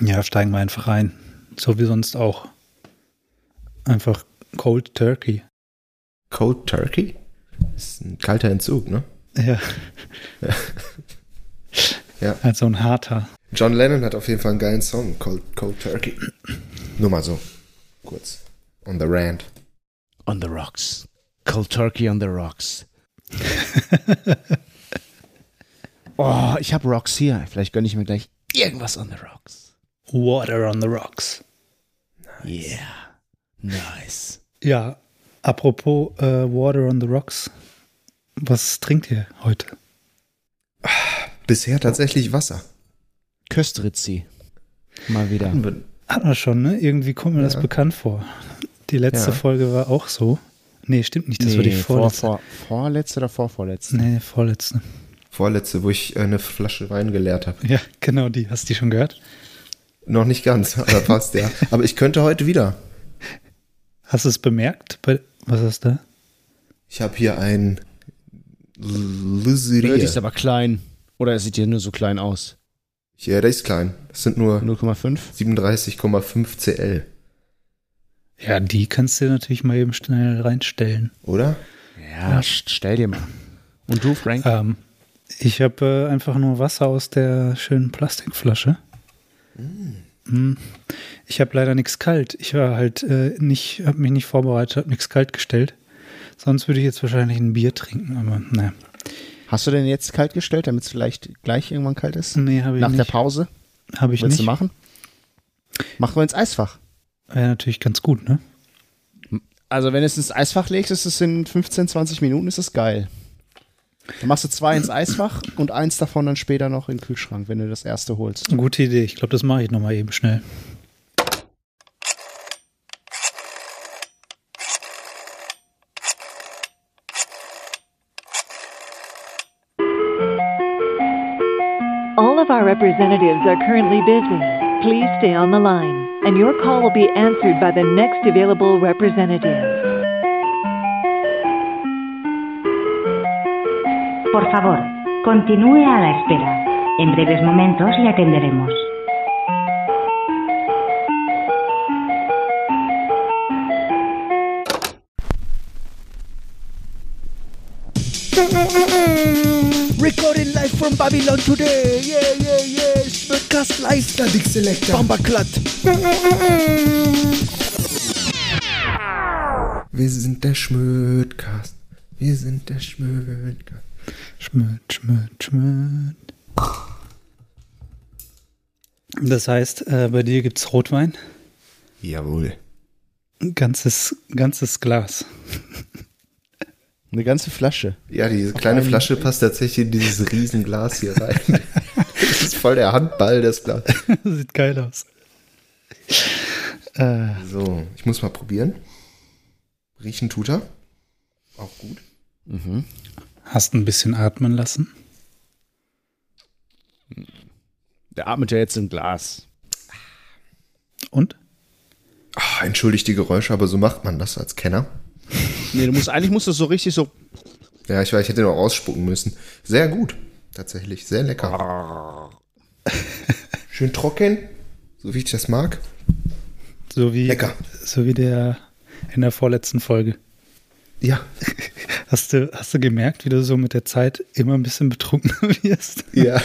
Ja, steigen wir einfach rein. So wie sonst auch. Einfach Cold Turkey. Cold Turkey? Das ist ein kalter Entzug, ne? Ja. Ja. ja. Also ein harter. John Lennon hat auf jeden Fall einen geilen Song, Cold, Cold Turkey. Nur mal so. Kurz. On the rant. On the rocks. Cold Turkey on the rocks. oh, ich habe Rocks hier. Vielleicht gönne ich mir gleich irgendwas on the rocks. Water on the Rocks. Yeah. Nice. Ja, apropos äh, Water on the Rocks. Was trinkt ihr heute? Bisher tatsächlich Wasser. Köstritzi. Mal wieder. Hat man schon, ne? Irgendwie kommt mir das Ja. bekannt vor. Die letzte Ja. Folge war auch so. Nee, stimmt nicht. Das war die vor, vorletzte. vor, vorletzte oder vorvorletzte? Nee, vorletzte. Vorletzte, wo ich äh, eine Flasche Wein geleert habe. Ja, genau, die. Hast du die schon gehört? Noch nicht ganz, aber passt, ja. Aber ich könnte heute wieder. Hast du es bemerkt? Was ist da? Ich habe hier ein Ja, die ist aber klein. Oder es sieht hier nur so klein aus. Ja, der ist klein. Das sind nur 0,5? 37,5 CL, Ja, die kannst du dir natürlich mal eben schnell reinstellen. oder? Ja, st- stell dir mal. Und du, Frank? Ähm, ich habe äh, einfach nur Wasser aus der schönen Plastikflasche. Mm. Ich habe leider nichts kalt. Ich war halt äh, nicht, habe mich nicht vorbereitet, habe nichts kalt gestellt. Sonst würde ich jetzt wahrscheinlich ein Bier trinken, aber naja. Hast du denn jetzt kalt gestellt, damit es vielleicht gleich irgendwann kalt ist? Nee, habe ich Nach der nicht. Pause? Habe ich Willst nicht. du machen? Machen wir ins Eisfach. Wäre natürlich ganz gut, ne? Also wenn du es ins Eisfach legst, ist es in 15, 20 Minuten, ist es geil. Dann machst du zwei ins Eisfach und eins davon dann später noch in den Kühlschrank, wenn du das erste holst. Gute Idee. Ich glaube, das mache ich nochmal eben schnell. All of our representatives are currently busy. Please stay on the line, and your call will be answered by the next available representative. Por favor, continúe a la espera. En breves momentos le atenderemos. Recording live from Babylon today. Yeah, yeah, yeah. Podcast live. Static Selector. Bomberklatt. Wir sind der Schmödcast. Wir sind der Schmödcast. Schmöd, schmöd, schmöd. Das heißt, äh, bei dir gibt's Rotwein? Jawohl. Ein ganzes, ganzes Glas. Eine ganze Flasche. Ja, diese kleine Flasche passt tatsächlich in dieses Riesenglas hier rein. das ist voll der Handball, das Glas. Sieht geil aus. Äh, So, ich muss mal probieren. Riechen tut er. Auch gut. Hast ein bisschen atmen lassen? Der atmet ja jetzt im Glas. Und? Ah, entschuldigt die Geräusche, aber so macht man das als Kenner. Nee, du musst, eigentlich musst du so richtig so. Ja, ich weiß, ich hätte noch ausspucken müssen. Sehr gut. Tatsächlich, sehr lecker. Schön trocken, so wie ich das mag. So wie, Lecker. so wie der in der vorletzten Folge. Ja, Hast du, hast du gemerkt, wie du so mit der Zeit immer ein bisschen betrunkener wirst? ja.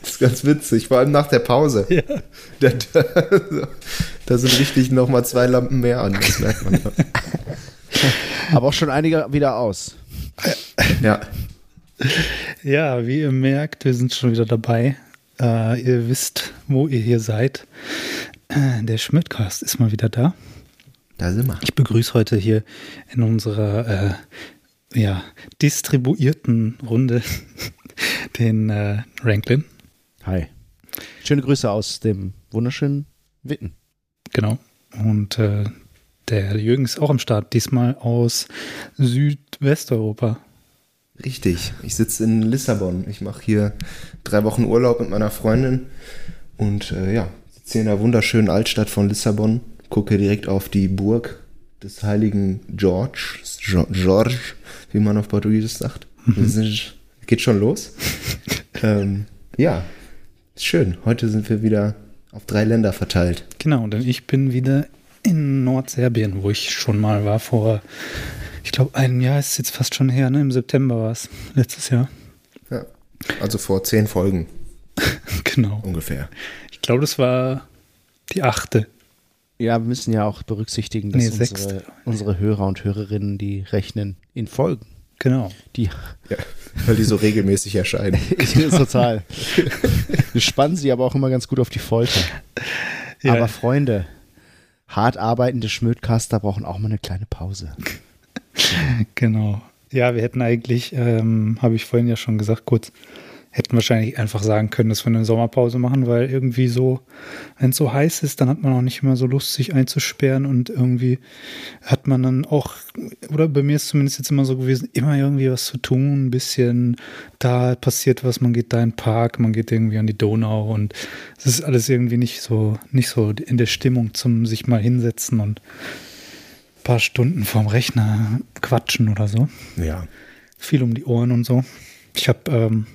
das ist ganz witzig, vor allem nach der Pause. Ja. Da, da, da sind richtig nochmal zwei Lampen mehr an, das merkt man. Aber auch schon einige wieder aus. Ja, Ja, wie ihr merkt, wir sind schon wieder dabei. Äh, ihr wisst, wo ihr hier seid. Äh, der Schmidtcast ist mal wieder da. Da sind wir. Ich begrüße heute hier in unserer äh, ja, distribuierten Runde den äh, Ranklin. Hi. Schöne Grüße aus dem wunderschönen Witten. Genau. Und äh, der Jürgen ist auch am Start, diesmal aus Südwesteuropa. Richtig. Ich sitze in Lissabon. Ich mache hier drei Wochen Urlaub mit meiner Freundin und äh, ja, sitze hier in der wunderschönen Altstadt von Lissabon, gucke direkt auf die Burg des heiligen George, George, wie man auf Portugiesisch sagt. Ist- Geht schon los. ähm, ja, schön. Heute sind wir wieder Auf drei Länder verteilt. Genau, denn ich bin wieder in Nordserbien, wo ich schon mal war vor, ich glaube, einem Jahr ist es jetzt fast schon her, ne? Im September war es, letztes Jahr. Ja. Also vor zehn Folgen Genau. ungefähr. Ich glaube, das war die achte. Ja, wir müssen ja auch berücksichtigen, dass Nee, unsere, unsere Hörer und Hörerinnen, die rechnen in Folgen. Genau. Die Ja, weil die so regelmäßig erscheinen. total. Wir spannen sie aber auch immer ganz gut auf die Folter. Ja. Aber Freunde, hart arbeitende Schmödcaster brauchen auch mal eine kleine Pause. Genau. Ja, wir hätten eigentlich, ähm, habe ich vorhin ja schon gesagt, kurz, hätten wahrscheinlich einfach sagen können, dass wir eine Sommerpause machen, weil irgendwie so, wenn es so heiß ist, dann hat man auch nicht immer so Lust, sich einzusperren und irgendwie hat man dann auch, oder bei mir ist zumindest jetzt immer so gewesen, immer irgendwie was zu tun, ein bisschen, da passiert was, man geht da in den Park, man geht irgendwie an die Donau und es ist alles irgendwie nicht so, nicht so in der Stimmung zum sich mal hinsetzen und ein paar Stunden vorm Rechner quatschen oder so Ja. viel um die Ohren und so. Ich habe ähm,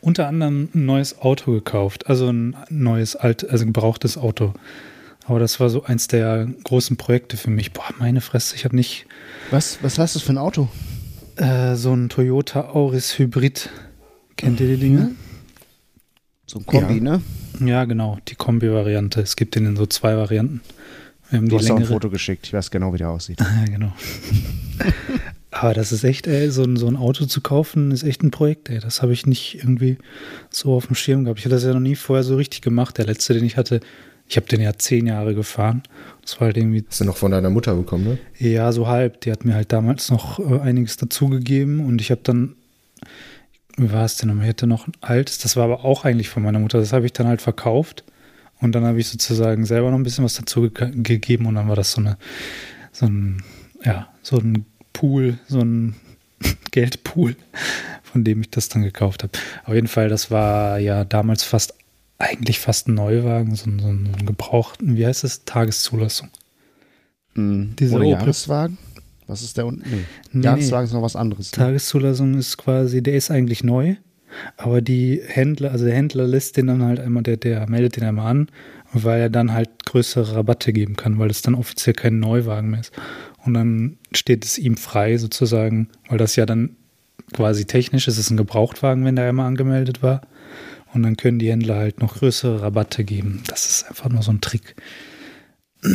unter anderem ein neues Auto gekauft, also ein neues, alt, also gebrauchtes Auto. Aber das war so eins der großen Projekte für mich. Boah, meine Fresse, ich habe nicht Was, was hast du für ein Auto? äh, so ein Toyota Auris Hybrid. Kennt ihr die Dinge? So ein Kombi, Ja. ne? Ja, genau, die Kombi-Variante. Es gibt den in so zwei Varianten. Wir haben Du die hast auch ein längere. Foto geschickt. Ich weiß genau, wie der aussieht. Ja, genau. Aber das ist echt, ey, so ein, so ein Auto zu kaufen, ist echt ein Projekt, ey. Das habe ich nicht irgendwie so auf dem Schirm gehabt. Ich hatte das ja noch nie vorher so richtig gemacht. Der letzte, den ich hatte, ich habe den ja zehn Jahre gefahren. Das war halt irgendwie, Hast du noch von deiner Mutter bekommen, ne? ja, so halb. Die hat mir halt damals noch äh, einiges dazugegeben und ich habe dann, wie war es denn? Ich hatte noch ein altes, das war aber auch eigentlich von meiner Mutter. Das habe ich dann halt verkauft und dann habe ich sozusagen selber noch ein bisschen was dazu ge gegeben und dann war das so eine, so ein, ja, so ein Pool, so ein Geldpool, von dem ich das dann gekauft habe. Auf jeden Fall, das war ja damals fast, eigentlich fast ein Neuwagen, so ein, so ein gebrauchten, wie heißt es, Tageszulassung. Mhm. Diese Oder Opel- Jahreswagen? Was ist der unten? Nee. Nee, Jahreswagen ist noch was anderes. ne? Tageszulassung ist quasi, der ist eigentlich neu, aber die Händler, also der Händler lässt den dann halt einmal, der, der meldet den einmal an, weil er dann halt größere Rabatte geben kann, weil es dann offiziell kein Neuwagen mehr ist. Und dann steht es ihm frei sozusagen, weil das ja dann quasi technisch ist, es ist ein Gebrauchtwagen, wenn der einmal angemeldet war. Und dann können die Händler halt noch größere Rabatte geben. Das ist einfach nur so ein Trick.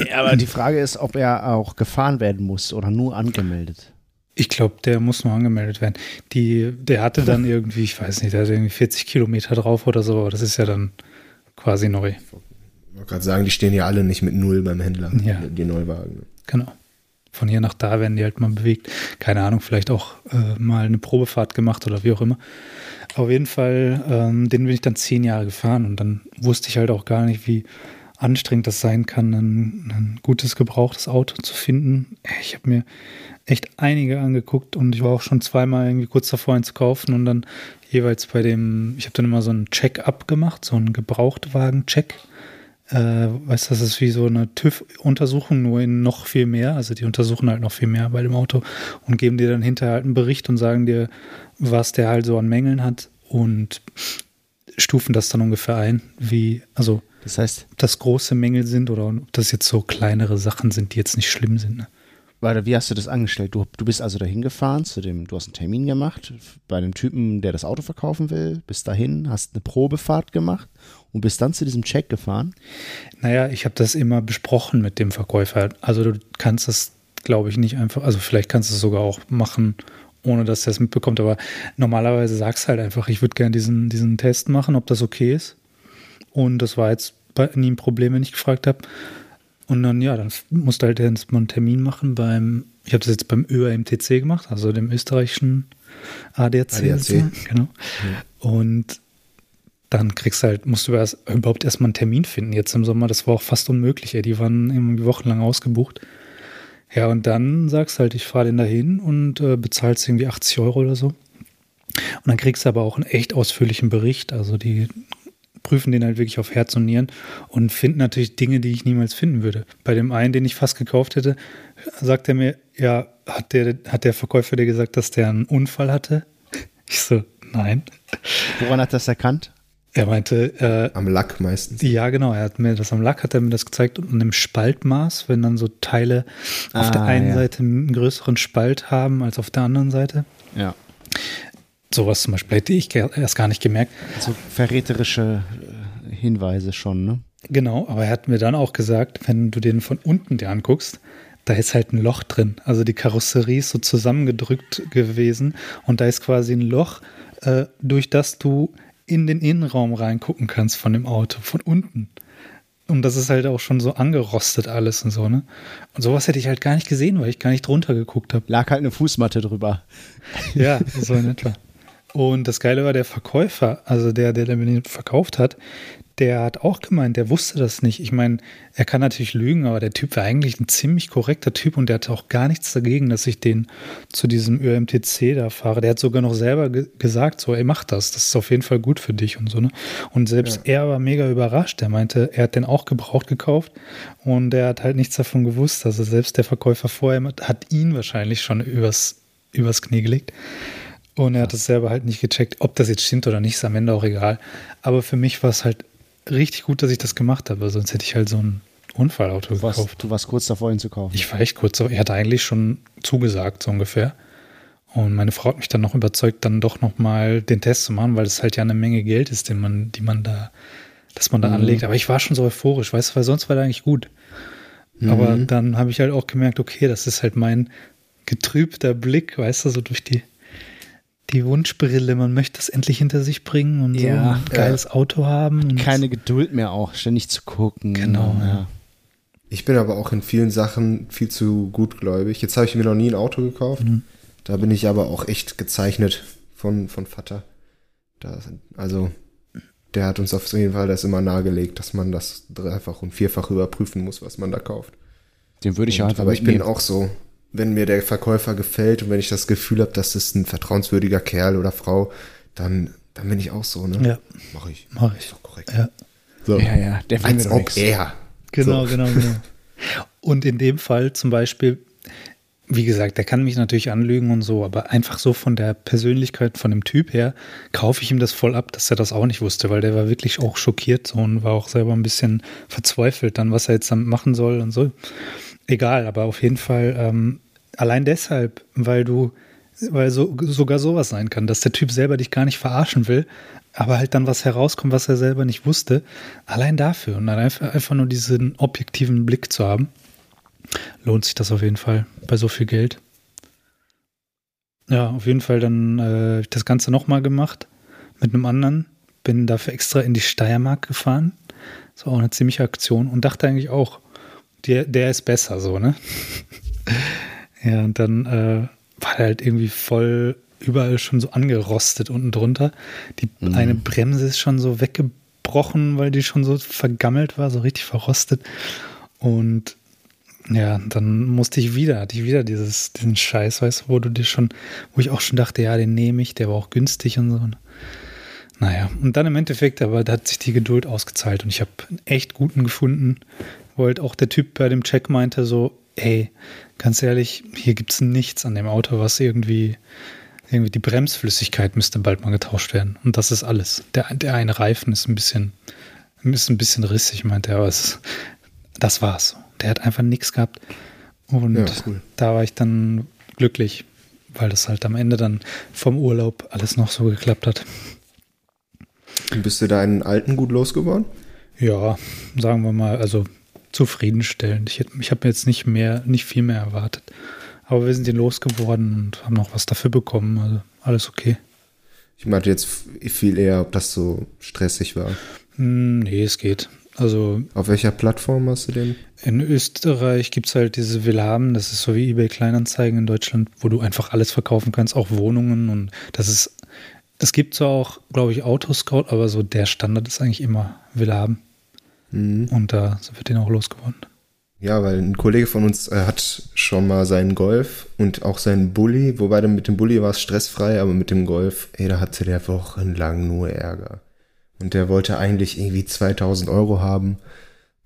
Ja, aber die Frage ist, ob er auch gefahren werden muss oder nur angemeldet. Ich glaube, der muss nur angemeldet werden. Die, der hatte dann irgendwie, ich weiß nicht, der hatte irgendwie 40 Kilometer drauf oder so, aber das ist ja dann quasi neu. Ich wollte gerade sagen, die stehen ja alle nicht mit Null beim Händler, Ja. die Neuwagen. Genau. Von hier nach da werden die halt mal bewegt. Keine Ahnung, vielleicht auch äh, mal eine Probefahrt gemacht oder wie auch immer. Auf jeden Fall, ähm, den bin ich dann zehn Jahre gefahren und dann wusste ich halt auch gar nicht, wie anstrengend das sein kann, ein, ein gutes gebrauchtes Auto zu finden. Ich habe mir echt einige angeguckt und ich war auch schon zweimal irgendwie kurz davor, einen zu kaufen und dann jeweils bei dem, ich habe dann immer so einen Check-up gemacht, so einen Gebrauchtwagen-Check äh, weißt du, das ist wie so eine TÜV-Untersuchung, nur in noch viel mehr. Also die untersuchen halt noch viel mehr bei dem Auto und geben dir dann hinterher halt einen Bericht und sagen dir, was der halt so an Mängeln hat und stufen das dann ungefähr ein, wie, also Das heißt, ob das große Mängel sind oder ob das jetzt so kleinere Sachen sind, die jetzt nicht schlimm sind. Ne? Warte, wie hast du das angestellt? Du, du bist also dahin gefahren, zu dem, du hast einen Termin gemacht bei dem Typen, der das Auto verkaufen will, bist dahin, hast eine Probefahrt gemacht und bist dann zu diesem Check gefahren. Naja, ich habe das immer besprochen mit dem Verkäufer. Also du kannst das, glaube ich, nicht einfach, also vielleicht kannst du es sogar auch machen, ohne dass er es mitbekommt, aber normalerweise sagst du halt einfach, ich würde gerne diesen, diesen Test machen, ob das okay ist. Und das war jetzt bei, nie ein Problem, wenn ich gefragt habe. Und dann, ja, dann musste halt jetzt mal einen Termin machen beim, ich habe das jetzt beim ÖAMTC gemacht, also dem österreichischen ADAC. ADAC. sozusagen, Genau. Und dann kriegst du halt, musst du erst, überhaupt erstmal einen Termin finden jetzt im Sommer. Das war auch fast unmöglich, ey. Die waren irgendwie wochenlang ausgebucht. Ja, und dann sagst du halt, ich fahre den dahin und äh, bezahlst irgendwie 80 Euro oder so. Und dann kriegst du aber auch einen echt ausführlichen Bericht. Also die prüfen den halt wirklich auf Herz und Nieren und finden natürlich Dinge, die ich niemals finden würde. Bei dem einen, den ich fast gekauft hätte, sagt er mir, ja, hat der, hat der Verkäufer dir gesagt, dass der einen Unfall hatte? Ich so, nein. Woran hat das erkannt? Er meinte, äh, Am Lack meistens. ja genau, er hat mir das am Lack, hat er mir das gezeigt und dem Spaltmaß, wenn dann so Teile auf Ah, der einen ja. Seite einen größeren Spalt haben als auf der anderen Seite. Ja. Sowas zum Beispiel hätte ich erst gar nicht gemerkt. So verräterische äh, Hinweise schon, ne? Genau, aber er hat mir dann auch gesagt, wenn du den von unten dir anguckst, da ist halt ein Loch drin. Also die Karosserie ist so zusammengedrückt gewesen und da ist quasi ein Loch, äh, durch das du in den Innenraum reingucken kannst von dem Auto, von unten. Und das ist halt auch schon so angerostet alles und so, ne? Und sowas hätte ich halt gar nicht gesehen, weil ich gar nicht drunter geguckt habe. Lag halt eine Fußmatte drüber. Ja, so in etwa. Und das Geile war, der Verkäufer, also der, der, den verkauft hat, der hat auch gemeint, der wusste das nicht. Ich meine, er kann natürlich lügen, aber der Typ war eigentlich ein ziemlich korrekter Typ und der hatte auch gar nichts dagegen, dass ich den zu diesem ÖMTC da fahre. Der hat sogar noch selber ge gesagt, so, ey, mach das, das ist auf jeden Fall gut für dich und so, ne? Und selbst er war mega überrascht. Er meinte, er hat den auch gebraucht gekauft und er hat halt nichts davon gewusst. Also selbst der Verkäufer vorher hat ihn wahrscheinlich schon übers, übers Knie gelegt. Und er hat es selber halt nicht gecheckt. Ob das jetzt stimmt oder nicht, ist am Ende auch egal. Aber für mich war es halt richtig gut, dass ich das gemacht habe. Sonst hätte ich halt so ein Unfallauto Du warst, gekauft. du warst kurz davor, ihn zu kaufen. Ich war echt kurz, aber er hatte eigentlich schon zugesagt, so ungefähr. Und meine Frau hat mich dann noch überzeugt, dann doch nochmal den Test zu machen, weil es halt ja eine Menge Geld ist, den man, die man da, dass man da anlegt. Aber ich war schon so euphorisch, weißt du, weil sonst war der eigentlich gut. Aber dann habe ich halt auch gemerkt, okay, das ist halt mein getrübter Blick, weißt du, so durch die, die Wunschbrille. Man möchte es endlich hinter sich bringen und Ja. so ein geiles Auto haben. Und Keine Geduld mehr auch, ständig zu gucken. Genau, ja. Ich bin aber auch in vielen Sachen viel zu gutgläubig. Jetzt habe ich mir noch nie ein Auto gekauft. Da bin ich aber auch echt gezeichnet von, von Vater. Da, also, der hat uns auf jeden Fall das immer nahegelegt, dass man das dreifach und vierfach überprüfen muss, was man da kauft. Den würde ich ja Und, einfach aber ich bin auch so, wenn mir der Verkäufer gefällt und wenn ich das Gefühl habe, das ist ein vertrauenswürdiger Kerl oder Frau, dann, dann bin ich auch so, ne? Ja. Mach ich. Mach ich. Ist doch korrekt. Ja. So. Ja, ja, der Als ob nix. er. Genau, So. genau, genau. Und in dem Fall zum Beispiel, wie gesagt, der kann mich natürlich anlügen und so, aber einfach so von der Persönlichkeit, von dem Typ her, kaufe ich ihm das voll ab, dass er das auch nicht wusste, weil der war wirklich auch schockiert so und war auch selber ein bisschen verzweifelt dann, was er jetzt damit machen soll und so. Egal, aber auf jeden Fall ähm, allein deshalb, weil du, weil so, sogar sowas sein kann, dass der Typ selber dich gar nicht verarschen will, aber halt dann was herauskommt, was er selber nicht wusste. Allein dafür und dann einfach, einfach nur diesen objektiven Blick zu haben, lohnt sich das auf jeden Fall bei so viel Geld. Ja, auf jeden Fall dann äh, das Ganze nochmal gemacht mit einem anderen. Bin dafür extra in die Steiermark gefahren. Das war auch eine ziemliche Aktion und dachte eigentlich auch, der, der ist besser so, ne? ja, und dann äh, war der halt irgendwie voll überall schon so angerostet unten drunter. Die eine Bremse ist schon so weggebrochen, weil die schon so vergammelt war, so richtig verrostet. Und ja, dann musste ich wieder, hatte ich wieder dieses, diesen Scheiß, weißt du, wo du dir schon, wo ich auch schon dachte, ja, den nehme ich, der war auch günstig und so. Naja, und dann im Endeffekt, aber da hat sich die Geduld ausgezahlt und ich habe einen echt guten gefunden, wo halt auch der Typ bei dem Check meinte so, ey, ganz ehrlich, hier gibt's nichts an dem Auto, was irgendwie, irgendwie die Bremsflüssigkeit müsste bald mal getauscht werden. Und das ist alles. Der, der eine Reifen ist ein bisschen, ist ein bisschen rissig, meinte er, aber es, das war's. Der hat einfach nichts gehabt. Und Ja, cool. da war ich dann glücklich, weil das halt am Ende dann vom Urlaub alles noch so geklappt hat. Bist du deinen alten gut losgeworden? Ja, sagen wir mal, also zufriedenstellend. Ich, ich habe jetzt nicht mehr, nicht viel mehr erwartet. Aber wir sind ihn losgeworden und haben noch was dafür bekommen. Also alles okay. Ich meinte jetzt viel eher, ob das so stressig war. Hm, nee, es geht. Also Auf welcher Plattform hast du den? in Österreich gibt es halt diese Villamen, das ist so wie eBay Kleinanzeigen in Deutschland, wo du einfach alles verkaufen kannst, auch Wohnungen und das ist, es gibt zwar auch, glaube ich, Autoscout, aber so der Standard ist eigentlich immer Villamen. Und da sind wir den auch losgeworden. Ja, weil ein Kollege von uns äh, hat schon mal seinen Golf und auch seinen Bulli, wobei dann mit dem Bulli war es stressfrei, aber mit dem Golf, ey, da hatte der wochenlang nur Ärger. Und der wollte eigentlich irgendwie 2000 Euro haben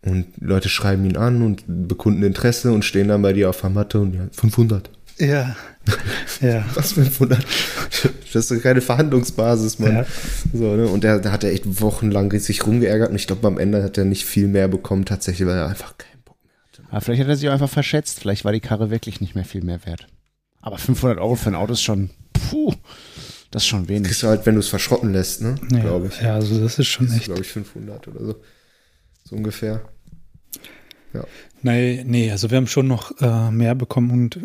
und Leute schreiben ihn an und bekunden Interesse und stehen dann bei dir auf der Matte und ja, 500, Ja. Ja. Was 500? Das ist doch keine Verhandlungsbasis, Mann. Ja. So, ne? Und der, der hat ja echt wochenlang sich rumgeärgert und ich glaube, am Ende hat er nicht viel mehr bekommen, tatsächlich, weil er einfach keinen Bock mehr hatte. Aber vielleicht hat er sich auch einfach verschätzt. Vielleicht war die Karre wirklich nicht mehr viel mehr wert. Aber 500 Euro für ein Auto ist schon, puh, das ist schon wenig. Kriegst du halt, wenn du es verschrotten lässt, ne? Ja, Glaube ich. ja, also das ist schon Das ist, echt. glaube ich, 500 oder so. So ungefähr. Nee, nee, also wir haben schon noch äh, mehr bekommen und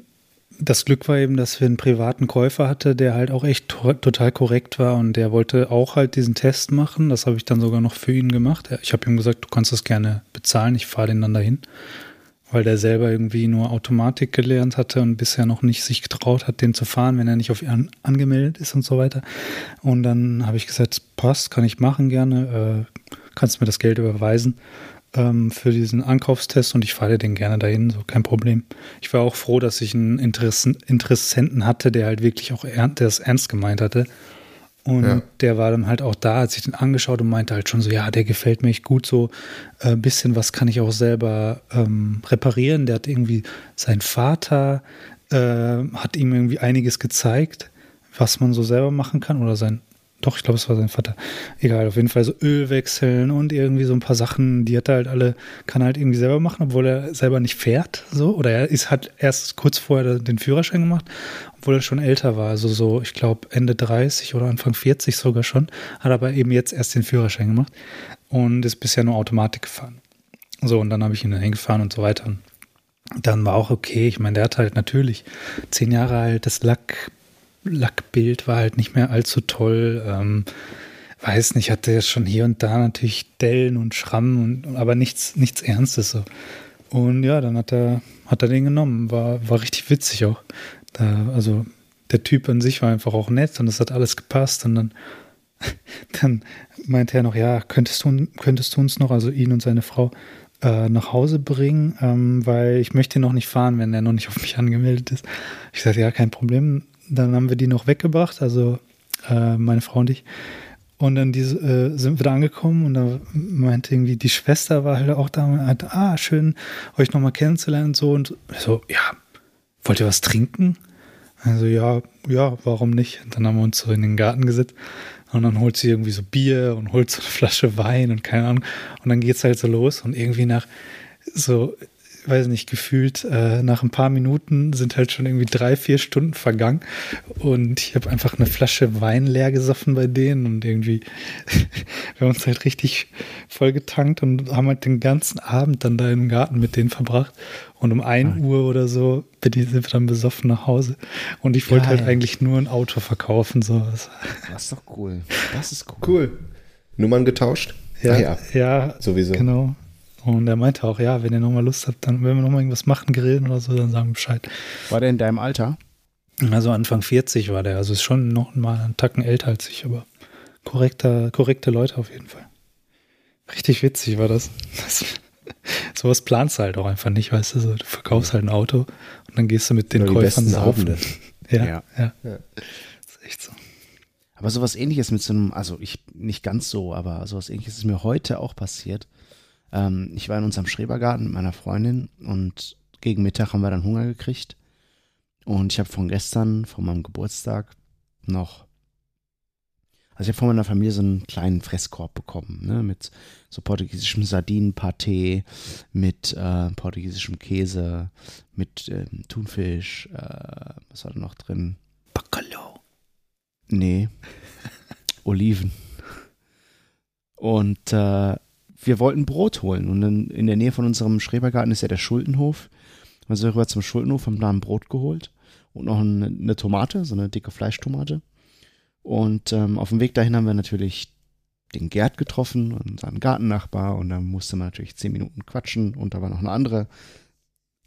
das Glück war eben, dass wir einen privaten Käufer hatte, der halt auch echt to total korrekt war und der wollte auch halt diesen Test machen. Das habe ich dann sogar noch für ihn gemacht. Ich habe ihm gesagt, du kannst das gerne bezahlen, ich fahre den dann dahin, weil der selber irgendwie nur Automatik gelernt hatte und bisher noch nicht sich getraut hat, den zu fahren, wenn er nicht auf ihn angemeldet ist und so weiter. Und dann habe ich gesagt, passt, kann ich machen gerne, äh, kannst mir das Geld überweisen ähm, für diesen Ankaufstest und ich fahre den gerne dahin, so kein Problem. Ich war auch froh, dass ich einen Interessen, Interessenten hatte, der halt wirklich auch er, der es ernst gemeint hatte. Und Ja. der war dann halt auch da, hat sich den angeschaut und meinte halt schon so, ja, der gefällt mir echt gut so. Ein bisschen was kann ich auch selber ähm, reparieren. Der hat irgendwie, sein Vater äh, hat ihm irgendwie einiges gezeigt, was man so selber machen kann. Oder sein, doch, ich glaube, es war sein Vater. Egal, auf jeden Fall so Öl wechseln und irgendwie so ein paar Sachen, die hat er halt alle, kann er halt irgendwie selber machen, obwohl er selber nicht fährt. So. Oder er ist, hat erst kurz vorher den Führerschein gemacht, obwohl er schon älter war. Also so, ich glaube, Ende 30 oder Anfang 40 sogar schon. Hat aber eben jetzt erst den Führerschein gemacht und ist bisher nur Automatik gefahren. So, und dann habe ich ihn dann hingefahren und so weiter. Und dann war auch okay. Ich meine, der hat halt natürlich zehn Jahre alt, das Lack, Lackbild war halt nicht mehr allzu toll. Ähm, weiß nicht, hatte ja schon hier und da natürlich Dellen und Schrammen, und, aber nichts, nichts Ernstes so. Und ja, dann hat er, hat er den genommen. War, war richtig witzig auch. Da, also der Typ an sich war einfach auch nett und es hat alles gepasst. Und dann, dann meinte er noch, ja, könntest du, könntest du uns noch, also ihn und seine Frau, äh, nach Hause bringen, ähm, weil ich möchte ihn noch nicht fahren, wenn er noch nicht auf mich angemeldet ist. Ich sagte, ja, kein Problem. Dann haben wir die noch weggebracht, also äh, meine Frau und ich. Und dann diese, äh, sind wir da angekommen und da meinte irgendwie, die Schwester war halt auch da und meinte, ah, schön, euch nochmal kennenzulernen und so. Und so, ja, wollt ihr was trinken? Also ja, ja, warum nicht? Und dann haben wir uns so in den Garten gesetzt und dann holt sie irgendwie so Bier und holt so eine Flasche Wein und keine Ahnung. Und dann geht's halt so los und irgendwie nach so, weiß nicht, gefühlt äh, nach ein paar Minuten sind halt schon irgendwie drei, vier Stunden vergangen und ich habe einfach eine Flasche Wein leer gesoffen bei denen und irgendwie, wir haben uns halt richtig voll getankt und haben halt den ganzen Abend dann da im Garten mit denen verbracht und um ein Uhr oder so bin ich, sind wir dann besoffen nach Hause und ich wollte halt eigentlich nur ein Auto verkaufen, so. Das- Das ist doch cool. Das ist cool. Cool. Nummern getauscht? Ja, Ah, ja. ja, Sowieso. Genau. Und er meinte auch, ja, wenn ihr nochmal Lust habt, dann, wenn wir nochmal irgendwas machen, grillen oder so, dann sagen Bescheid. War der in deinem Alter? Also Anfang 40 war der, also ist schon noch mal einen Tacken älter als ich, aber korrekter, korrekte Leute auf jeden Fall. Richtig witzig war das. das sowas planst du halt auch einfach nicht, weißt du, so, du verkaufst halt ein Auto und dann gehst du mit den Käufern saufen. Ja, Ja. ja, Ja. Das ist echt so. Aber sowas ähnliches mit so einem, also ich nicht ganz so, aber sowas ähnliches ist mir heute auch passiert. Ähm, ich war in unserem Schrebergarten mit meiner Freundin und gegen Mittag haben wir dann Hunger gekriegt. Und ich habe von gestern, von meinem Geburtstag, noch, also ich habe von meiner Familie so einen kleinen Fresskorb bekommen, ne, mit so portugiesischem Sardinenpaté, mit äh, portugiesischem Käse, mit ähm, Thunfisch, äh, was war da noch drin? Bacalhau. Nee. Oliven. Und äh, wir wollten Brot holen. Und in, in der Nähe von unserem Schrebergarten ist ja der Schuldenhof. Dann sind wir rüber zum Schuldenhof, haben da ein Brot geholt und noch eine, eine Tomate, so eine dicke Fleischtomate. Und ähm, auf dem Weg dahin haben wir natürlich den Gerd getroffen, unseren Gartennachbar. Und da musste man natürlich zehn Minuten quatschen. Und da war noch eine andere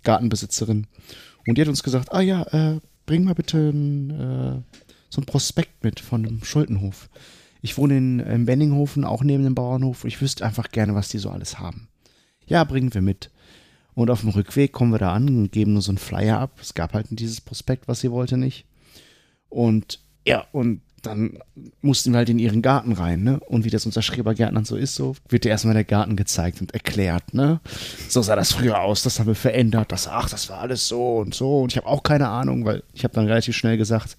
Gartenbesitzerin. Und die hat uns gesagt, ah ja, äh, bring mal bitte ein, äh, so ein Prospekt mit von dem Schuldenhof. Ich wohne in, in Benninghofen, auch neben dem Bauernhof. Ich wüsste einfach gerne, was die so alles haben. Ja, bringen wir mit. Und auf dem Rückweg kommen wir da an und geben nur so einen Flyer ab. Es gab halt dieses Prospekt, was sie wollte nicht. Und ja, und dann mussten wir halt in ihren Garten rein, ne? Und wie das unser Schrebergärtnern so ist, so wird dir erstmal der Garten gezeigt und erklärt, ne? So sah das früher aus, das haben wir verändert, das, ach, das war alles so und so. Und ich habe auch keine Ahnung, weil ich habe dann relativ schnell gesagt,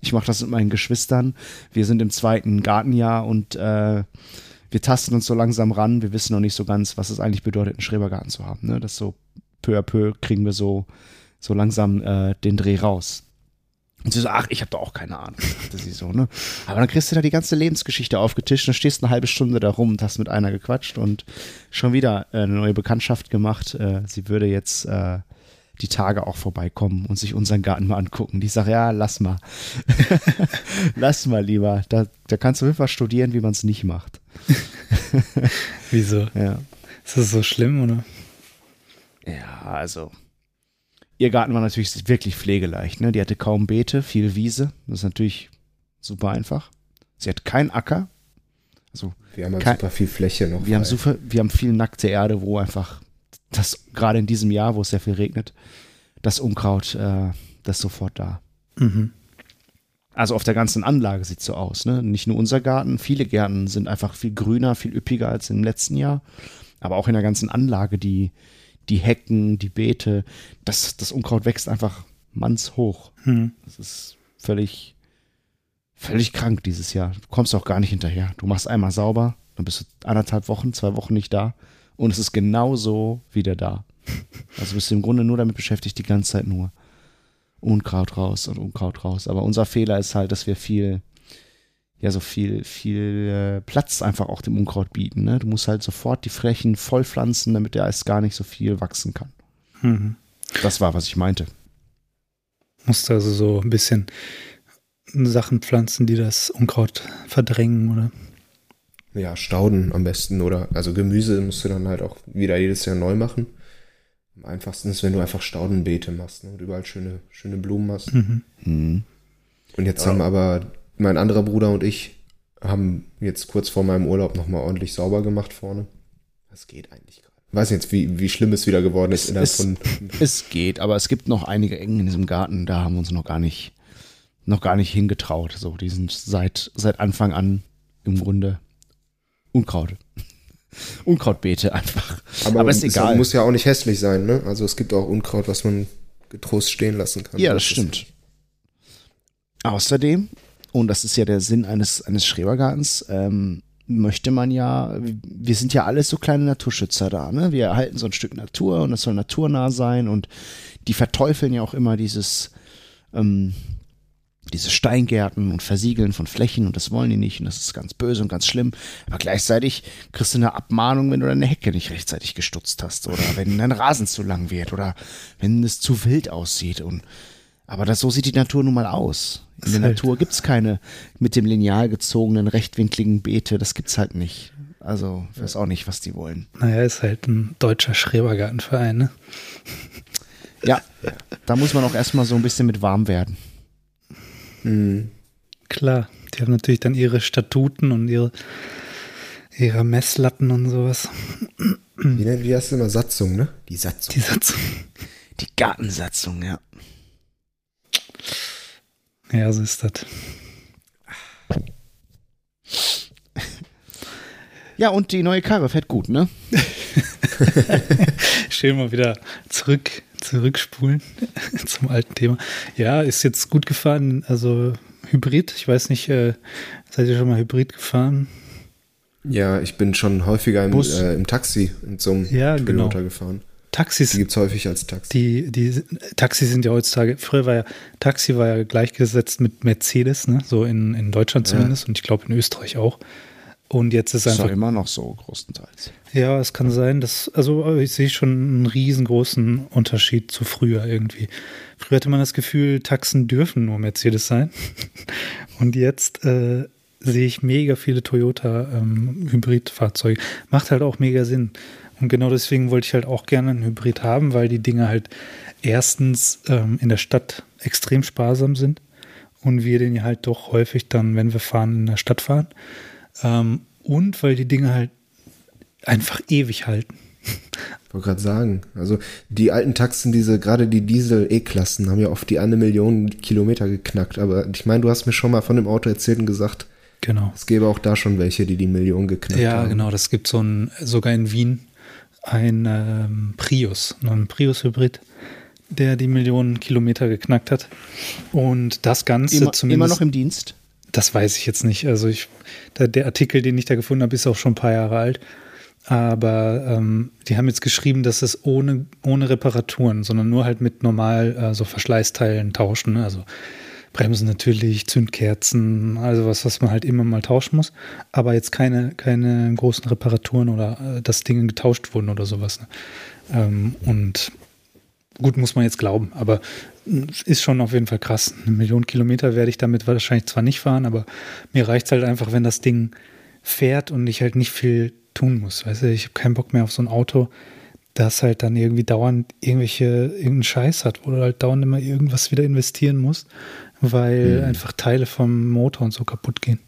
ich mache das mit meinen Geschwistern. Wir sind im zweiten Gartenjahr und äh, wir tasten uns so langsam ran. Wir wissen noch nicht so ganz, was es eigentlich bedeutet, einen Schrebergarten zu haben. Ne? Das so peu à peu kriegen wir so, so langsam äh, den Dreh raus. Und sie so, ach, ich habe da auch keine Ahnung, dachte sie so, ne? Aber dann kriegst du da die ganze Lebensgeschichte aufgetischt und stehst eine halbe Stunde da rum und hast mit einer gequatscht und schon wieder äh, eine neue Bekanntschaft gemacht. Äh, sie würde jetzt äh, die Tage auch vorbeikommen und sich unseren Garten mal angucken. Die sagt, ja, lass mal. lass mal lieber. Da, da kannst du einfach studieren, wie man es nicht macht. Wieso? Ja. Ist das so schlimm, oder? Ja, also Ihr Garten war natürlich wirklich pflegeleicht. Ne? Die hatte kaum Beete, viel Wiese. Das ist natürlich super einfach. Sie hat keinen Acker. Also Wir haben halt kein, super viel Fläche noch. wir haben, super, wir haben viel nackte Erde, wo einfach das gerade in diesem Jahr, wo es sehr viel regnet, das Unkraut, äh, das ist sofort da. Mhm. Also auf der ganzen Anlage sieht so aus. Ne? Nicht nur unser Garten, viele Gärten sind einfach viel grüner, viel üppiger als im letzten Jahr. Aber auch in der ganzen Anlage, die, die Hecken, die Beete, das, das Unkraut wächst einfach mannshoch. Hm. Das ist völlig, völlig krank dieses Jahr. Du kommst auch gar nicht hinterher. Du machst einmal sauber, dann bist du anderthalb Wochen, zwei Wochen nicht da und es ist genauso wieder da. Also bist du im Grunde nur damit beschäftigt, die ganze Zeit nur Unkraut raus und Unkraut raus. Aber unser Fehler ist halt, dass wir viel, ja, so viel, viel äh, Platz einfach auch dem Unkraut bieten. Ne? Du musst halt sofort die Flächen vollpflanzen, damit der erst gar nicht so viel wachsen kann. Mhm. Das war, was ich meinte. Musst also so ein bisschen Sachen pflanzen, die das Unkraut verdrängen, oder? Ja, Stauden am besten oder also Gemüse musst du dann halt auch wieder jedes Jahr neu machen. Am einfachsten ist, wenn du einfach Staudenbeete machst ne, und überall schöne, schöne Blumen hast. Mhm. Hm. Und jetzt haben aber mein anderer Bruder und ich haben jetzt kurz vor meinem Urlaub nochmal ordentlich sauber gemacht vorne. Das geht eigentlich gerade. Weiß jetzt, wie, wie schlimm es wieder geworden ist Es von. Es geht, aber es gibt noch einige Engen in diesem Garten, da haben wir uns noch gar nicht, noch gar nicht hingetraut. So, die sind seit, seit Anfang an im Grunde Unkraut. Unkrautbeete einfach. Aber, ist es egal. muss ja auch nicht hässlich sein, ne? Also es gibt auch Unkraut, was man getrost stehen lassen kann. ja, das ist- stimmt. Außerdem, und das ist ja der Sinn eines, eines Schrebergartens, ähm, möchte man ja, wir sind ja alles so kleine Naturschützer da, ne? Wir erhalten so ein Stück Natur und das soll naturnah sein und die verteufeln ja auch immer dieses, ähm, diese Steingärten und Versiegeln von Flächen und das wollen die nicht und das ist ganz böse und ganz schlimm. Aber gleichzeitig kriegst du eine Abmahnung, wenn du deine Hecke nicht rechtzeitig gestutzt hast oder wenn dein Rasen zu lang wird oder wenn es zu wild aussieht und aber das, so sieht die Natur nun mal aus. In der halt- Natur gibt's keine mit dem Lineal gezogenen rechtwinkligen Beete, das gibt's halt nicht. Also, ich weiß auch nicht, was die wollen. Naja, ist halt ein deutscher Schrebergartenverein, ne? Ja, da muss man auch erstmal so ein bisschen mit warm werden. Mhm. Klar, die haben natürlich dann ihre Statuten und ihre, ihre Messlatten und sowas. Wie, nennt- wie heißt das immer? Satzung, ne? Die Satzung. Die Satzung. Die Gartensatzung, ja. Ja, so ist das. Ja, und die neue Karre fährt gut, ne? Schön mal wieder zurück, zurückspulen zum alten Thema. Ja, ist jetzt gut gefahren. Also Hybrid. Ich weiß nicht, äh, seid ihr schon mal Hybrid gefahren? Ja, ich bin schon häufiger im, äh, im Taxi in so einem Ja, genau. Gefahren. Taxis, Die gibt's häufig als Taxi. die, die Taxis sind ja heutzutage, früher war ja, Taxi war ja gleichgesetzt mit Mercedes, ne? So in, in Deutschland Ja. zumindest und ich glaube in Österreich auch. Und jetzt ist Ist doch einfach immer noch so, größtenteils. Ja, es kann sein, dass, also ich sehe schon einen riesengroßen Unterschied zu früher irgendwie. Früher hatte man das Gefühl, Taxen dürfen nur Mercedes sein. Und jetzt äh, sehe ich mega viele Toyota ähm, Hybridfahrzeuge. Macht halt auch mega Sinn. Und genau deswegen wollte ich halt auch gerne einen Hybrid haben, weil die Dinge halt erstens ähm, in der Stadt extrem sparsam sind und wir den ja halt doch häufig dann, wenn wir fahren, in der Stadt fahren. Ähm, und weil die Dinge halt einfach ewig halten. wollte gerade sagen. Also die alten Taxen, diese, gerade die Diesel-E-Klassen, haben ja oft die eine Million Kilometer geknackt. Aber ich meine, du hast mir schon mal von dem Auto erzählt und gesagt, Genau. es gäbe auch da schon welche, die die Million geknackt Ja, haben. genau. Das gibt so ein, sogar in Wien, ein ähm, Prius, ein Prius-Hybrid, der die Millionen Kilometer geknackt hat. Und das Ganze Immer, zumindest. immer noch im Dienst? Das weiß ich jetzt nicht. Also ich, der, Artikel, den ich da gefunden habe, ist auch schon ein paar Jahre alt. Aber ähm, die haben jetzt geschrieben, dass es ohne, ohne Reparaturen, sondern nur halt mit normal äh, so Verschleißteilen tauschen. Ne? Also Bremsen natürlich, Zündkerzen, also was, was man halt immer mal tauschen muss. Aber jetzt keine, keine großen Reparaturen oder äh, dass Dinge getauscht wurden oder sowas. Ne? Ähm, und gut, muss man jetzt glauben, aber es ist schon auf jeden Fall krass. Eine Million Kilometer werde ich damit wahrscheinlich zwar nicht fahren, aber mir reicht es halt einfach, wenn das Ding fährt und ich halt nicht viel tun muss. Weißt du, ich habe keinen Bock mehr auf so ein Auto, das halt dann irgendwie dauernd irgendwelche, irgendeinen Scheiß hat, wo du halt dauernd immer irgendwas wieder investieren musst, weil einfach Teile vom Motor und so kaputt gehen.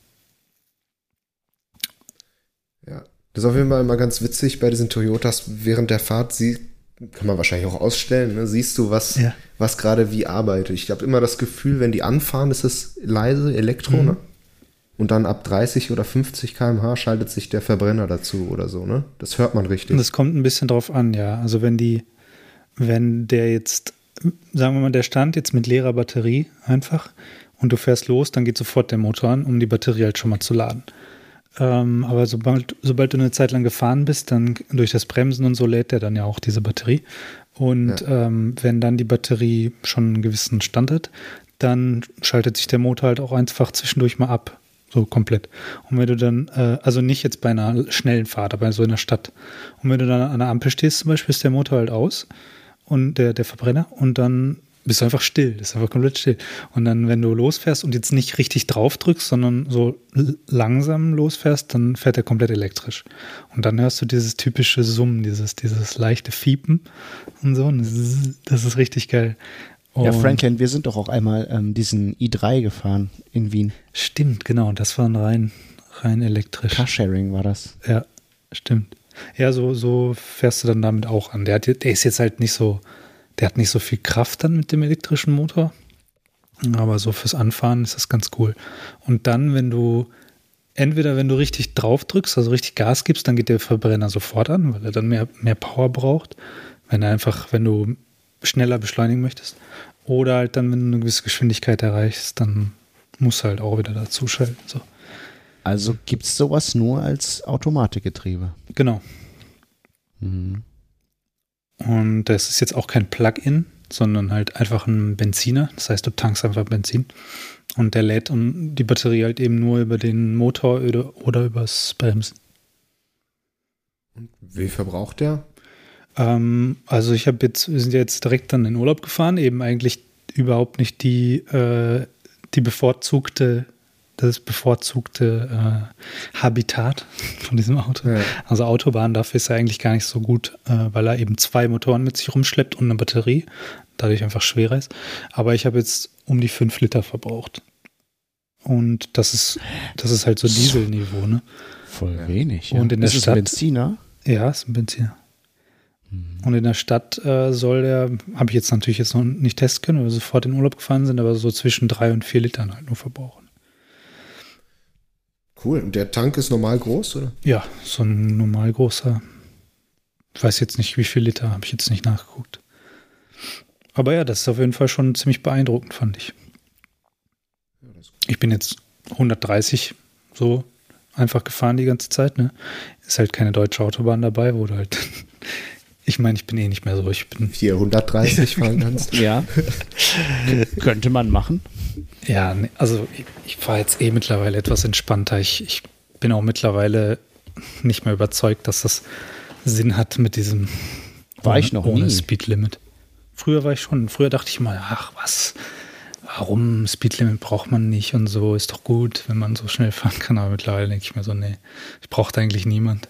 Ja. Das ist auf jeden Fall immer ganz witzig bei diesen Toyotas während der Fahrt. Sie kann man wahrscheinlich auch ausstellen. Ne? Siehst du, was, Ja. was gerade wie arbeitet. Ich habe immer das Gefühl, wenn die anfahren, ist es leise Elektro, ne? Und dann ab 30 oder 50 km/h schaltet sich der Verbrenner dazu oder so, ne? Das hört man richtig. Und das kommt ein bisschen drauf an, ja. Also wenn die, wenn der jetzt, sagen wir mal, der stand jetzt mit leerer Batterie einfach und du fährst los, dann geht sofort der Motor an, um die Batterie halt schon mal zu laden. Ähm, aber sobald, sobald du eine Zeit lang gefahren bist, dann durch das Bremsen und so lädt der dann ja auch diese Batterie. Und ähm, wenn dann die Batterie schon einen gewissen Stand hat, dann schaltet sich der Motor halt auch einfach zwischendurch mal ab. So komplett. Und wenn du dann, äh, also nicht jetzt bei einer schnellen Fahrt, aber so in der Stadt. Und wenn du dann an der Ampel stehst zum Beispiel, ist der Motor halt aus und der, der Verbrenner und dann bist du einfach still, ist einfach komplett still. Und dann, wenn du losfährst und jetzt nicht richtig drauf drückst, sondern so langsam losfährst, dann fährt er komplett elektrisch. Und dann hörst du dieses typische Summen, dieses, dieses leichte Fiepen und so. Und das ist, das richtig geil. Ja, Und- Franklin, wir sind doch auch einmal ähm, diesen i3 gefahren in Wien. Stimmt, genau. Das war ein rein, rein elektrisch. Carsharing war das. Ja, stimmt. Ja, so, so fährst du dann damit auch an. Der, hat, der ist jetzt halt nicht so, der hat nicht so viel Kraft dann mit dem elektrischen Motor. Aber so fürs Anfahren ist das ganz cool. Und dann, wenn du, entweder wenn du richtig drauf drückst, also richtig Gas gibst, dann geht der Verbrenner sofort an, weil er dann mehr, mehr Power braucht. Wenn er einfach, wenn du schneller beschleunigen möchtest. Oder halt dann, wenn du eine gewisse Geschwindigkeit erreichst, dann musst du halt auch wieder dazu schalten. So. Also gibt es sowas nur als Automatikgetriebe. Genau. Mhm. Und das ist jetzt auch kein Plug-in, sondern halt einfach ein Benziner. Das heißt, du tankst einfach Benzin. Und der lädt um die Batterie halt eben nur über den Motor oder, oder übers Bremsen. Wie verbraucht der? Ähm, also ich habe jetzt, wir sind ja jetzt direkt dann in Urlaub gefahren, eben eigentlich überhaupt nicht die, äh, die bevorzugte, das bevorzugte äh, Habitat von diesem Auto. Ja. Also Autobahn, dafür ist er eigentlich gar nicht so gut, äh, weil er eben zwei Motoren mit sich rumschleppt und eine Batterie, dadurch einfach schwerer ist. Aber ich habe jetzt um die fünf Liter verbraucht. Und das ist, das ist halt so Dieselniveau, ne? Voll wenig. Und in der ist Stadt- ein Benziner? Ja, ist ein Benziner. Und in der Stadt äh, soll der, habe ich jetzt natürlich jetzt noch nicht testen können, weil wir sofort in Urlaub gefahren sind, aber so zwischen drei und vier Litern halt nur verbrauchen. Cool. Und der Tank ist normal groß, oder? Ja, so ein normal großer. Ich weiß jetzt nicht, wie viel Liter, habe ich jetzt nicht nachgeguckt. Aber ja, das ist auf jeden Fall schon ziemlich beeindruckend, fand ich. Ich bin jetzt 130 so einfach gefahren die ganze Zeit, ne? Ist halt keine deutsche Autobahn dabei, wo du halt. Ich meine, ich bin eh nicht mehr so. Ich bin 430 fahren kannst. Ja. Könnte man machen. Ja, nee, also ich, ich fahre jetzt eh mittlerweile etwas entspannter. Ich, ich bin auch mittlerweile nicht mehr überzeugt, dass das Sinn hat mit diesem War ohne, ich noch ohne nie. Speedlimit. Früher war ich schon, früher dachte ich mal, ach was, warum Speedlimit braucht man nicht und so, ist doch gut, wenn man so schnell fahren kann. Aber mittlerweile denke ich mir so, nee, ich braucht eigentlich niemand.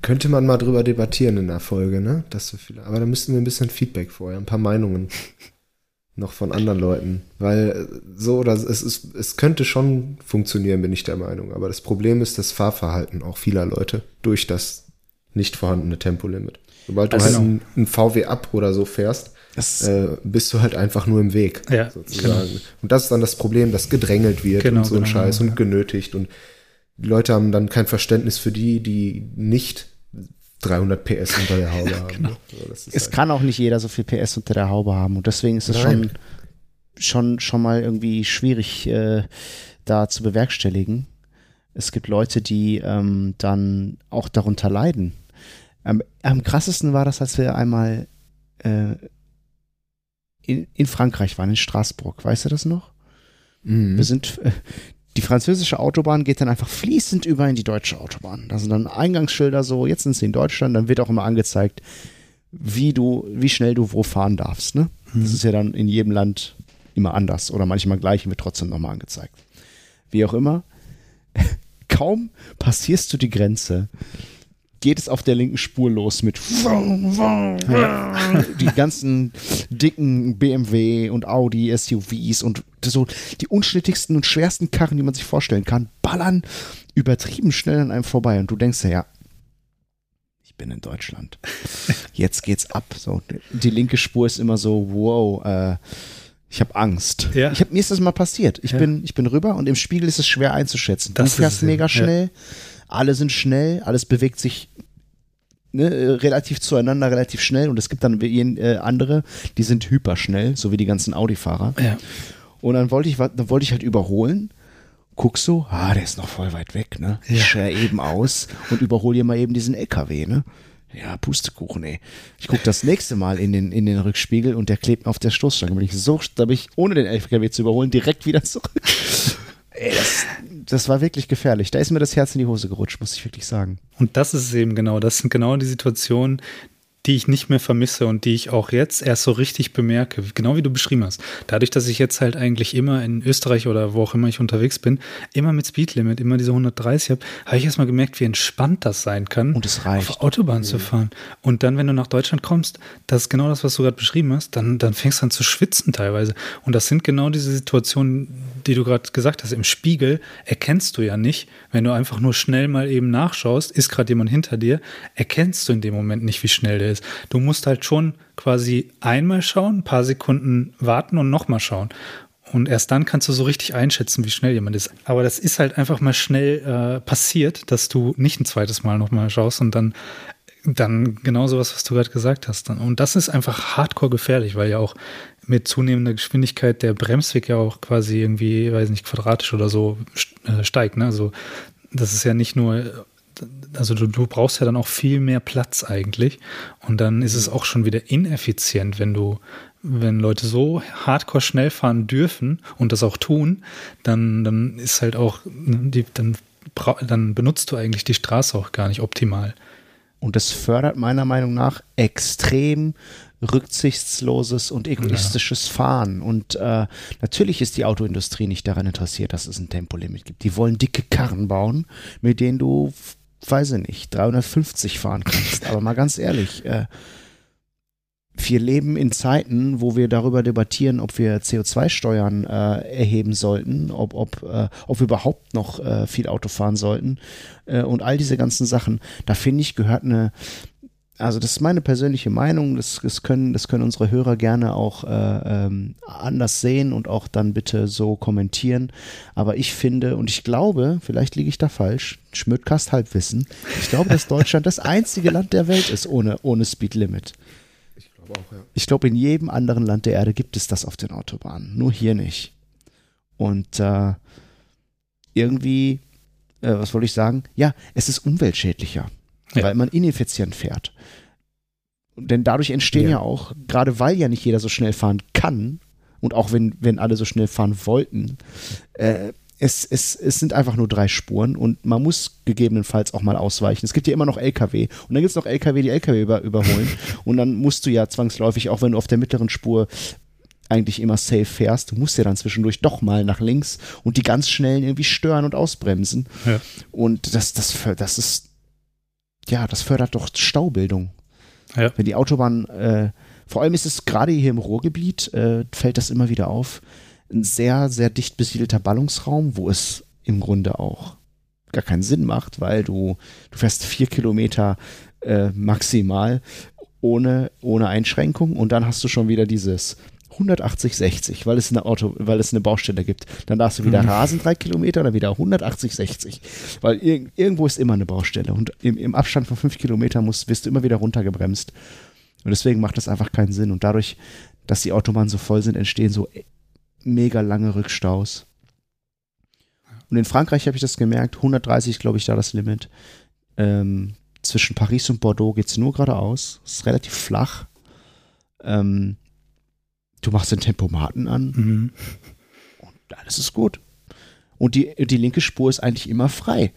Könnte man mal drüber debattieren in der Folge, ne? Das so viele. Aber da müssten wir ein bisschen Feedback vorher, ein paar Meinungen noch von anderen Leuten. Weil äh, so oder es ist, es könnte schon funktionieren, bin ich der Meinung. Aber das Problem ist das Fahrverhalten auch vieler Leute durch das nicht vorhandene Tempolimit. Sobald du Also- halt einen, einen VW ab oder so fährst, äh, bist du halt einfach nur im Weg. Ja, sozusagen. Und das ist dann das Problem, dass gedrängelt wird Genau, und so ein genau, Scheiß ja. und genötigt und die Leute haben dann kein Verständnis für die, die nicht 300 PS unter der Haube haben. genau. So, das ist es halt- kann auch nicht jeder so viel PS unter der Haube haben und deswegen ist es schon, schon, schon mal irgendwie schwierig äh, da zu bewerkstelligen. Es gibt Leute, die ähm, dann auch darunter leiden. Am, am krassesten war das, als wir einmal äh, in, in Frankreich waren, in Straßburg. Weißt du das noch? Mhm. Wir sind, äh, die französische Autobahn geht dann einfach fließend über in die deutsche Autobahn. Da sind dann Eingangsschilder so, jetzt sind sie in Deutschland, dann wird auch immer angezeigt, wie du, wie schnell du wo fahren darfst. Ne? Das ist ja dann in jedem Land immer anders oder manchmal gleich und wird trotzdem nochmal angezeigt. Wie auch immer, kaum passierst du die Grenze, geht es auf der linken Spur los mit die ganzen dicken BMW und Audi SUVs und so die unschnittigsten und schwersten Karren, die man sich vorstellen kann, ballern übertrieben schnell an einem vorbei und du denkst dir, ja, ich bin in Deutschland. Jetzt geht's ab. So, die linke Spur ist immer so, wow, äh, ich habe Angst. Ja. Ich hab, mir ist das mal passiert. Ich, Ja. bin, ich bin rüber und im Spiegel ist es schwer einzuschätzen. Das du fährst mega ja. Alle sind schnell, alles bewegt sich ne, äh, relativ zueinander, relativ schnell und es gibt dann äh, andere, die sind hyperschnell, so wie die ganzen Audi-Fahrer. Ja. Und dann wollte ich, dann wollte ich halt überholen. Guck so, ah, der ist noch voll weit weg, ne? Ich scher eben aus und überhole hier mal eben diesen LKW, ne? Ja, Pustekuchen, ey. Ich guck das nächste Mal in den, in den Rückspiegel und der klebt mir auf der Stoßstange. Bin ich so, da bin ich, ohne den LKW zu überholen, direkt wieder zurück. Das, das war wirklich gefährlich. Da ist mir das Herz in die Hose gerutscht, muss ich wirklich sagen. Und das ist eben genau. Das sind genau die Situationen, die ich nicht mehr vermisse und die ich auch jetzt erst so richtig bemerke, genau wie du beschrieben hast. Dadurch, dass ich jetzt halt eigentlich immer in Österreich oder wo auch immer ich unterwegs bin, immer mit Speedlimit, immer diese 130 habe, habe ich erst mal gemerkt, wie entspannt das sein kann, Und es reicht. auf Autobahn zu fahren. Und dann, wenn du nach Deutschland kommst, das ist genau das, was du gerade beschrieben hast, dann, dann fängst du an zu schwitzen teilweise. Und das sind genau diese Situationen, die du gerade gesagt hast. Im Spiegel erkennst du ja nicht, wenn du einfach nur schnell mal eben nachschaust, ist gerade jemand hinter dir, erkennst du in dem Moment nicht, wie schnell der ist. Du musst halt schon quasi einmal schauen, ein paar Sekunden warten und nochmal schauen. Und erst dann kannst du so richtig einschätzen, wie schnell jemand ist. Aber das ist halt einfach mal schnell äh, passiert, dass du nicht ein zweites Mal nochmal schaust und dann, dann genau sowas, was du gerade gesagt hast. Und das ist einfach hardcore gefährlich, weil ja auch mit zunehmender Geschwindigkeit der Bremsweg ja auch quasi irgendwie, weiß nicht, quadratisch oder so äh, steigt. Ne? Also das ist ja nicht nur, also du, du brauchst ja dann auch viel mehr Platz eigentlich. Und dann ist es auch schon wieder ineffizient, wenn du, wenn Leute so hardcore schnell fahren dürfen und das auch tun, dann, dann ist halt auch, die, dann, dann benutzt du eigentlich die Straße auch gar nicht optimal. Und das fördert meiner Meinung nach extrem rücksichtsloses und egoistisches Fahren. Und äh, natürlich ist die Autoindustrie nicht daran interessiert, dass es ein Tempolimit gibt. Die wollen dicke Karren bauen, mit denen du, weiß ich nicht, 350 fahren kannst. Aber mal ganz ehrlich, äh, wir leben in Zeiten, wo wir darüber debattieren, ob wir CO2-Steuern äh, erheben sollten, ob, ob, äh, ob wir überhaupt noch äh, viel Auto fahren sollten äh, und all diese ganzen Sachen. Da finde ich, gehört eine, also das ist meine persönliche Meinung, das, das, können, das können unsere Hörer gerne auch äh, ähm, anders sehen und auch dann bitte so kommentieren. Aber ich finde und ich glaube, vielleicht liege ich da falsch, Schmödkast Halbwissen, ich glaube, dass Deutschland das einzige Land der Welt ist ohne, ohne Speedlimit. Ich glaube auch, ja. Ich glaube, in jedem anderen Land der Erde gibt es das auf den Autobahnen, nur hier nicht. Und äh, irgendwie, äh, was wollte ich sagen? Ja, es ist umweltschädlicher, Ja. weil man ineffizient fährt. Denn dadurch entstehen ja. Ja. auch, gerade weil ja nicht jeder so schnell fahren kann, und auch wenn, wenn alle so schnell fahren wollten, äh, es, es, es sind einfach nur drei Spuren und man muss gegebenenfalls auch mal ausweichen. Es gibt ja immer noch LKW und dann gibt es noch LKW, die LKW über, überholen und dann musst du ja zwangsläufig, auch wenn du auf der mittleren Spur eigentlich immer safe fährst, du musst ja dann zwischendurch doch mal nach links und die ganz schnellen irgendwie stören und ausbremsen. Ja. Und das, das, das ist, ja, das fördert doch Staubildung. Ja. Wenn die Autobahn, äh, vor allem ist es gerade hier im Ruhrgebiet, äh, fällt das immer wieder auf, ein sehr, sehr dicht besiedelter Ballungsraum, wo es im Grunde auch gar keinen Sinn macht, weil du, du fährst vier Kilometer äh, maximal ohne, ohne Einschränkung und dann hast du schon wieder dieses 180, 60, weil es eine Auto, weil es eine Baustelle gibt. Dann darfst du wieder Mhm. rasen drei Kilometer, dann wieder 180, 60. Weil ir irgendwo ist immer eine Baustelle und im, im Abstand von fünf Kilometern musst, wirst du immer wieder runtergebremst. Und deswegen macht das einfach keinen Sinn. Und dadurch, dass die Autobahnen so voll sind, entstehen so mega lange Rückstaus. Und in Frankreich habe ich das gemerkt, 130 glaube ich da das Limit. Ähm, zwischen Paris und Bordeaux geht es nur geradeaus. Es ist relativ flach. Ähm, du machst den Tempomaten an Mhm. und alles ist gut. Und die, die linke Spur ist eigentlich immer frei.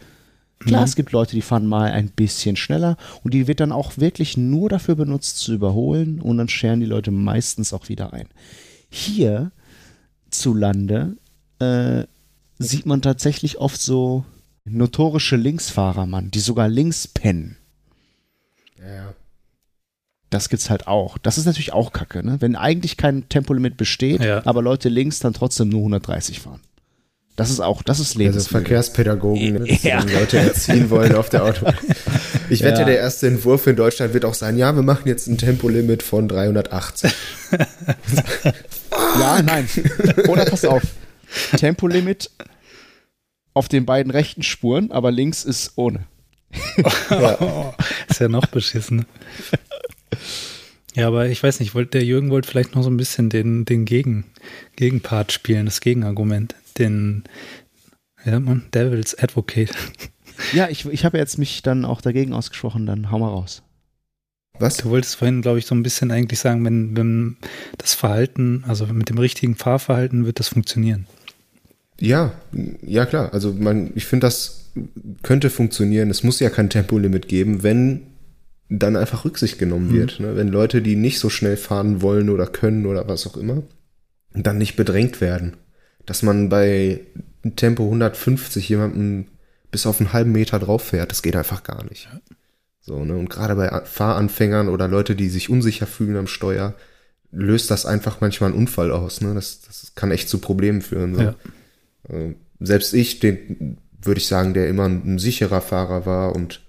Klar, Mhm. es gibt Leute, die fahren mal ein bisschen schneller und die wird dann auch wirklich nur dafür benutzt zu überholen und dann scheren die Leute meistens auch wieder ein. Hier zu Lande äh, sieht man tatsächlich oft so notorische Linksfahrer, Mann, die sogar links pennen. Ja. Das gibt's halt auch. Das ist natürlich auch kacke, ne? Wenn eigentlich kein Tempolimit besteht, Ja. aber Leute links dann trotzdem nur 130 fahren. Das ist auch, das ist Also lebensmüde. Verkehrspädagogen, ne, Ja. dann Leute erziehen wollen auf der Autobahn. Ich wette, Ja. der erste Entwurf in Deutschland wird auch sein, ja, wir machen jetzt ein Tempolimit von 380. Ja, nein. Oder pass auf. Tempolimit auf den beiden rechten Spuren, aber links ist ohne. Oh, ist ja noch beschissen. Ja, aber ich weiß nicht, wollt, der Jürgen wollte vielleicht noch so ein bisschen den, den Gegen, Gegenpart spielen, das Gegenargument. Den, ja, man, Devil's Advocate. Ja, ich, ich habe jetzt mich dann auch dagegen ausgesprochen, dann hau mal raus. Was? Du wolltest vorhin, glaube ich, so ein bisschen eigentlich sagen, wenn, wenn das Verhalten, also mit dem richtigen Fahrverhalten wird das funktionieren. Ja, ja klar. Also man, ich finde, das könnte funktionieren. Es muss ja kein Tempolimit geben, wenn dann einfach Rücksicht genommen Mhm. wird. Ne? Wenn Leute, die nicht so schnell fahren wollen oder können oder was auch immer, dann nicht bedrängt werden. Dass man bei Tempo 150 jemanden bis auf einen halben Meter drauf fährt, das geht einfach gar nicht. So, ne? Und gerade bei Fahranfängern oder Leute, die sich unsicher fühlen am Steuer, löst das einfach manchmal einen Unfall aus. Ne? Das, das kann echt zu Problemen führen. So. Ja. Äh, Selbst ich, den würde ich sagen, der immer ein, sicherer Fahrer war und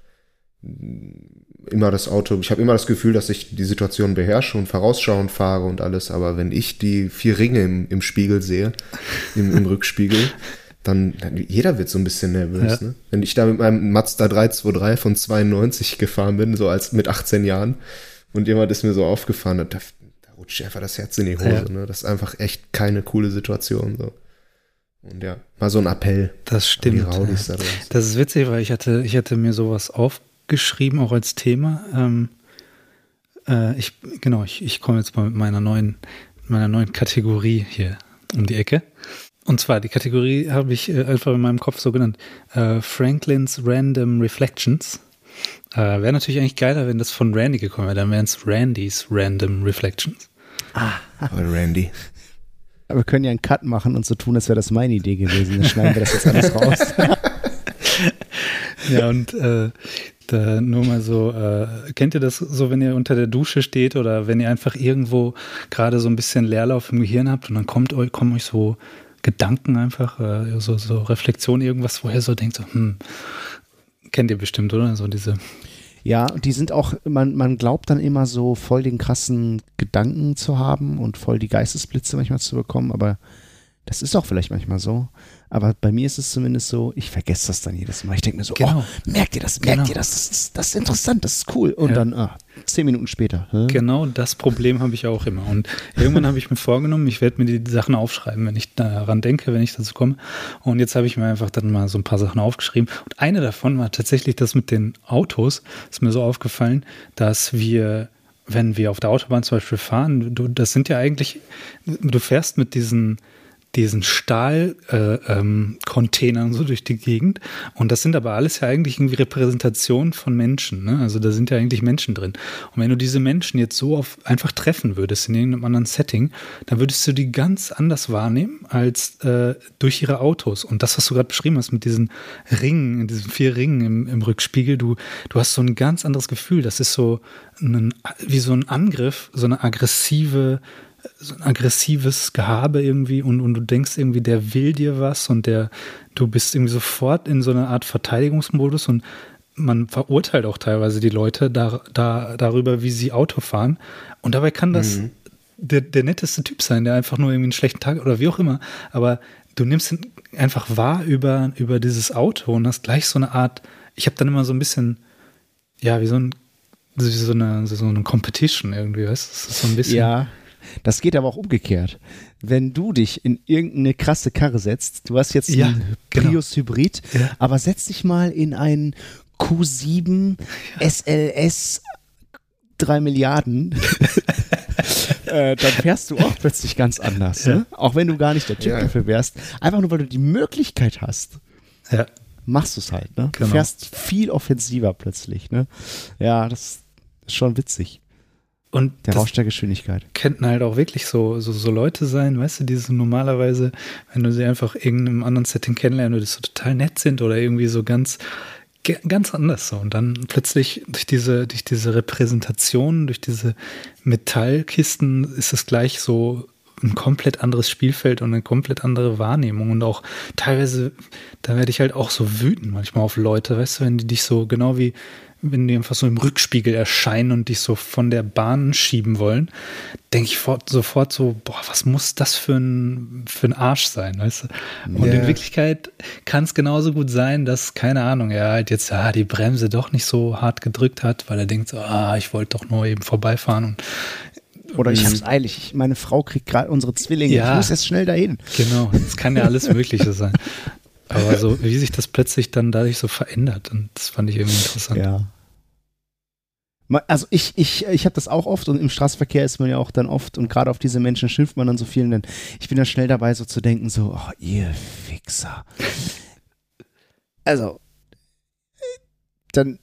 immer das Auto, ich habe immer das Gefühl, dass ich die Situation beherrsche und vorausschauend fahre und alles, aber wenn ich die vier Ringe im, im Spiegel sehe, im, im Rückspiegel, dann, jeder wird so ein bisschen nervös. Ja. Ne? Wenn ich da mit meinem Mazda 323 von 92 gefahren bin, so als mit 18 Jahren, und jemand ist mir so aufgefahren, da, da rutscht einfach das Herz in die Hose. Ja. Ne? Das ist einfach echt keine coole Situation. So. Und ja, mal so ein Appell Das stimmt. Raudis da draußen. Das ist witzig, weil ich hatte, ich hatte mir sowas aufgeschrieben, auch als Thema. Ähm, äh, ich, genau, ich, ich komme jetzt mal mit meiner neuen, meiner neuen Kategorie hier um die Ecke. Und zwar, die Kategorie habe ich äh, einfach in meinem Kopf so genannt. Äh, Franklin's Random Reflections. Äh, wäre natürlich eigentlich geiler, wenn das von Randy gekommen wäre. Dann wären es Randys Random Reflections. Oh, Randy. Aber wir können ja einen Cut machen und so tun, als wäre das meine Idee gewesen. Dann schneiden wir das jetzt alles raus. Ja, und äh, da nur mal so, äh, kennt ihr das so, wenn ihr unter der Dusche steht oder wenn ihr einfach irgendwo gerade so ein bisschen Leerlauf im Gehirn habt und dann kommt euch, kommen euch so Gedanken einfach, äh, so, so Reflexion, irgendwas, wo ihr so denkt, so, hm, kennt ihr bestimmt, oder? So diese, Ja, die sind auch, man, man glaubt dann immer so voll den krassen Gedanken zu haben und voll die Geistesblitze manchmal zu bekommen, aber das ist auch vielleicht manchmal so. Aber bei mir ist es zumindest so, ich vergesse das dann jedes Mal. Ich denke mir so, Genau. oh, merkt ihr das, merkt Genau. ihr das, das ist, das ist interessant, das ist cool. Und Ja. dann, ah, zehn Minuten später. hä? Genau das Problem habe ich auch immer. Und irgendwann habe ich mir vorgenommen, ich werde mir die Sachen aufschreiben, wenn ich daran denke, wenn ich dazu komme. Und jetzt habe ich mir einfach dann mal so ein paar Sachen aufgeschrieben. Und eine davon war tatsächlich das mit den Autos. Ist mir so aufgefallen, dass wir, wenn wir auf der Autobahn zum Beispiel fahren, du, das sind ja eigentlich, du fährst mit diesen diesen Stahlcontainern äh, ähm, so durch die Gegend. Und das sind aber alles ja eigentlich irgendwie Repräsentationen von Menschen. Ne? Also da sind ja eigentlich Menschen drin. Und wenn du diese Menschen jetzt so auf, einfach treffen würdest in irgendeinem anderen Setting, dann würdest du die ganz anders wahrnehmen als äh, durch ihre Autos. Und das, was du gerade beschrieben hast mit diesen Ringen, diesen vier Ringen im, im Rückspiegel, du, du hast so ein ganz anderes Gefühl. Das ist so ein, wie so ein Angriff, so eine aggressive so ein aggressives Gehabe irgendwie und, und du denkst irgendwie, der will dir was und der, du bist irgendwie sofort in so einer Art Verteidigungsmodus und man verurteilt auch teilweise die Leute da, da, darüber, wie sie Auto fahren. Und dabei kann das Mhm. der, der netteste Typ sein, der einfach nur irgendwie einen schlechten Tag oder wie auch immer. Aber du nimmst ihn einfach wahr über, über dieses Auto und hast gleich so eine Art, ich habe dann immer so ein bisschen, ja, wie so ein so eine, so eine Competition irgendwie, weißt du? Das ist so ein bisschen. Ja, das geht aber auch umgekehrt. Wenn du dich in irgendeine krasse Karre setzt, du hast jetzt Ja, einen genau. Prius Hybrid, Ja. aber setz dich mal in einen Q7 SLS 3 Milliarden, äh, dann fährst du auch plötzlich ganz anders. Ja. Ne? Auch wenn du gar nicht der Typ Ja. dafür wärst. Einfach nur, weil du die Möglichkeit hast, ja. machst du es halt. Ne? Du Genau. fährst viel offensiver plötzlich. Ne? Ja, das ist schon witzig. Und Der Rausch der Geschwindigkeit. könnten halt auch wirklich so, so, so Leute sein, weißt du, die so normalerweise, wenn du sie einfach in einem anderen Setting kennenlernst, die so total nett sind oder irgendwie so ganz, ganz anders so. Und dann plötzlich durch diese, durch diese Repräsentation, durch diese Metallkisten ist es gleich so ein komplett anderes Spielfeld und eine komplett andere Wahrnehmung. Und auch teilweise, da werde ich halt auch so wütend manchmal auf Leute, weißt du, wenn die dich so, genau wie wenn die einfach so im Rückspiegel erscheinen und dich so von der Bahn schieben wollen, denke ich fort, sofort so, boah, was muss das für ein, für ein Arsch sein, weißt du? Und Ja. in Wirklichkeit kann es genauso gut sein, dass, keine Ahnung, er halt jetzt ah, die Bremse doch nicht so hart gedrückt hat, weil er denkt so, ah, ich wollte doch nur eben vorbeifahren und Oder ich hab's eilig. Meine Frau kriegt gerade unsere Zwillinge. Ja. Ich muss jetzt schnell dahin. Genau, es kann ja alles Mögliche sein. Aber so, wie sich das plötzlich dann dadurch so verändert, und das fand ich irgendwie interessant. Ja. Also ich, ich, ich habe das auch oft und im Straßenverkehr ist man ja auch dann oft und gerade auf diese Menschen schimpft man dann so vielen, denn ich bin dann schnell dabei so zu denken, so, oh, ihr Fixer. Also, dann,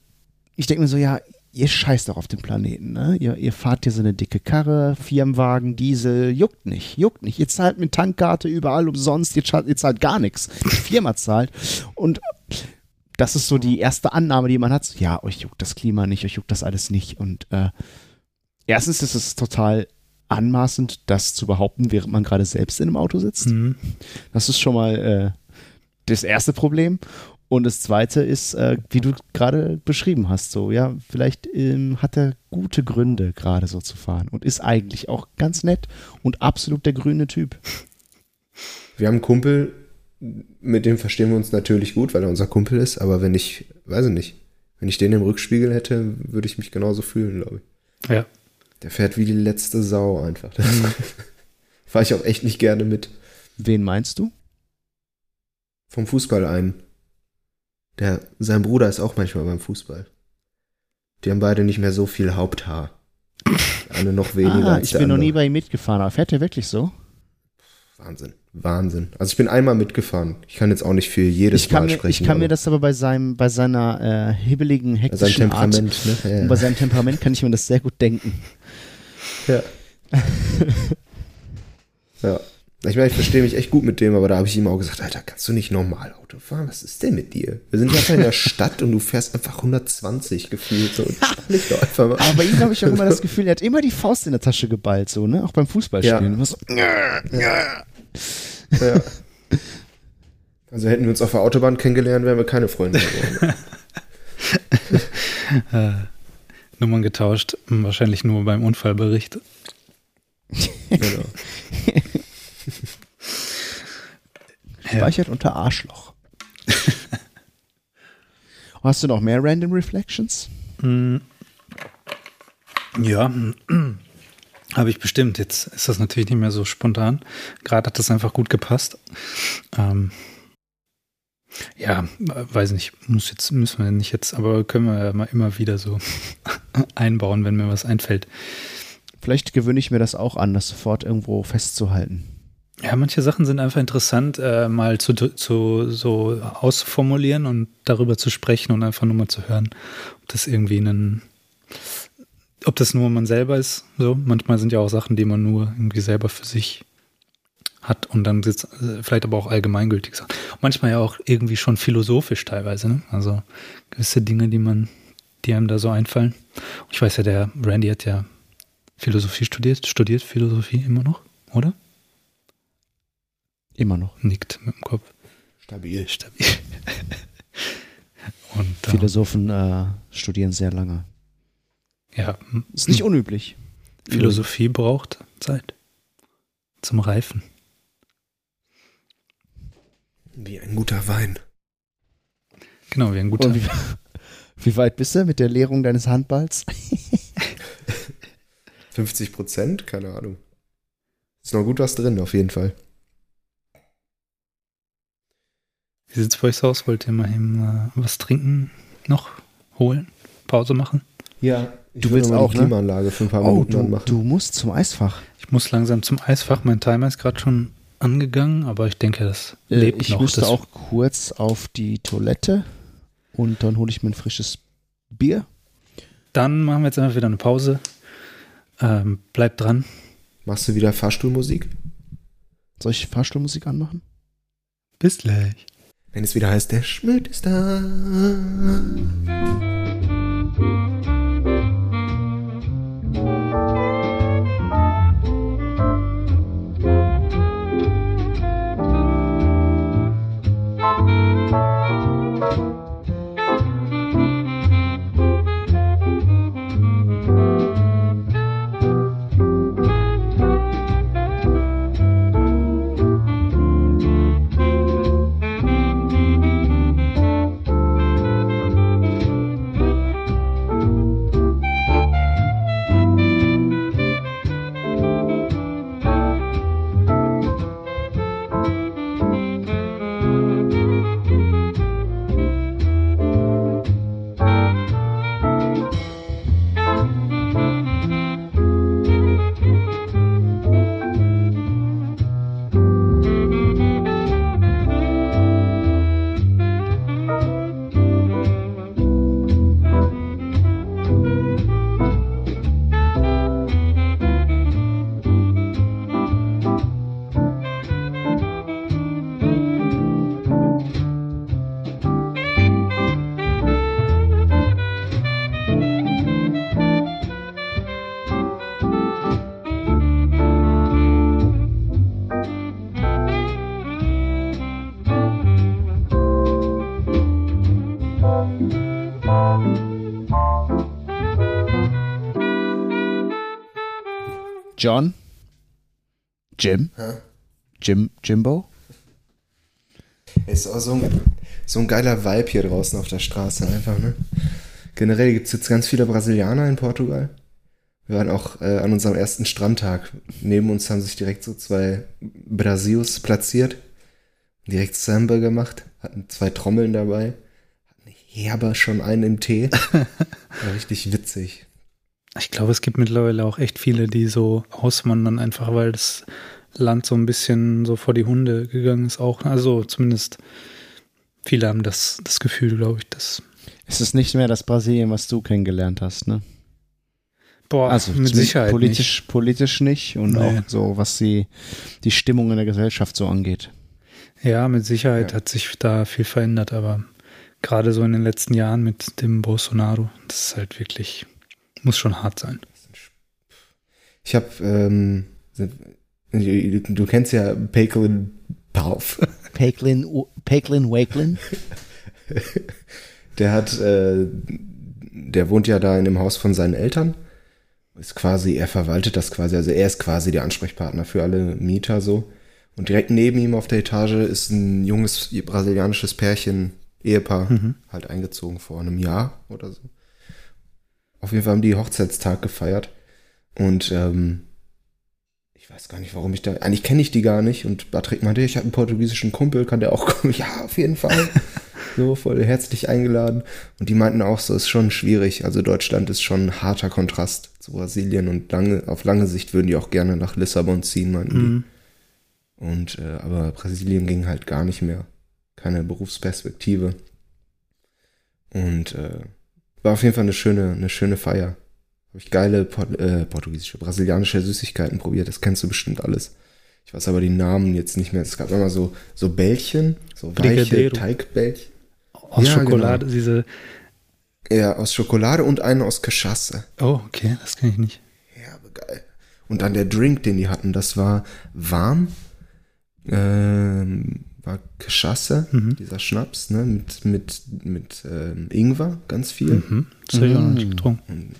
ich denke mir so, ja, ihr scheißt doch auf den Planeten, ne? Ihr, ihr fahrt hier so eine dicke Karre, Firmenwagen, Diesel, juckt nicht, juckt nicht. Ihr zahlt mit Tankkarte überall umsonst, ihr, zahlt- ihr zahlt gar nichts. Die Firma zahlt und das ist so die erste Annahme, die man hat. Ja, euch juckt das Klima nicht, euch juckt das alles nicht. Und äh, erstens ist es total anmaßend, das zu behaupten, während man gerade selbst in einem Auto sitzt. Mhm. Das ist schon mal äh, das erste Problem. Und das zweite ist, äh, wie du gerade beschrieben hast, so, ja, vielleicht ähm, hat er gute Gründe, gerade so zu fahren und ist eigentlich auch ganz nett und absolut der grüne Typ. Wir haben einen Kumpel, mit dem verstehen wir uns natürlich gut, weil er unser Kumpel ist, aber wenn ich, weiß ich nicht, wenn ich den im Rückspiegel hätte, würde ich mich genauso fühlen, glaube ich. Ja. Der fährt wie die letzte Sau einfach. Da fahre ich auch echt nicht gerne mit. Wen meinst du? Vom Fußball ein. Der, sein Bruder ist auch manchmal beim Fußball. Die haben beide nicht mehr so viel Haupthaar. Der eine noch weniger Ah, ich der bin noch nie bei ihm mitgefahren, aber fährt er wirklich so? Wahnsinn. Wahnsinn. Also ich bin einmal mitgefahren. Ich kann jetzt auch nicht für jedes Ich Mal mir, sprechen. ich kann mir das aber bei seinem, bei seiner äh, hibbeligen, hektischen Art ne? Ja, und ja. bei seinem Temperament kann ich mir das sehr gut denken. Ja. ja. Ich meine, ich verstehe mich echt gut mit dem, aber da habe ich ihm auch gesagt, Alter, kannst du nicht normal Auto fahren? Was ist denn mit dir? Wir sind einfach in der Stadt und du fährst einfach 120 gefühlt. So, doch einfach mal. Aber bei ihm habe ich auch immer das Gefühl, er hat immer die Faust in der Tasche geballt, so, ne? Auch beim Fußballspielen. Ja. So, Ja. Also hätten wir uns auf der Autobahn kennengelernt, wären wir keine Freunde geworden. Nummern getauscht, wahrscheinlich nur beim Unfallbericht. genau. speichert unter Arschloch. Hast du noch mehr Random Reflections? Ja, habe ich bestimmt. Jetzt ist das natürlich nicht mehr so spontan. Gerade hat das einfach gut gepasst. Ähm, ja, weiß nicht, muss jetzt, müssen wir nicht jetzt, aber können wir ja mal immer wieder so einbauen, wenn mir was einfällt. Vielleicht gewöhne ich mir das auch an, das sofort irgendwo festzuhalten. Ja, manche Sachen sind einfach interessant, äh, mal zu, zu so auszuformulieren und darüber zu sprechen und einfach nur mal zu hören, ob das irgendwie einen, ob das nur man selber ist. So, manchmal sind ja auch Sachen, die man nur irgendwie selber für sich hat und dann sitzt, äh, vielleicht aber auch allgemeingültig Sachen. Manchmal ja auch irgendwie schon philosophisch teilweise, ne? Also gewisse Dinge, die man, die einem da so einfallen. Ich weiß ja, der Randy hat ja Philosophie studiert, studiert Philosophie immer noch, oder? Immer noch. Nickt mit dem Kopf. Stabil. Stabil. Und äh, Philosophen äh, studieren sehr lange. ja, Ist nicht unüblich. Philosophie braucht Zeit zum Reifen. Wie ein guter Wein. Genau, wie ein guter. Und wie, wie weit bist du mit der Lehrung deines Handballs? 50 Prozent? Keine Ahnung. Ist noch gut was drin, auf jeden Fall. Wie sieht's bei euch so aus? Wollt ihr mal eben äh, was trinken noch holen? Pause machen? Ja. Ich Du will willst auch, die ne? Klimaanlage für ein paar Oh, Minuten du, anmachen. du musst zum Eisfach. Ich muss langsam zum Eisfach. Mein Timer ist gerade schon angegangen, aber ich denke, das Äh, lebt ich noch. müsste das, auch kurz auf die Toilette und dann hole ich mir ein frisches Bier. Dann machen wir jetzt einfach wieder eine Pause. Ähm, bleibt dran. Machst du wieder Fahrstuhlmusik? Soll ich Fahrstuhlmusik anmachen? Bis gleich. Wenn es wieder heißt, der Schmidt ist da. John? Jim? Jim? Jimbo? Ist auch so ein, so ein geiler Vibe hier draußen auf der Straße einfach, ne? Generell gibt es jetzt ganz viele Brasilianer in Portugal. Wir waren auch äh, an unserem ersten Strandtag. Neben uns haben sich direkt so zwei Brasilios platziert. Direkt Samba gemacht. Hatten zwei Trommeln dabei. Hatten herber schon einen im Tee. War richtig witzig. Ich glaube, es gibt mittlerweile auch echt viele, die so auswandern, einfach weil das Land so ein bisschen so vor die Hunde gegangen ist auch. Also zumindest viele haben das, das Gefühl, glaube ich, dass. Es ist nicht mehr das Brasilien, was du kennengelernt hast, ne? Boah, Also mit Sicherheit politisch, politisch nicht und Nee. auch so, was die, die Stimmung in der Gesellschaft so angeht. nicht. Ja, mit Sicherheit Ja. hat sich da viel verändert, aber gerade so in den letzten Jahren mit dem Bolsonaro, das ist halt wirklich, muss schon hart sein. Ich habe, ähm, du, du kennst ja Pekelin Pauf. Peklin, Peklin Wakelin? Der hat, äh, der wohnt ja da in dem Haus von seinen Eltern. Ist quasi, er verwaltet das quasi, also er ist quasi der Ansprechpartner für alle Mieter so. Und direkt neben ihm auf der Etage ist ein junges brasilianisches Pärchen, Ehepaar, halt eingezogen vor einem Jahr oder so. Auf jeden Fall haben die Hochzeitstag gefeiert. Und ähm, ich weiß gar nicht, warum ich da. Eigentlich kenne ich die gar nicht. Und Patrick meinte, ich habe einen portugiesischen Kumpel, kann der auch kommen? Ja, auf jeden Fall. so voll herzlich eingeladen. Und die meinten auch so, ist schon schwierig. Also Deutschland ist schon ein harter Kontrast zu Brasilien und lange, auf lange Sicht würden die auch gerne nach Lissabon ziehen, meinten Mhm. die. Und äh, aber Brasilien ging halt gar nicht mehr. Keine Berufsperspektive. Und äh, war auf jeden Fall eine schöne, eine schöne Feier. Habe ich geile Port äh, portugiesische, brasilianische Süßigkeiten probiert. Das kennst du bestimmt alles. Ich weiß aber die Namen jetzt nicht mehr. Es gab immer so, so Bällchen, so weiche. Teigbällchen. Aus Ja, Schokolade, genau. diese. Ja, aus Schokolade und einen aus Cachasse. Oh, okay, das kenne ich nicht. Herbe geil. Und dann der Drink, den die hatten, das war warm, ähm, war Keschasse, Mhm. dieser Schnaps, ne, mit, mit, mit ähm, Ingwer, ganz viel. Mhm. Das habe ich auch noch nicht Mm. getrunken.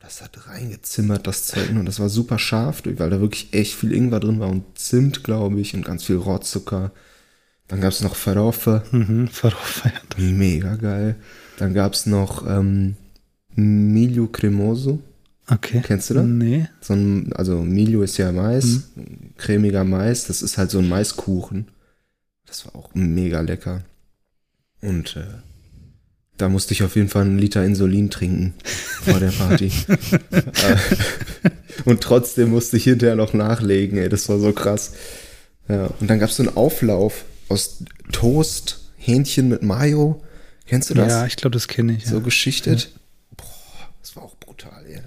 Das hat reingezimmert, das Zeug. ne, Und das war super scharf, weil da wirklich echt viel Ingwer drin war und Zimt, glaube ich, und ganz viel Rohrzucker. Dann gab es noch Faroffe, Mhm. Verfeiert. mega geil. Dann gab es noch ähm, Miglio Cremoso. Okay. Kennst du das? Nee. So ein, also Miglio ist ja Mais, cremiger Mais, das ist halt so ein Maiskuchen. Das war auch mega lecker. Und äh, da musste ich auf jeden Fall einen Liter Insulin trinken vor der Party. Äh, und trotzdem musste ich hinterher noch nachlegen, ey, das war so krass. Ja, und dann gab es so einen Auflauf aus Toast, Hähnchen mit Mayo. Kennst du das? Ja, ich glaube, das kenne ich. Ja. so geschichtet. Boah, das war auch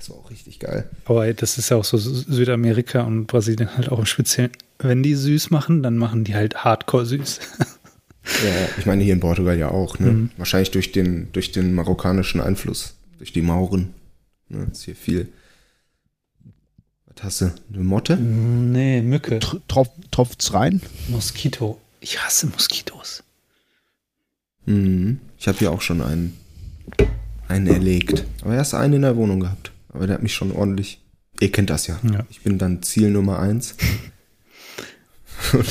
das war auch richtig geil. Aber das ist ja auch so Südamerika und Brasilien halt auch im Speziellen. Wenn die süß machen, dann machen die halt hardcore süß. Ja, ich meine hier in Portugal ja auch, ne? Mhm. Wahrscheinlich durch den, durch den marokkanischen Einfluss, durch die Mauren. Ne? Ist hier viel. Was hast du? Eine Motte? nee, Mücke. Tr- Tropf, tropft's rein? Moskito. Ich hasse Moskitos. Mhm. Ich habe hier auch schon einen, einen erlegt. Aber erst einen in der Wohnung gehabt. Aber der hat mich schon ordentlich. Ihr kennt das ja. Ja. Ich bin dann Ziel Nummer eins.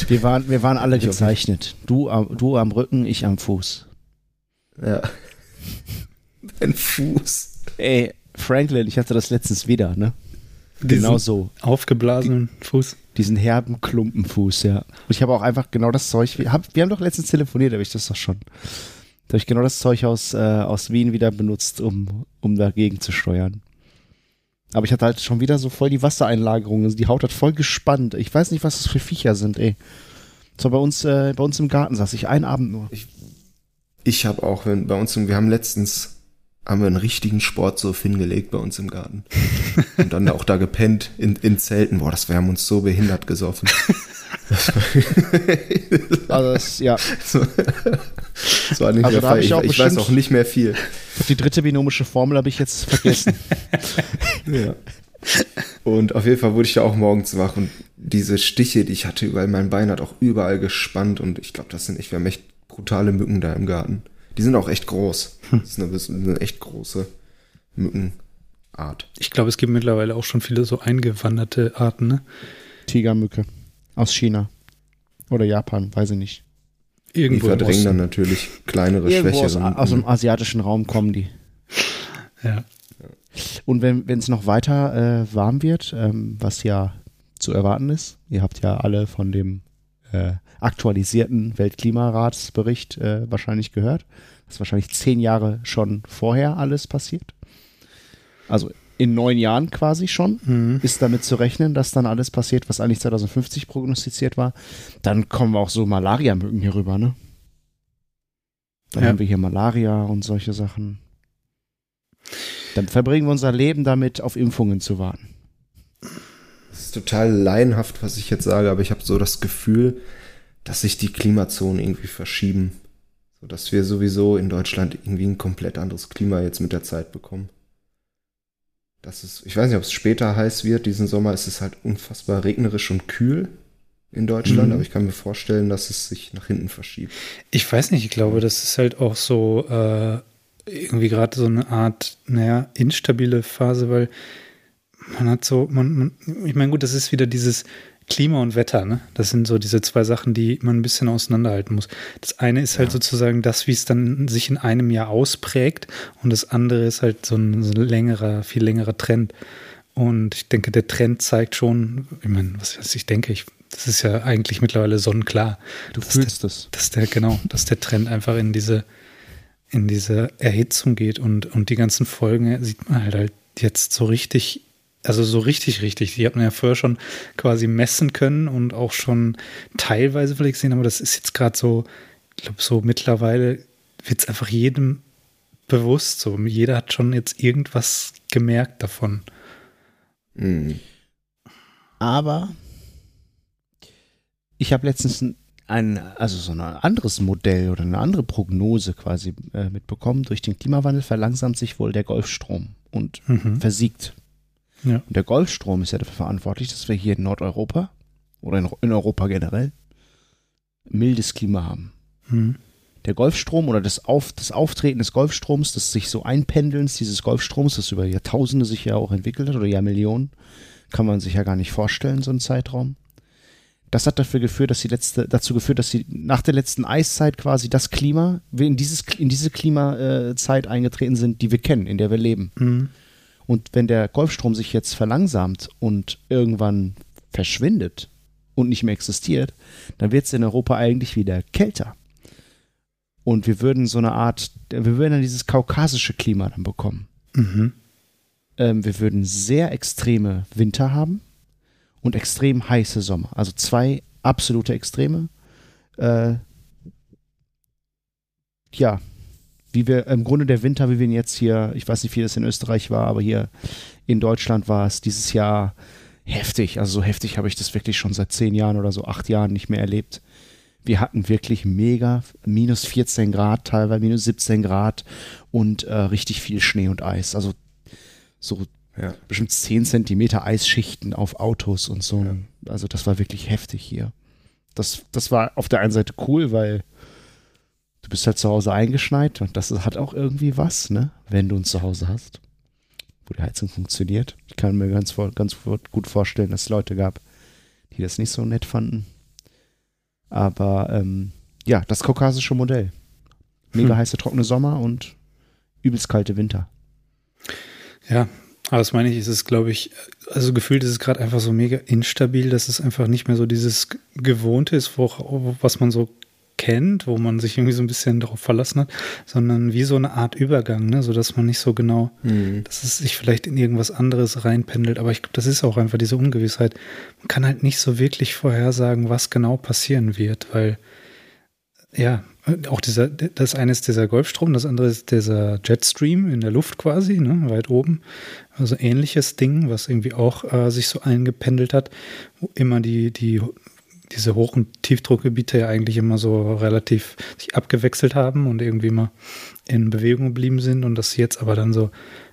Wir waren, wir waren alle gezeichnet. Du, am- du am Rücken, ich am Fuß. ja. Dein Fuß. Ey, Franklin, ich hatte das letztens wieder, ne? Diesen Genau so. Aufgeblasenen Fuß. Diesen herben Klumpenfuß, ja. Und ich habe auch einfach genau das Zeug. Wir, hab, wir haben doch letztens telefoniert, da habe ich das doch schon. Da habe ich genau das Zeug aus, äh, aus Wien wieder benutzt, um, um dagegen zu steuern. Aber ich hatte halt schon wieder so voll die Wassereinlagerung. Also die Haut hat voll gespannt. Ich weiß nicht, was das für Viecher sind, ey. So bei uns, äh, bei uns im Garten saß ich einen Abend nur. Ich habe auch, wenn bei uns, wir haben letztens, haben wir einen richtigen Sportsurf hingelegt bei uns im Garten. Und dann auch da gepennt in, in Zelten. Boah, das wir haben uns so behindert gesoffen. Also das, ja, Das war nicht Also hab fein. ich ich, auch ich weiß auch nicht mehr viel. die dritte binomische Formel habe ich jetzt vergessen. Ja. Und auf jeden Fall wurde ich da auch morgens wach und diese Stiche, die ich hatte überall, mein Bein hat auch überall gespannt und ich glaube, das sind echt, wir haben echt brutale Mücken da im Garten. Die sind auch echt groß. Das ist eine, das ist eine echt große Mückenart. Ich glaube, es gibt mittlerweile auch schon viele so eingewanderte Arten, ne? Tigermücke aus China oder Japan, weiß ich nicht. Die Irgendwo im verdrängen dann natürlich kleinere, Irgendwo aus, schwächere. aus dem Mücken. asiatischen Raum kommen die. Ja. Und wenn es noch weiter äh, warm wird, ähm, was ja zu erwarten ist, ihr habt ja alle von dem äh, aktualisierten Weltklimaratsbericht äh, wahrscheinlich gehört, dass wahrscheinlich zehn Jahre schon vorher alles passiert. Also in neun Jahren quasi schon Mhm. ist damit zu rechnen, dass dann alles passiert, was eigentlich 2050 prognostiziert war. Dann kommen wir auch so Malaria-Mücken hier rüber, ne? Dann Ja. haben wir hier Malaria und solche Sachen. Dann verbringen wir unser Leben damit, auf Impfungen zu warten. Das ist total laienhaft, was ich jetzt sage, aber ich habe so das Gefühl, dass sich die Klimazonen irgendwie verschieben. So dass wir sowieso in Deutschland irgendwie ein komplett anderes Klima jetzt mit der Zeit bekommen. Das ist, ich weiß nicht, ob es später heiß wird. Diesen Sommer ist es halt unfassbar regnerisch und kühl in Deutschland, Mhm. aber ich kann mir vorstellen, dass es sich nach hinten verschiebt. Ich weiß nicht, ich glaube, das ist halt auch so äh, irgendwie gerade so eine Art, naja, instabile Phase, weil man hat so, man, man ich meine, gut, das ist wieder dieses Klima und Wetter, ne? Das sind so diese zwei Sachen, die man ein bisschen auseinanderhalten muss. Das eine ist halt sozusagen das, wie es dann sich in einem Jahr ausprägt und das andere ist halt so ein, so ein längerer, viel längerer Trend. Und ich denke, der Trend zeigt schon, ich meine, was, was ich denke, ich, das ist ja eigentlich mittlerweile sonnenklar. Du dass fühlst es. dass der, genau, dass der Trend einfach in diese, in diese Erhitzung geht und, und die ganzen Folgen sieht man halt, halt jetzt so richtig, also so richtig, richtig. Die hat man ja vorher schon quasi messen können und auch schon teilweise vielleicht gesehen, aber das ist jetzt gerade so, ich glaube, so mittlerweile wird es einfach jedem bewusst so. Jeder hat schon jetzt irgendwas gemerkt davon. Mhm. Aber ich habe letztens ein, ein, also so ein anderes Modell oder eine andere Prognose quasi äh, mitbekommen. Durch den Klimawandel verlangsamt sich wohl der Golfstrom und Mhm. versiegt. Ja. Und der Golfstrom ist ja dafür verantwortlich, dass wir hier in Nordeuropa oder in, in Europa generell mildes Klima haben. Hm. Der Golfstrom oder das, Auf, das Auftreten des Golfstroms, das sich so Einpendelns dieses Golfstroms, das über Jahrtausende sich ja auch entwickelt hat oder Jahrmillionen, kann man sich ja gar nicht vorstellen, so ein Zeitraum. Das hat dafür geführt, dass die letzte, dazu geführt, dass sie nach der letzten Eiszeit quasi das Klima, wir in, dieses, in diese Klimazeit eingetreten sind, die wir kennen, in der wir leben. Hm. Und wenn der Golfstrom sich jetzt verlangsamt und irgendwann verschwindet und nicht mehr existiert, dann wird es in Europa eigentlich wieder kälter. Und wir würden so eine Art, wir würden dann dieses kaukasische Klima dann bekommen. Mhm. Ähm, wir würden sehr extreme Winter haben und extrem heiße Sommer. Also zwei absolute Extreme. Äh, ja, wie wir im Grunde der Winter, wie wir ihn jetzt hier, ich weiß nicht, wie das in Österreich war, aber hier in Deutschland war es dieses Jahr heftig. Also so heftig habe ich das wirklich schon seit zehn Jahren oder so acht Jahren nicht mehr erlebt. Wir hatten wirklich mega minus 14 Grad, teilweise minus 17 Grad und äh, richtig viel Schnee und Eis. Also so Ja. bestimmt 10 Zentimeter Eisschichten auf Autos und so. Also das war wirklich heftig hier. Das, das war auf der einen Seite cool, weil du bist halt zu Hause eingeschneit und das hat auch irgendwie was, ne? Wenn du ein Zuhause hast, wo die Heizung funktioniert. Ich kann mir ganz, ganz gut vorstellen, dass es Leute gab, die das nicht so nett fanden. Aber ähm, ja, das kaukasische Modell. Mega Hm. heiße, trockene Sommer und übelst kalte Winter. Ja, aber das meine ich, ist es, glaube ich, also gefühlt ist es gerade einfach so mega instabil, dass es einfach nicht mehr so dieses Gewohnte ist, wo, was man so kennt, wo man sich irgendwie so ein bisschen darauf verlassen hat, sondern wie so eine Art Übergang, ne? sodass man nicht so genau, Mhm. dass es sich vielleicht in irgendwas anderes reinpendelt. Aber ich glaube, das ist auch einfach diese Ungewissheit. Man kann halt nicht so wirklich vorhersagen, was genau passieren wird, weil ja, auch dieser, das eine ist dieser Golfstrom, das andere ist dieser Jetstream in der Luft quasi, ne, weit oben. Also ähnliches Ding, was irgendwie auch äh, sich so eingependelt hat, wo immer die, die, diese Hoch- und Tiefdruckgebiete ja eigentlich immer so relativ sich abgewechselt haben und irgendwie mal in Bewegung geblieben sind und dass sie jetzt aber dann so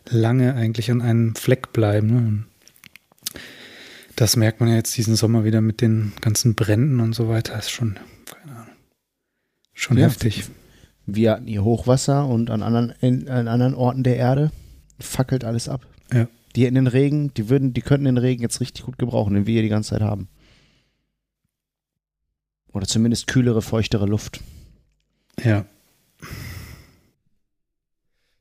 lange eigentlich an einem Fleck bleiben. Ne? Das merkt man ja jetzt diesen Sommer wieder mit den ganzen Bränden und so weiter. ist schon, keine Ahnung, schon Ja, heftig. Wir hatten hier Hochwasser und an anderen, in, an anderen Orten der Erde fackelt alles ab. Ja. Die hätten den Regen, die würden, die könnten den Regen jetzt richtig gut gebrauchen, den wir hier die ganze Zeit haben. Oder zumindest kühlere, feuchtere Luft. Ja.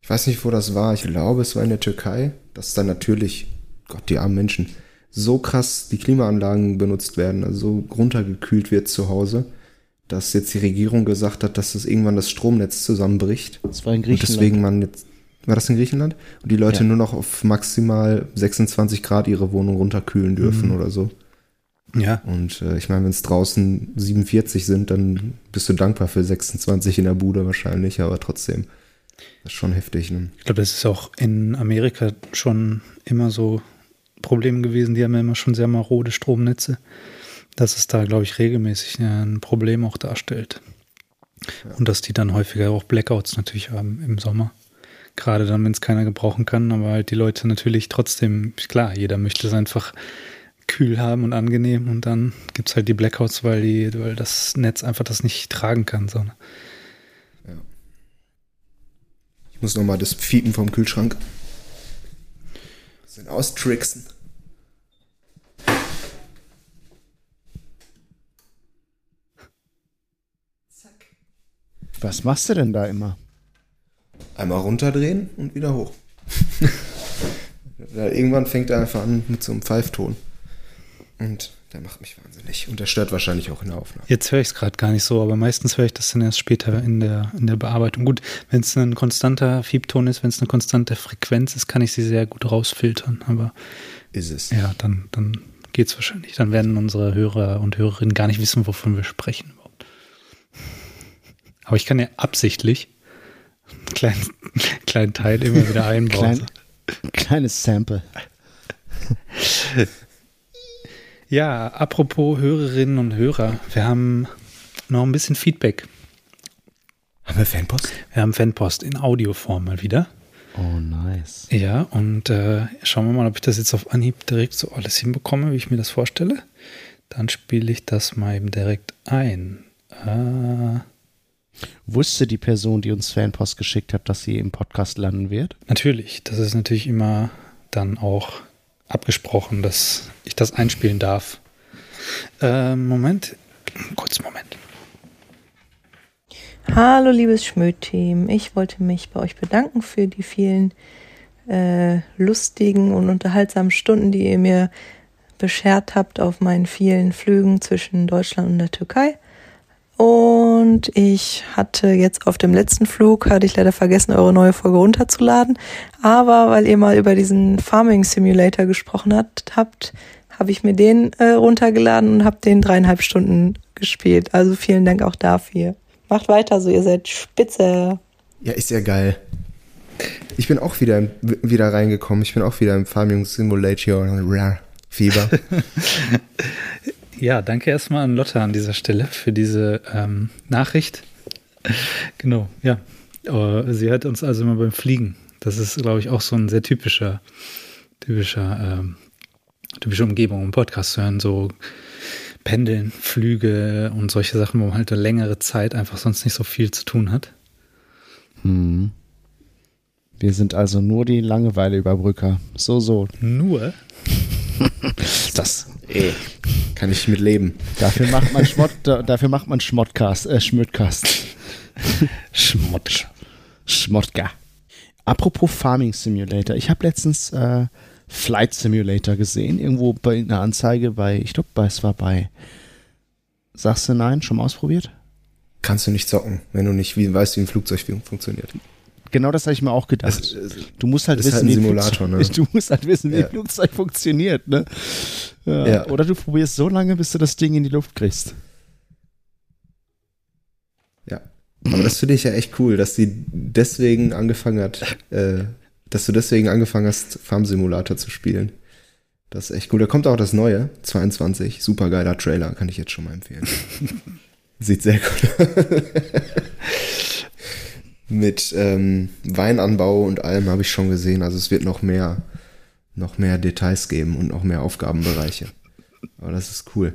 Ich weiß nicht, wo das war. Ich glaube, es war in der Türkei, dass dann natürlich, Gott, die armen Menschen, so krass die Klimaanlagen benutzt werden, also so runtergekühlt wird zu Hause, dass jetzt die Regierung gesagt hat, dass das irgendwann das Stromnetz zusammenbricht. Das war in Und Griechenland. deswegen man jetzt, war das in Griechenland? Und die Leute Ja. nur noch auf maximal 26 Grad ihre Wohnung runterkühlen dürfen Mhm. oder so. Ja. Und äh, ich meine, wenn es draußen 47 sind, dann bist du dankbar für 26 in der Bude wahrscheinlich, aber trotzdem. Das ist schon heftig, ne? Ich glaube, das ist auch in Amerika schon immer so ein Problem gewesen. Die haben ja immer schon sehr marode Stromnetze. Dass es da, glaube ich, regelmäßig ein Problem auch darstellt. Und dass die dann häufiger auch Blackouts natürlich haben im Sommer. Gerade dann, wenn es keiner gebrauchen kann, aber halt die Leute natürlich trotzdem, klar, jeder möchte es einfach kühl haben und angenehm und dann gibt es halt die Blackouts, weil, die, weil das Netz einfach das nicht tragen kann. So. ne? Ich muss nochmal das Fiepen vom Kühlschrank. bisschen austricksen. Was machst du denn da immer? Einmal runterdrehen und wieder hoch. Irgendwann fängt er einfach an mit so einem Pfeifton. Und der macht mich wahnsinnig. Und der stört wahrscheinlich auch in der Aufnahme. Jetzt höre ich es gerade gar nicht so, aber meistens höre ich das dann erst später in der, in der Bearbeitung. Gut, wenn es ein konstanter Fiebton ist, wenn es eine konstante Frequenz ist, kann ich sie sehr gut rausfiltern. Aber Ist es. ja, dann, dann geht es wahrscheinlich. Dann werden unsere Hörer und Hörerinnen gar nicht wissen, wovon wir sprechen. Aber ich kann ja absichtlich einen kleinen, kleinen Teil immer wieder einbauen. Klein, kleines Sample. Ja, apropos Hörerinnen und Hörer, wir haben noch ein bisschen Feedback. Haben wir Fanpost? Wir haben Fanpost in Audioform mal wieder. Oh, nice. Ja, und äh, schauen wir mal, ob ich das jetzt auf Anhieb direkt so alles hinbekomme, wie ich mir das vorstelle. Dann spiele ich das mal eben direkt ein. Äh, Wusste die Person, die uns Fanpost geschickt hat, dass sie im Podcast landen wird? natürlich, das ist natürlich immer dann auch abgesprochen, dass ich das einspielen darf. Äh, Moment, kurz Moment. Hallo liebes Schmöd-Team, ich wollte mich bei euch bedanken für die vielen äh, lustigen und unterhaltsamen Stunden, die ihr mir beschert habt auf meinen vielen Flügen zwischen Deutschland und der Türkei. Und ich hatte jetzt auf dem letzten Flug, hatte ich leider vergessen, eure neue Folge runterzuladen. Aber weil ihr mal über diesen Farming Simulator gesprochen habt, habt habe ich mir den äh, runtergeladen und habe den dreieinhalb Stunden gespielt. Also vielen Dank auch dafür. Macht weiter so, ihr seid spitze. Ja, ist ja geil. Ich bin auch wieder, wieder reingekommen. Ich bin auch wieder im Farming Simulator Fieber. Ja, danke erstmal an Lotte an dieser Stelle für diese ähm, Nachricht. Genau, ja. Äh, sie hört uns also immer beim Fliegen. Das ist, glaube ich, auch so ein sehr typischer, typischer, ähm, typische Umgebung, um Podcast zu hören. So Pendeln, Flüge und solche Sachen, wo man halt eine längere Zeit einfach sonst nicht so viel zu tun hat. Hm. Wir sind also nur die Langeweile-Überbrücker. So, so. Nur, Das. Ey, kann ich mit leben. Dafür macht man Schmott, da- dafür macht man Schmottcast, äh, Schmödcast. Schmott. Schmottka. Apropos Farming Simulator. Ich habe letztens äh, Flight Simulator gesehen, irgendwo bei einer Anzeige bei, ich glaube, es war bei. Sagst du nein? Schon mal ausprobiert? Kannst du nicht zocken, wenn du nicht wie, weißt, wie ein Flugzeug fun- funktioniert. Genau das habe ich mir auch gedacht. Es- es- du musst halt wissen, halt wie ein Simulator, Flugzeug, ne? Du musst halt wissen, wie Ja. ein Flugzeug funktioniert, ne? Ja. Ja. Oder du probierst so lange, bis du das Ding in die Luft kriegst. Ja. Aber das finde ich ja echt cool, dass die deswegen angefangen hat, äh, dass du deswegen angefangen hast, Farm Simulator zu spielen. Das ist echt cool. Da kommt auch das neue, 22. Super geiler Trailer, kann ich jetzt schon mal empfehlen. Sieht sehr gut aus. Mit ähm, Weinanbau und allem habe ich schon gesehen. Also es wird noch mehr, noch mehr Details geben und noch mehr Aufgabenbereiche. Aber das ist cool.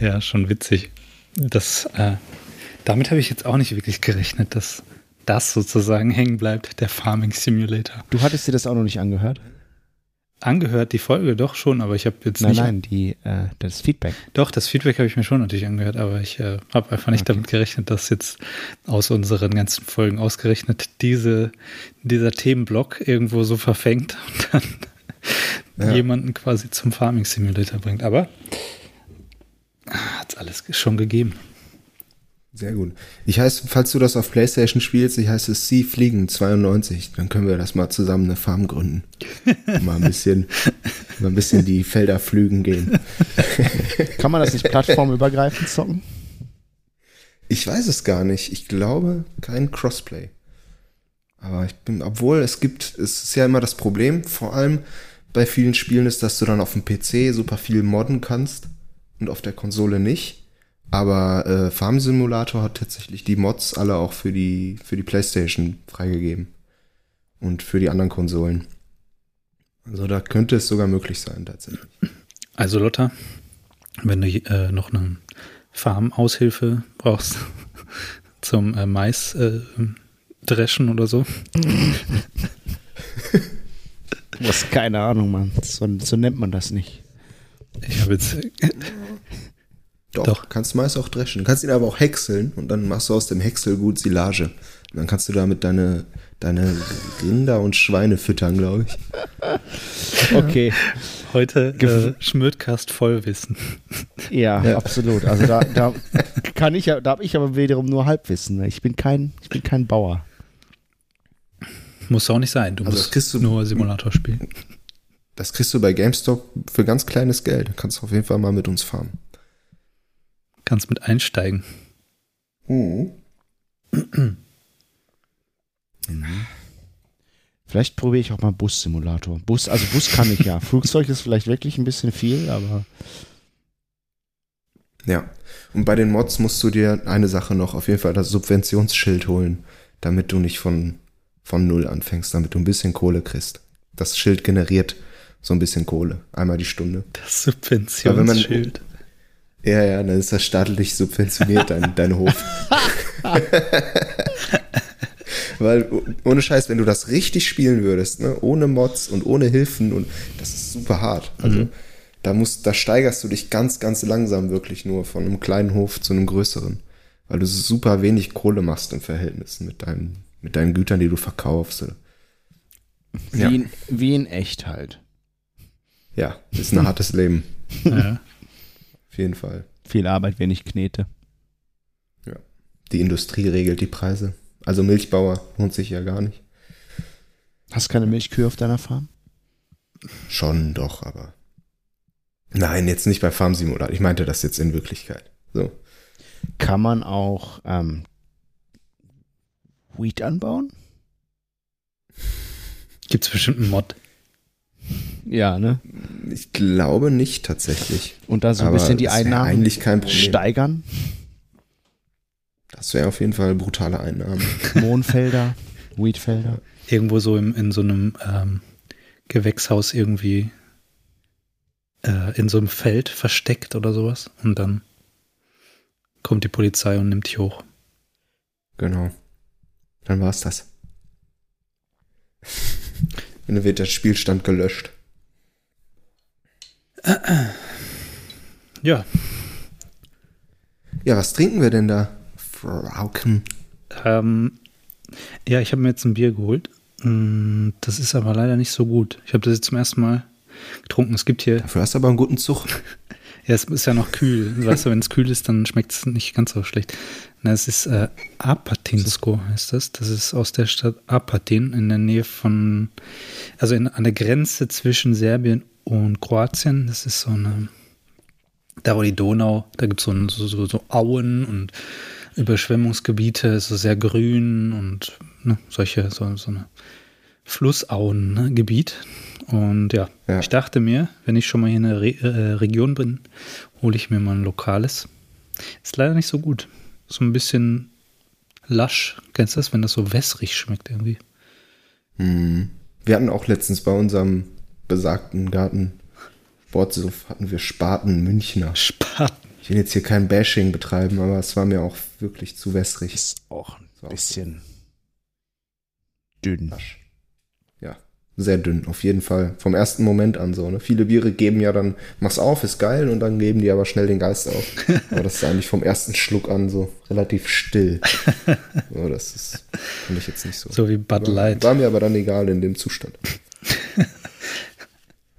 Ja, schon witzig. Das, äh, damit habe ich jetzt auch nicht wirklich gerechnet, dass das sozusagen hängen bleibt, der Farming Simulator. Du hattest dir das auch noch nicht angehört? Angehört die Folge doch schon, aber ich habe jetzt Nein, nicht. nein, die, äh, das Feedback. Doch, das Feedback habe ich mir schon natürlich angehört, aber ich äh, habe einfach nicht Okay. damit gerechnet, dass jetzt aus unseren ganzen Folgen ausgerechnet diese, dieser Themenblock irgendwo so verfängt und dann Ja. jemanden quasi zum Farming Simulator bringt. Aber hat es alles schon gegeben. Sehr gut. Ich heiße, falls du das auf PlayStation spielst, ich heiße Sea Fliegen 92. Dann können wir das mal zusammen eine Farm gründen. Und mal ein bisschen, mal ein bisschen die Felder pflügen gehen. Kann man das nicht plattformübergreifend zocken? Ich weiß es gar nicht. Ich glaube kein Crossplay. Aber ich bin, obwohl es gibt, es ist ja immer das Problem, vor allem bei vielen Spielen ist, dass du dann auf dem PC super viel modden kannst und auf der Konsole nicht. Aber äh, Farm Simulator hat tatsächlich die Mods alle auch für die, für die PlayStation freigegeben. Und für die anderen Konsolen. Also da könnte es sogar möglich sein, tatsächlich. Also Lotta, wenn du äh, noch eine Farmaushilfe brauchst zum äh, Mais äh, dreschen oder so, Du hast keine Ahnung, Mann. So, so nennt man das nicht. ich habe jetzt Doch, Doch. kannst Mais auch dreschen. Du kannst ihn aber auch häckseln und dann machst du aus dem Häckselgut Silage. Und dann kannst du damit deine, deine Rinder und Schweine füttern, glaube ich. Okay. heute äh, Schmödcast Vollwissen. Ja, Ja. absolut. Also da, da kann ich ja, da habe ich aber wiederum nur Halbwissen. Ich bin kein, ich bin kein Bauer. Muss auch nicht sein. Du Also das musst kriegst du- nur Simulator spielen. Das kriegst du bei GameStop für ganz kleines Geld. Kannst du auf jeden Fall mal mit uns farmen. Kannst mit einsteigen. Vielleicht probiere ich auch mal Bus-Simulator. Bus, also Bus kann ich ja. Flugzeug ist vielleicht wirklich ein bisschen viel, aber Ja. Und bei den Mods musst du dir eine Sache noch, auf jeden Fall das Subventionsschild holen, damit du nicht von, von Null anfängst, damit du ein bisschen Kohle kriegst. Das Schild generiert so ein bisschen Kohle. Einmal die Stunde. Das Subventionsschild. Ja, ja, dann ist das staatlich subventioniert, dein, dein Hof. Weil ohne Scheiß, wenn du das richtig spielen würdest, ne, ohne Mods und ohne Hilfen und das ist super hart. Also Mhm. da musst, da steigerst du dich ganz, ganz langsam wirklich nur von einem kleinen Hof zu einem größeren, weil du super wenig Kohle machst im Verhältnis mit deinen, mit deinen Gütern, die du verkaufst. Wie, Ja. in, wie in echt halt. Ja, ist ein hartes Leben, Ja. Auf jeden Fall. Viel Arbeit, wenig Knete. Die Industrie regelt die Preise. Also Milchbauer lohnt sich ja gar nicht. Hast keine Milchkühe auf deiner Farm? Schon doch, aber. Nein, jetzt nicht bei Farm Simulator. Ich meinte das jetzt in Wirklichkeit. So. Kann man auch ähm, Wheat anbauen? Gibt es bestimmt einen Mod. Ja, ne? Ich glaube nicht tatsächlich. Und da so ein Aber bisschen die Einnahmen eigentlich kein Problem. steigern. Das wäre auf jeden Fall brutale Einnahmen. Mohnfelder, Wheatfelder. Irgendwo so im, in so einem ähm, Gewächshaus irgendwie äh, in so einem Feld versteckt oder sowas. Und dann kommt die Polizei und nimmt dich hoch. Genau. Dann war's das. Und dann wird der Spielstand gelöscht. Ja, Ja, was trinken wir denn da? Frauken. ähm, ja, ich habe mir jetzt ein Bier geholt. Mm, Das ist aber leider nicht so gut. Ich habe das jetzt zum ersten Mal getrunken. Es gibt hier Dafür hast du aber einen guten Zug. Ja, es ist ja noch kühl. Weißt du, wenn es kühl ist, dann schmeckt es nicht ganz so schlecht. Na, es ist äh, Apatinsko, heißt das. Das ist aus der Stadt Apatin in der Nähe von, also in, an der Grenze zwischen Serbien und Kroatien. Das ist so eine, da wo die Donau, da gibt so es so, so, Auen und Überschwemmungsgebiete, so sehr grün und ne, solche, so, so eine Flussauen-Gebiet. Und ja, Ja. ich dachte mir, wenn ich schon mal hier in der Re äh, Region bin, hole ich mir mal ein lokales. Ist leider nicht so gut. So ein bisschen lasch. Kennst du das, wenn das so wässrig schmeckt irgendwie? Hm. Wir hatten auch letztens bei unserem besagten Garten Sportsuff hatten wir Spaten Münchner. Spaten. Ich will jetzt hier kein Bashing betreiben, aber es war mir auch wirklich zu wässrig. Ist auch ein bisschen dünn. Ja, sehr dünn, auf jeden Fall. Vom ersten Moment an so. Ne? Viele Biere geben ja dann, mach's auf, ist geil, und dann geben die aber schnell den Geist auf. aber das ist eigentlich vom ersten Schluck an so relativ still. so, das ist, finde ich jetzt nicht so. So wie Bud war, Light. war mir aber dann egal in dem Zustand.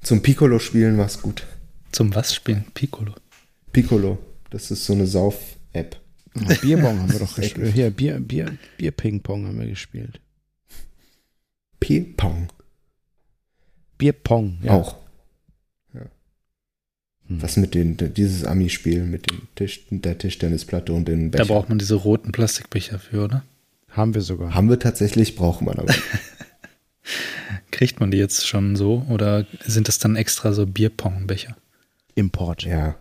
Zum Piccolo-Spielen war's gut. Zum was spielen? Piccolo. Piccolo, das ist so eine Sauf-App. Ja, Bierbong haben wir doch gespielt. Hier, Bier, Bier, Bier-Ping-Pong haben wir gespielt. P-Pong Bierpong, ja. auch. Hm. Was mit den, dieses Ami-Spiel mit dem Tisch, der Tischtennisplatte und den Da Becher. braucht man diese roten Plastikbecher für, oder? Haben wir sogar. Haben wir tatsächlich, braucht man aber. Kriegt man die jetzt schon so? Oder sind das dann extra so Bierpongbecher? Import. ja,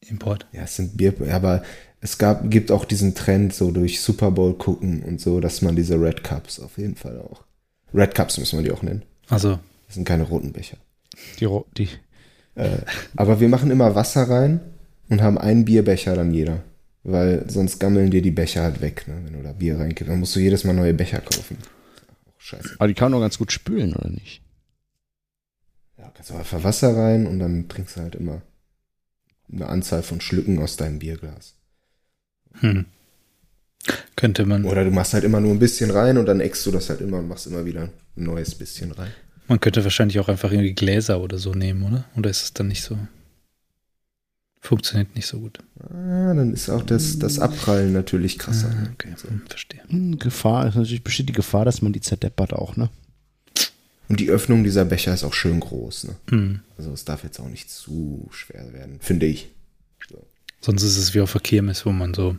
Import. ja, es sind Bier, aber es gab, gibt auch diesen Trend so durch Super Bowl gucken und so, dass man diese Red Cups auf jeden Fall auch. Red Cups müssen wir die auch nennen. Also, Das sind keine roten Becher. Die, Ro- die, Äh, aber wir machen immer Wasser rein und haben einen Bierbecher dann jeder. Weil sonst gammeln dir die Becher halt weg, ne? wenn du da Bier reinkriegst. Dann musst du jedes Mal neue Becher kaufen. Auch scheiße. aber die kann man doch ganz gut spülen, oder nicht? Ja, kannst du einfach Wasser rein und dann trinkst du halt immer eine Anzahl von Schlücken aus deinem Bierglas. hm. Könnte man, Oder du machst halt immer nur ein bisschen rein und dann eckst du das halt immer und machst immer wieder ein neues bisschen rein. Man könnte wahrscheinlich auch einfach irgendwie Gläser oder so nehmen, oder? Oder ist es dann nicht so? Funktioniert nicht so gut. Ah, dann ist auch das, das Abprallen natürlich krasser. Ah, okay, So. hm, verstehe. Hm, Gefahr, ist natürlich besteht die Gefahr, dass man die zerdeppert auch, ne? Und die Öffnung dieser Becher ist auch schön groß. Ne? Hm. Also es darf jetzt auch nicht zu schwer werden, finde ich. Sonst ist es wie auf der Kirmes, wo man so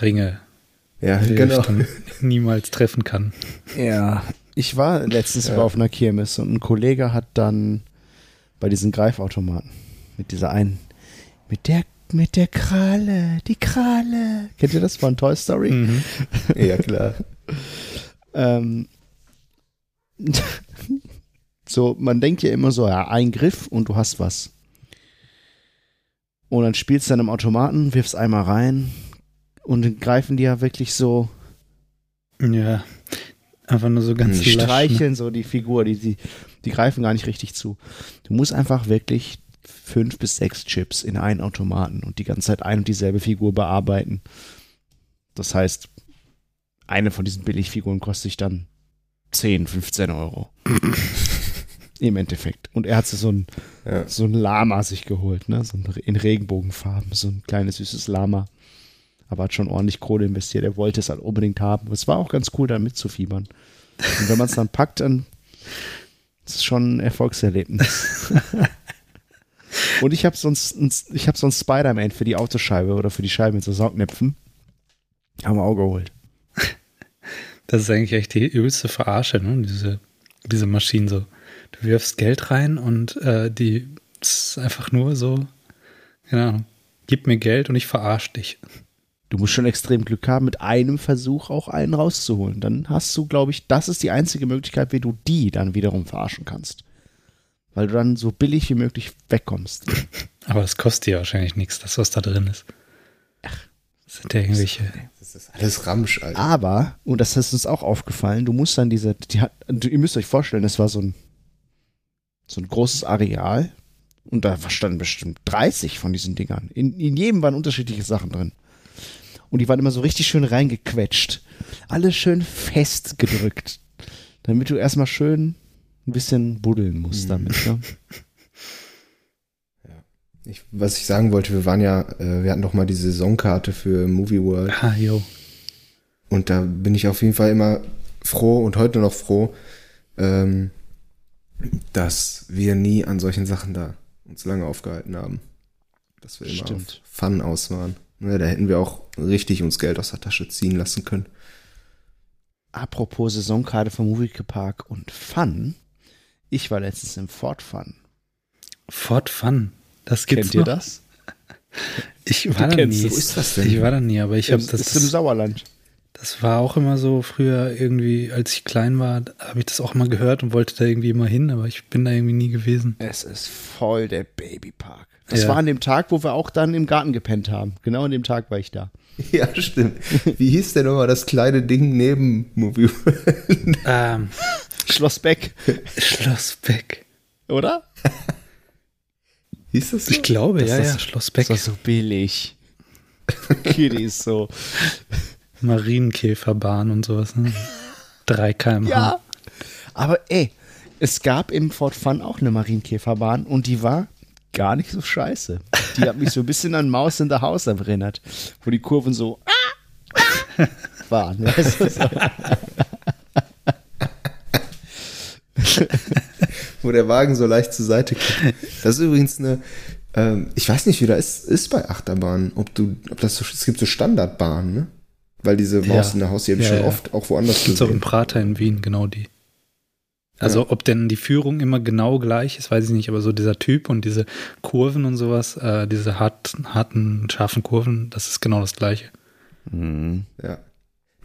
Ringe Ja, genau. niemals treffen kann. Ja. Ich war letztens Ja. mal auf einer Kirmes und ein Kollege hat dann bei diesen Greifautomaten mit dieser einen, mit der, mit der Krale, die Krale. Kennt ihr das von Toy Story? Mhm. Ja, klar. Ähm, so, man denkt ja immer so, ja, ein Griff und du hast was. Und dann spielst du dann im Automaten, wirfst einmal rein und dann greifen die ja wirklich so, Ja. Einfach nur so ganz die lasch, ne? streicheln so die Figur, die, die, die greifen gar nicht richtig zu. Du musst einfach wirklich fünf bis sechs Chips in einen Automaten und die ganze Zeit ein und dieselbe Figur bearbeiten. Das heißt, eine von diesen Billigfiguren kostet sich dann 10, 15 Euro. Im Endeffekt. Und er hat sich so ein, Ja. so ein Lama sich geholt, ne? So ein, in Regenbogenfarben, so ein kleines süßes Lama. Aber hat schon ordentlich Kohle investiert. Er wollte es halt unbedingt haben. Es war auch ganz cool, da mitzufiebern. Und wenn man es dann packt, dann ist es schon ein Erfolgserlebnis. Und ich habe sonst, ich habe sonst Spider-Man für die Autoscheibe oder für die Scheibe mit so Saugnäpfen. Haben wir auch geholt. Das ist eigentlich echt die übelste Verarsche, ne? Diese, diese Maschinen so. Du wirfst Geld rein und äh, die ist einfach nur so, genau, gib mir Geld und ich verarsche dich. Du musst schon extrem Glück haben, mit einem Versuch auch einen rauszuholen. Dann hast du, glaube ich, das ist die einzige Möglichkeit, wie du die dann wiederum verarschen kannst. Weil du dann so billig wie möglich wegkommst. Aber das kostet ja wahrscheinlich nichts, das, was da drin ist. Ach, das sind ja irgendwelche. Das ist alles Ramsch, Alter. Aber, und das ist uns auch aufgefallen, du musst dann diese, die hat, du- ihr müsst euch vorstellen, das war so ein, so ein großes Areal und da standen bestimmt 30 von diesen Dingern. In, in jedem waren unterschiedliche Sachen drin. Und die waren immer so richtig schön reingequetscht. Alles schön festgedrückt. Damit du erstmal schön ein bisschen buddeln musst damit. Ne? Ich, was ich sagen wollte, wir waren ja, äh, wir hatten doch mal die Saisonkarte für Movie World. Ah, jo. Und da bin ich auf jeden Fall immer froh und heute noch froh, ähm, dass wir nie an solchen Sachen da uns lange aufgehalten haben. Dass wir immer Stimmt. auf Fun aus waren. Ne, da hätten wir auch richtig uns Geld aus der Tasche ziehen lassen können. Apropos Saisonkarte vom Movie Park und Fun. Ich war letztens im Fort Fun. Fort Fun. Das gibt's Kennt ihr noch? das? Ich war da kennst nie. es. Wo ist das denn? Ich war da nie, aber ich habe das das. ist im Sauerland. Das war auch immer so früher irgendwie, als ich klein war, habe ich das auch mal gehört und wollte da irgendwie immer hin, aber ich bin da irgendwie nie gewesen. Es ist voll der Babypark. Das Ja. war an dem Tag, wo wir auch dann im Garten gepennt haben. Genau an dem Tag war ich da. Ja, stimmt. Wie hieß denn nochmal das kleine Ding neben Movie World? Ähm, Schloss Beck, Schloss Beck. oder? Hieß das so? Ich glaube, Das ja, ist- ja, Schloss Beck. Das war so billig. Kiddies so. Marienkäferbahn und sowas. Ne? 3 km/h. Ja. Aber ey, es gab im Fort Fun auch eine Marienkäferbahn und die war gar nicht so scheiße. Die hat mich so ein bisschen an Maus in der Haus erinnert, wo die Kurven so waren. Weißt du, wo der Wagen so leicht zur Seite kippt. Das ist übrigens eine, ähm, ich weiß nicht, wie das ist, ist bei Achterbahnen, ob du, ob das so, es gibt so Standardbahnen, ne? Weil diese Maus Ja. in der Haus, die habe ich Ja, schon ja. oft auch woanders Gibt's auch im gesehen. Prater in Wien, genau die. Also ob denn die Führung immer genau gleich ist, weiß ich nicht, aber so dieser Typ und diese Kurven und sowas, äh, diese hart, harten, scharfen Kurven, das ist genau das gleiche. Ja.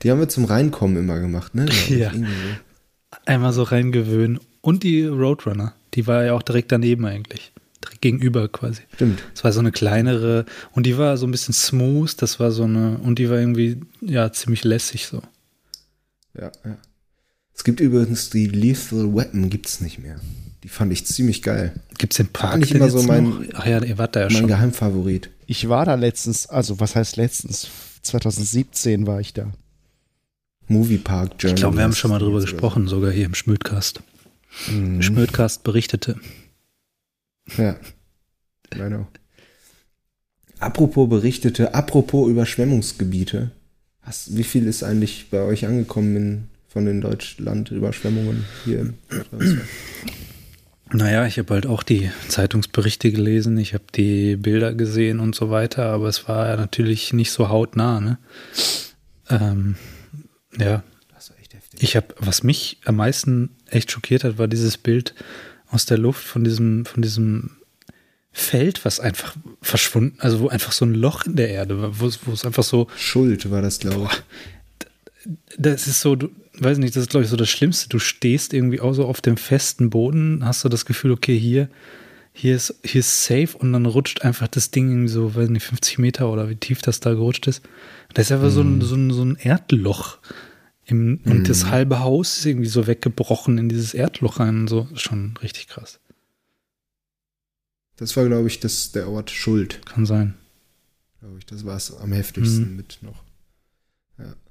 Die haben wir zum Reinkommen immer gemacht, ne? Ja. Einmal so reingewöhnen. Und die Roadrunner, die war ja auch direkt daneben eigentlich. Direkt gegenüber quasi. Stimmt. Das war so eine kleinere und die war so ein bisschen smooth, das war so eine, und die war irgendwie, ja, ziemlich lässig so. Ja, ja. Es gibt übrigens die Lethal Weapon, gibt's nicht mehr. Die fand ich ziemlich geil. Gibt's den Park nicht denn immer so mein- noch? Ach ja, ihr wart da ja mein schon. Geheimfavorit. Ich war da letztens, also was heißt letztens? 2017 war ich da. Moviepark Journey. Ich glaube, wir haben schon mal drüber gesprochen, sogar hier im Schmödcast. Schmödcast berichtete. Ja. Genau. Apropos Berichtete, apropos Überschwemmungsgebiete. Hast, wie viel ist eigentlich bei euch angekommen in, von den Deutschland-Überschwemmungen hier im? Naja, ich habe halt auch die Zeitungsberichte gelesen, ich habe die Bilder gesehen und so weiter, aber es war ja natürlich nicht so hautnah, ne? Ähm, ja, Das war echt heftig. ich habe, was mich am meisten echt schockiert hat, war dieses Bild aus der Luft von diesem, von diesem Feld, was einfach verschwunden, also wo einfach so ein Loch in der Erde war, wo, es- wo es einfach so, Schuld war das, glaube ich. das ist so, du, weiß nicht, das ist glaube ich so das Schlimmste. Du stehst irgendwie auch so auf dem festen Boden, hast du das Gefühl, okay, hier, hier ist, hier ist safe und dann rutscht einfach das Ding irgendwie so, weiß nicht, 50 Meter oder wie tief das da gerutscht ist. Da ist einfach so, ein, so, ein, so ein Erdloch. Im, und das halbe Haus ist irgendwie so weggebrochen in dieses Erdloch rein. So, schon richtig krass. Das war, glaube ich, das, der Ort Schuld. Kann sein. Glaube ich, das war es am heftigsten mit noch.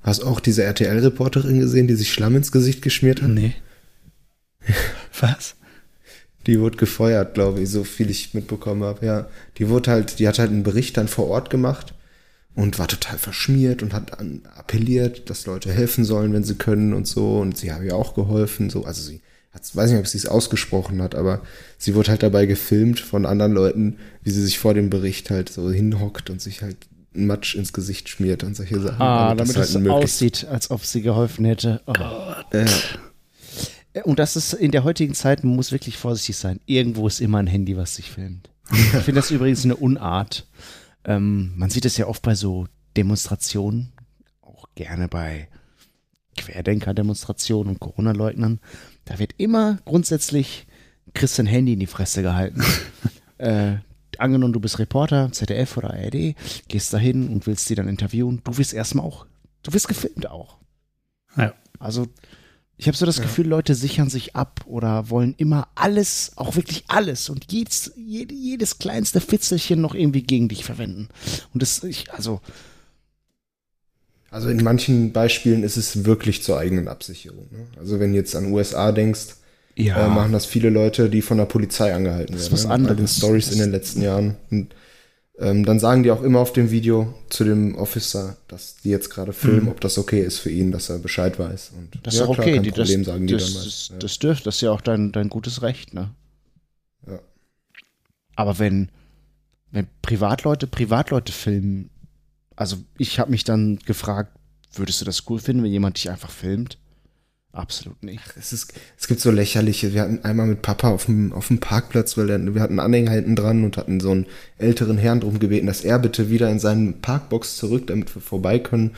Hast auch diese RTL-Reporterin gesehen, die sich Schlamm ins Gesicht geschmiert hat? Nee. Was? Die wurde gefeuert, glaube ich, so viel ich mitbekommen habe. Ja, die wurde halt, die hat halt einen Bericht dann vor Ort gemacht und war total verschmiert und hat an, appelliert, dass Leute helfen sollen, wenn sie können und so. Und sie haben ja auch geholfen, so. Also sie hat, weiß nicht, ob sie es ausgesprochen hat, aber sie wurde halt dabei gefilmt von anderen Leuten, wie sie sich vor dem Bericht halt so hinhockt und sich halt Matsch ins Gesicht schmiert und solche Sachen. Ah, damit es halt aussieht, als ob sie geholfen hätte. Oh. Äh, Und das ist in der heutigen Zeit, man muss wirklich vorsichtig sein. Irgendwo ist immer ein Handy, was sich filmt. Ich finde das übrigens eine Unart. Ähm, man sieht es ja oft bei so Demonstrationen, auch gerne bei Querdenker-Demonstrationen und Corona-Leugnern. Da wird immer grundsätzlich ein Handy in die Fresse gehalten. äh, angenommen, du bist Reporter, ZDF oder ARD, gehst dahin und willst die dann interviewen. Du wirst erstmal auch, du wirst gefilmt auch. Ja. Also ich habe so das Gefühl, Leute sichern sich ab oder wollen immer alles, auch wirklich alles und jedes, jede, jedes kleinste Fitzelchen noch irgendwie gegen dich verwenden. Und das, ich, also, Also in manchen Beispielen ist es wirklich zur eigenen Absicherung. Ne? Also wenn du jetzt an USA denkst, ja, äh, machen das viele Leute, die von der Polizei angehalten Das ist werden. was ne? Bei den anderes. Stories in den letzten Jahren. Und, ähm, dann sagen die auch immer auf dem Video zu dem Officer, dass die jetzt gerade filmen, ob das okay ist für ihn, dass er Bescheid weiß. Und Mhm. das ja, ist auch klar, okay. kein Die- Problem, das, sagen die das, dann. Ja. das dürft, das ist ja auch dein, dein gutes Recht, ne? Ja. Aber wenn, wenn Privatleute Privatleute filmen, also ich habe mich dann gefragt, würdest du das cool finden, wenn jemand dich einfach filmt? Absolut nicht. Es, ist, es gibt so lächerliche. Wir hatten einmal mit Papa auf dem, auf dem Parkplatz, weil der, wir hatten Anhänger hinten dran und hatten so einen älteren Herrn drum gebeten, dass er bitte wieder in seinen Parkbox zurück, damit wir vorbei können.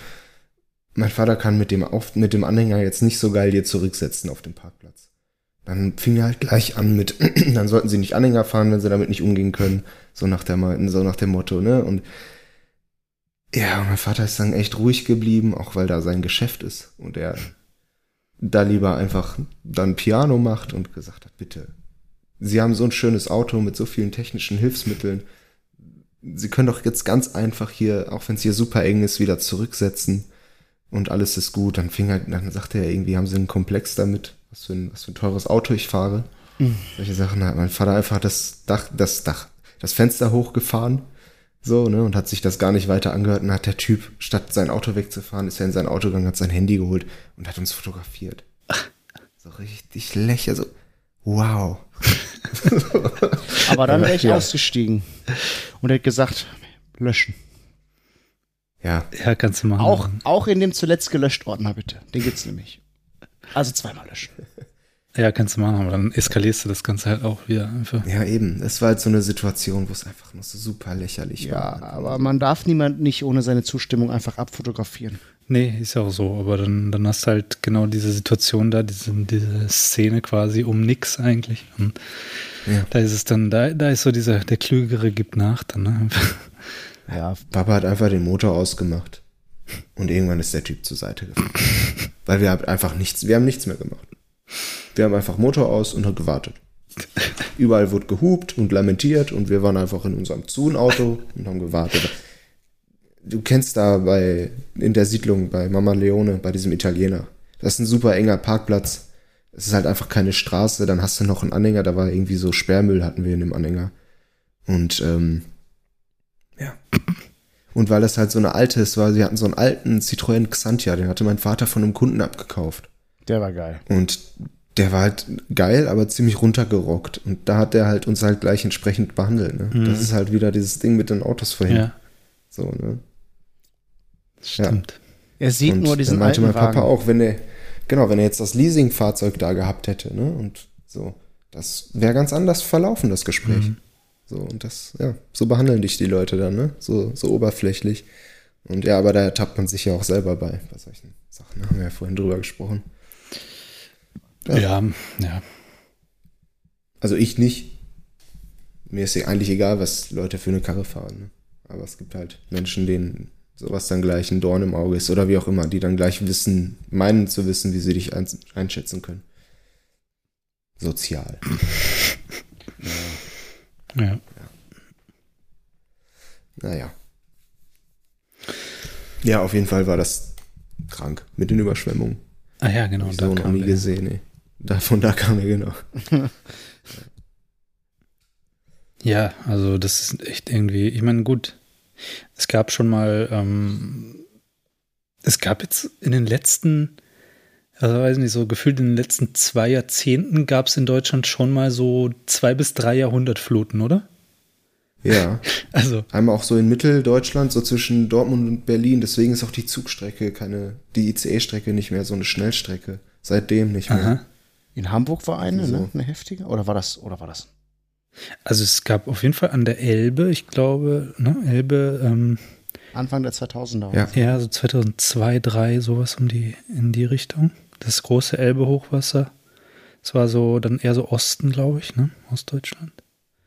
Mein Vater kann mit dem, auf, mit dem Anhänger jetzt nicht so geil hier zurücksetzen auf dem Parkplatz. Dann fing er halt gleich an mit, dann sollten sie nicht Anhänger fahren, wenn sie damit nicht umgehen können. So nach der, so nach dem Motto, ne? Und ja, mein Vater ist dann echt ruhig geblieben, auch weil da sein Geschäft ist. Und er da lieber einfach dann Piano macht und gesagt hat, bitte, Sie haben so ein schönes Auto mit so vielen technischen Hilfsmitteln. Sie können doch jetzt ganz einfach hier, auch wenn es hier super eng ist, wieder zurücksetzen und alles ist gut. Dann fing halt, dann sagte er irgendwie, haben Sie einen Komplex damit, was für ein, was für ein teures Auto ich fahre. Solche Sachen hat mein Vater einfach das Dach, das Dach, das Fenster hochgefahren. So, ne, und hat sich das gar nicht weiter angehört und hat der Typ, statt sein Auto wegzufahren, ist er in sein Auto gegangen, hat sein Handy geholt und hat uns fotografiert. So richtig lächerlich, so, wow. Aber dann wäre ich Ja. ausgestiegen und hätte gesagt, löschen. Ja, Ja, kannst du machen. Auch, auch in dem zuletzt gelöscht Ordner bitte. Den gibt's nämlich. Also zweimal löschen. Ja, kannst du machen, aber dann eskalierst du das Ganze halt auch wieder einfach. ja eben. Es war halt so eine Situation, wo es einfach nur so super lächerlich Ja, war. aber man darf niemand nicht ohne seine Zustimmung einfach abfotografieren. Nee, ist ja auch so, aber dann, dann hast du halt genau diese Situation da, diese, diese Szene quasi um nix eigentlich. Und Ja. da ist es dann, da, da ist so dieser, der Klügere gibt nach dann, ne? Ja, Papa hat einfach den Motor ausgemacht. Und irgendwann ist der Typ zur Seite gefahren. Weil wir haben einfach nichts, wir haben nichts mehr gemacht. Wir haben einfach Motor aus und haben gewartet. Überall wurde gehupt und lamentiert und wir waren einfach in unserem Zoom-Auto und haben gewartet. Du kennst da bei, in der Siedlung bei Mama Leone, bei diesem Italiener. Das ist ein super enger Parkplatz. Es ist halt einfach keine Straße. Dann hast du noch einen Anhänger, da war irgendwie so Sperrmüll hatten wir in dem Anhänger. Und, ähm, ja. Und weil das halt so eine alte ist, war, sie hatten so einen alten Citroën Xantia, den hatte mein Vater von einem Kunden abgekauft. Der war geil. Und der war halt geil, aber ziemlich runtergerockt. Und da hat der halt uns halt gleich entsprechend behandelt. Ne? Das ist halt wieder dieses Ding mit den Autos vorhin. Ja, So, ne? stimmt. Er sieht und nur diesen dann meinte alten mein Papa Wagen. auch, wenn er, genau, wenn er jetzt das Leasingfahrzeug da gehabt hätte, ne? Und so, das wäre ganz anders verlaufen, das Gespräch. Mhm. So, und das, ja, so behandeln dich die Leute dann, ne? So, so oberflächlich. Und ja, aber da ertappt man sich ja auch selber bei, bei solchen Sachen. Da haben wir ja vorhin drüber gesprochen. Ja, ja. Also ich nicht. mir ist ja eigentlich egal, was Leute für eine Karre fahren. Ne? Aber es gibt halt Menschen, denen sowas dann gleich ein Dorn im Auge ist oder wie auch immer, die dann gleich wissen, meinen zu wissen, wie sie dich ein, einschätzen können. Sozial. Ja. ja. Naja. Ja, auf jeden Fall war das krank mit den Überschwemmungen. Ah ja, genau. Ich da so noch nie gesehen, ey. Da, von da kam er genau. ja, also das ist echt irgendwie, ich meine, gut, es gab schon mal, ähm, es gab jetzt in den letzten, also weiß nicht, so gefühlt in den letzten zwei Jahrzehnten gab es in Deutschland schon mal so zwei bis drei Jahrhundertfluten, oder? Ja. Also. Einmal auch so in Mitteldeutschland, so zwischen Dortmund und Berlin. Deswegen ist auch die Zugstrecke keine, die ICE-Strecke nicht mehr so eine Schnellstrecke. Seitdem nicht mehr. Aha. In Hamburg war eine, so. ne? Eine heftige? Oder war das, oder war das? Also es gab auf jeden Fall an der Elbe, ich glaube, ne, Elbe, ähm, Anfang der 2000er. Ja, ja so 2002, 2003, sowas um die, in die Richtung. Das große Elbe-Hochwasser. Es war so, dann eher so Osten, glaube ich, ne? Ostdeutschland.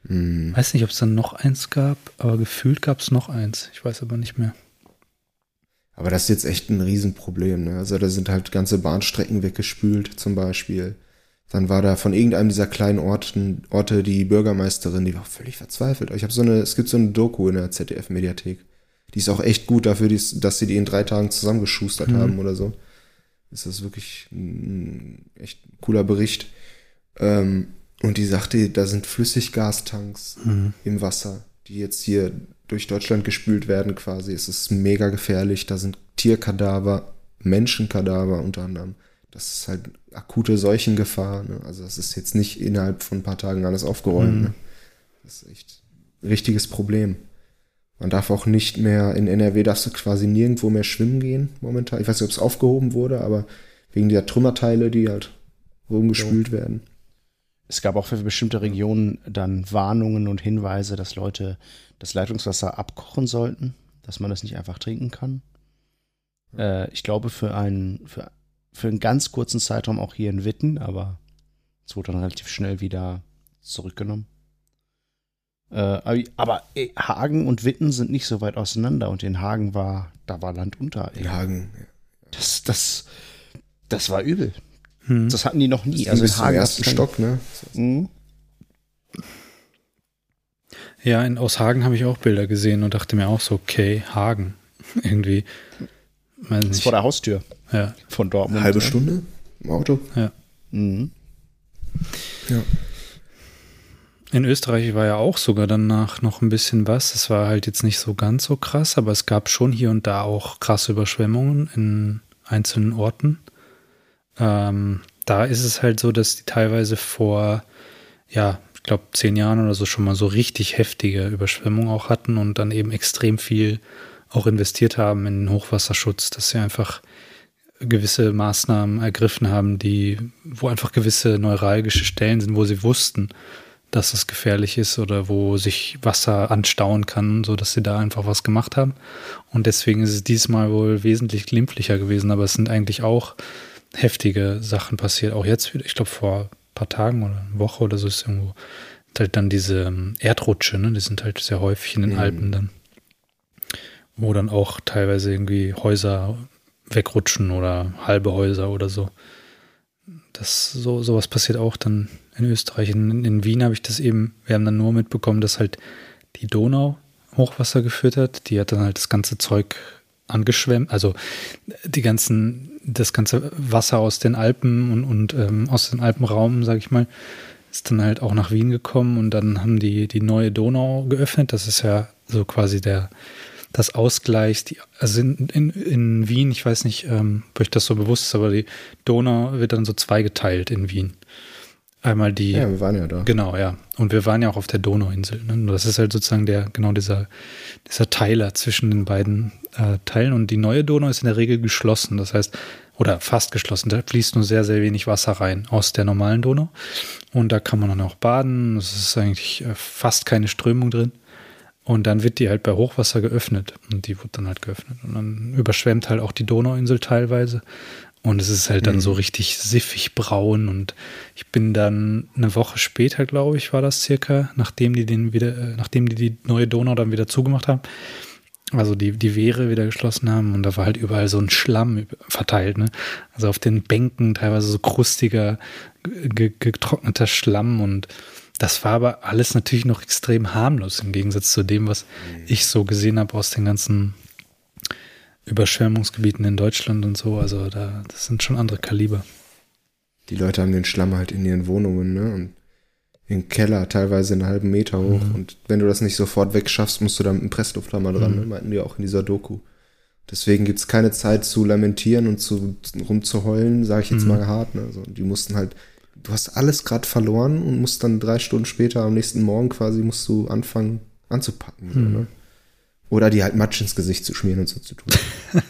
Hm. Weiß nicht, ob es dann noch eins gab, aber gefühlt gab es noch eins. Ich weiß aber nicht mehr. Aber das ist jetzt echt ein Riesenproblem. Ne? Also da sind halt ganze Bahnstrecken weggespült zum Beispiel. Dann war da von irgendeinem dieser kleinen Orten, Orte die Bürgermeisterin, die war völlig verzweifelt. Ich habe so eine, es gibt so eine Doku in der ZDF-Mediathek. Die ist auch echt gut dafür, dass sie die in drei Tagen zusammengeschustert mhm. haben oder so. Ist das wirklich ein echt cooler Bericht. Ähm, und die sagte, da sind Flüssiggastanks mhm. im Wasser, die jetzt hier durch Deutschland gespült werden quasi. Es ist mega gefährlich. Da sind Tierkadaver, Menschenkadaver unter anderem. Das ist halt akute Seuchengefahr. Ne? Also das ist jetzt nicht innerhalb von ein paar Tagen alles aufgeräumt. Mhm. Ne? Das ist echt ein richtiges Problem. Man darf auch nicht mehr, in NRW darfst du quasi nirgendwo mehr schwimmen gehen momentan. Ich weiß nicht, ob es aufgehoben wurde, aber wegen dieser Trümmerteile, die halt rumgespült ja. werden es gab auch für bestimmte Regionen dann Warnungen und Hinweise, dass Leute das Leitungswasser abkochen sollten, dass man das nicht einfach trinken kann. Äh, ich glaube für einen, für, für einen ganz kurzen Zeitraum auch hier in Witten, aber es wurde dann relativ schnell wieder zurückgenommen. Äh, aber ey, Hagen und Witten sind nicht so weit auseinander und in Hagen war, da war Land unter. Ey. In Hagen. Ja. Das, das, das war übel. Hm. Das hatten die noch nie. Also in Hagen ersten Stock, ne? Mhm. Ja, in, aus Hagen habe ich auch Bilder gesehen und dachte mir auch so, okay, Hagen. Irgendwie. das ist vor der Haustür. Ja. Von Dortmund. Eine halbe Stunde im Auto. Ja. Mhm. Ja. In Österreich war ja auch sogar danach noch ein bisschen was. Es war halt jetzt nicht so ganz so krass, aber es gab schon hier und da auch krasse Überschwemmungen in einzelnen Orten. Ähm, da ist es halt so, dass die teilweise vor, ja, ich glaube, zehn Jahren oder so schon mal so richtig heftige Überschwemmungen auch hatten und dann eben extrem viel auch investiert haben in den Hochwasserschutz, dass sie einfach gewisse Maßnahmen ergriffen haben, die, wo einfach gewisse neuralgische Stellen sind, wo sie wussten, dass es gefährlich ist oder wo sich Wasser anstauen kann, so dass sie da einfach was gemacht haben. Und deswegen ist es diesmal wohl wesentlich glimpflicher gewesen, aber es sind eigentlich auch heftige Sachen passiert. Auch jetzt wieder, ich glaube vor ein paar Tagen oder eine Woche oder so ist irgendwo halt dann diese ähm, Erdrutsche, ne? Die sind halt sehr häufig in den mhm. Alpen dann. Wo dann auch teilweise irgendwie Häuser wegrutschen oder halbe Häuser oder so. Das so sowas passiert auch dann in Österreich. In, in Wien habe ich das eben, wir haben dann nur mitbekommen, dass halt die Donau Hochwasser geführt hat. Die hat dann halt das ganze Zeug angeschwemmt, also die ganzen, das ganze Wasser aus den Alpen und, und ähm, aus dem Alpenraum, sag ich mal, ist dann halt auch nach Wien gekommen und dann haben die die neue Donau geöffnet. Das ist ja so quasi der das Ausgleich, die, also in, in, in Wien, ich weiß nicht, ähm, ob euch das so bewusst ist, aber die Donau wird dann so zweigeteilt in Wien. Einmal die. Ja, wir waren ja da. Genau, ja. Und wir waren ja auch auf der Donauinsel. Ne? Das ist halt sozusagen der, genau dieser, dieser Teiler zwischen den beiden äh, Teilen. Und die neue Donau ist in der Regel geschlossen. Das heißt, oder fast geschlossen. Da fließt nur sehr, sehr wenig Wasser rein aus der normalen Donau. Und da kann man dann auch baden. Es ist eigentlich äh, fast keine Strömung drin. Und dann wird die halt bei Hochwasser geöffnet. Und die wird dann halt geöffnet. Und dann überschwemmt halt auch die Donauinsel teilweise. Und es ist halt dann Mhm. so richtig siffig braun. Und ich bin dann eine Woche später, glaube ich, war das circa, nachdem die den wieder, äh, nachdem die die neue Donau dann wieder zugemacht haben, also die, die Wehre wieder geschlossen haben und da war halt überall so ein Schlamm verteilt, ne? Also auf den Bänken teilweise so krustiger, ge- getrockneter Schlamm und das war aber alles natürlich noch extrem harmlos im Gegensatz zu dem, was ich so gesehen habe aus den ganzen Überschwemmungsgebieten in Deutschland und so. Also da, das sind schon andere Kaliber. Die Leute haben den Schlamm halt in ihren Wohnungen, ne? Und im Keller teilweise einen halben Meter hoch. Mhm. Und wenn du das nicht sofort wegschaffst, musst du da mit einem Presslufthammer dran, Mhm. ne? meinten die auch in dieser Doku. Deswegen gibt's keine Zeit zu lamentieren und zu rumzuheulen, sage ich jetzt Mhm. mal hart. Ne? Also, die mussten halt, du hast alles gerade verloren und musst dann drei Stunden später, am nächsten Morgen quasi, musst du anfangen anzupacken. Mhm. ne? Oder die halt Matsch ins Gesicht zu schmieren und so zu tun.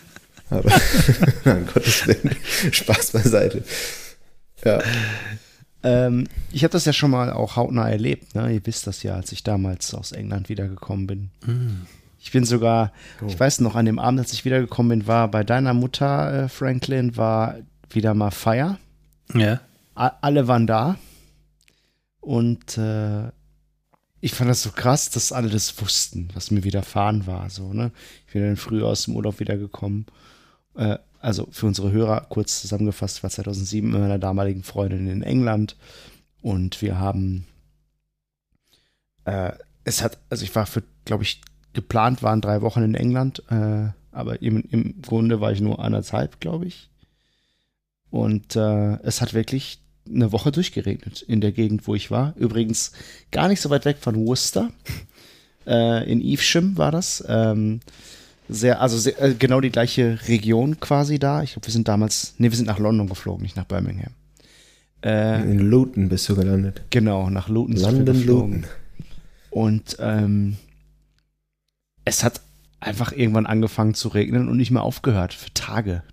Aber, nein, Gottes Willen, Spaß beiseite. Ja. Ähm, ich habe das ja schon mal auch hautnah erlebt. Ne? Ihr wisst das ja, als ich damals aus England wiedergekommen bin. Ich bin sogar, ich weiß noch, an dem Abend, als ich wiedergekommen bin, war bei deiner Mutter, äh, Franklin, war wieder mal Feier. Ja. Alle waren da. Und äh, ich fand das so krass, dass alle das wussten, was mir widerfahren war. So, ne? Ich bin dann früh aus dem Urlaub wiedergekommen. Äh, also für unsere Hörer kurz zusammengefasst, war 2007 mit meiner damaligen Freundin in England. Und wir haben, äh, es hat, also ich war für, glaube ich, geplant waren drei Wochen in England, äh, aber im, im Grunde war ich nur anderthalb, glaube ich. Und äh, es hat wirklich eine Woche durchgeregnet in der Gegend, wo ich war. Übrigens gar nicht so weit weg von Worcester. Äh, in Evesham war das. Ähm, sehr, also sehr, äh, genau die gleiche Region quasi da. Ich glaube, wir sind damals, nee, wir sind nach London geflogen, nicht nach Birmingham. Äh, In Luton bist du gelandet. genau, nach Luton London. Luton. Und ähm, es hat einfach irgendwann angefangen zu regnen und nicht mehr aufgehört für Tage.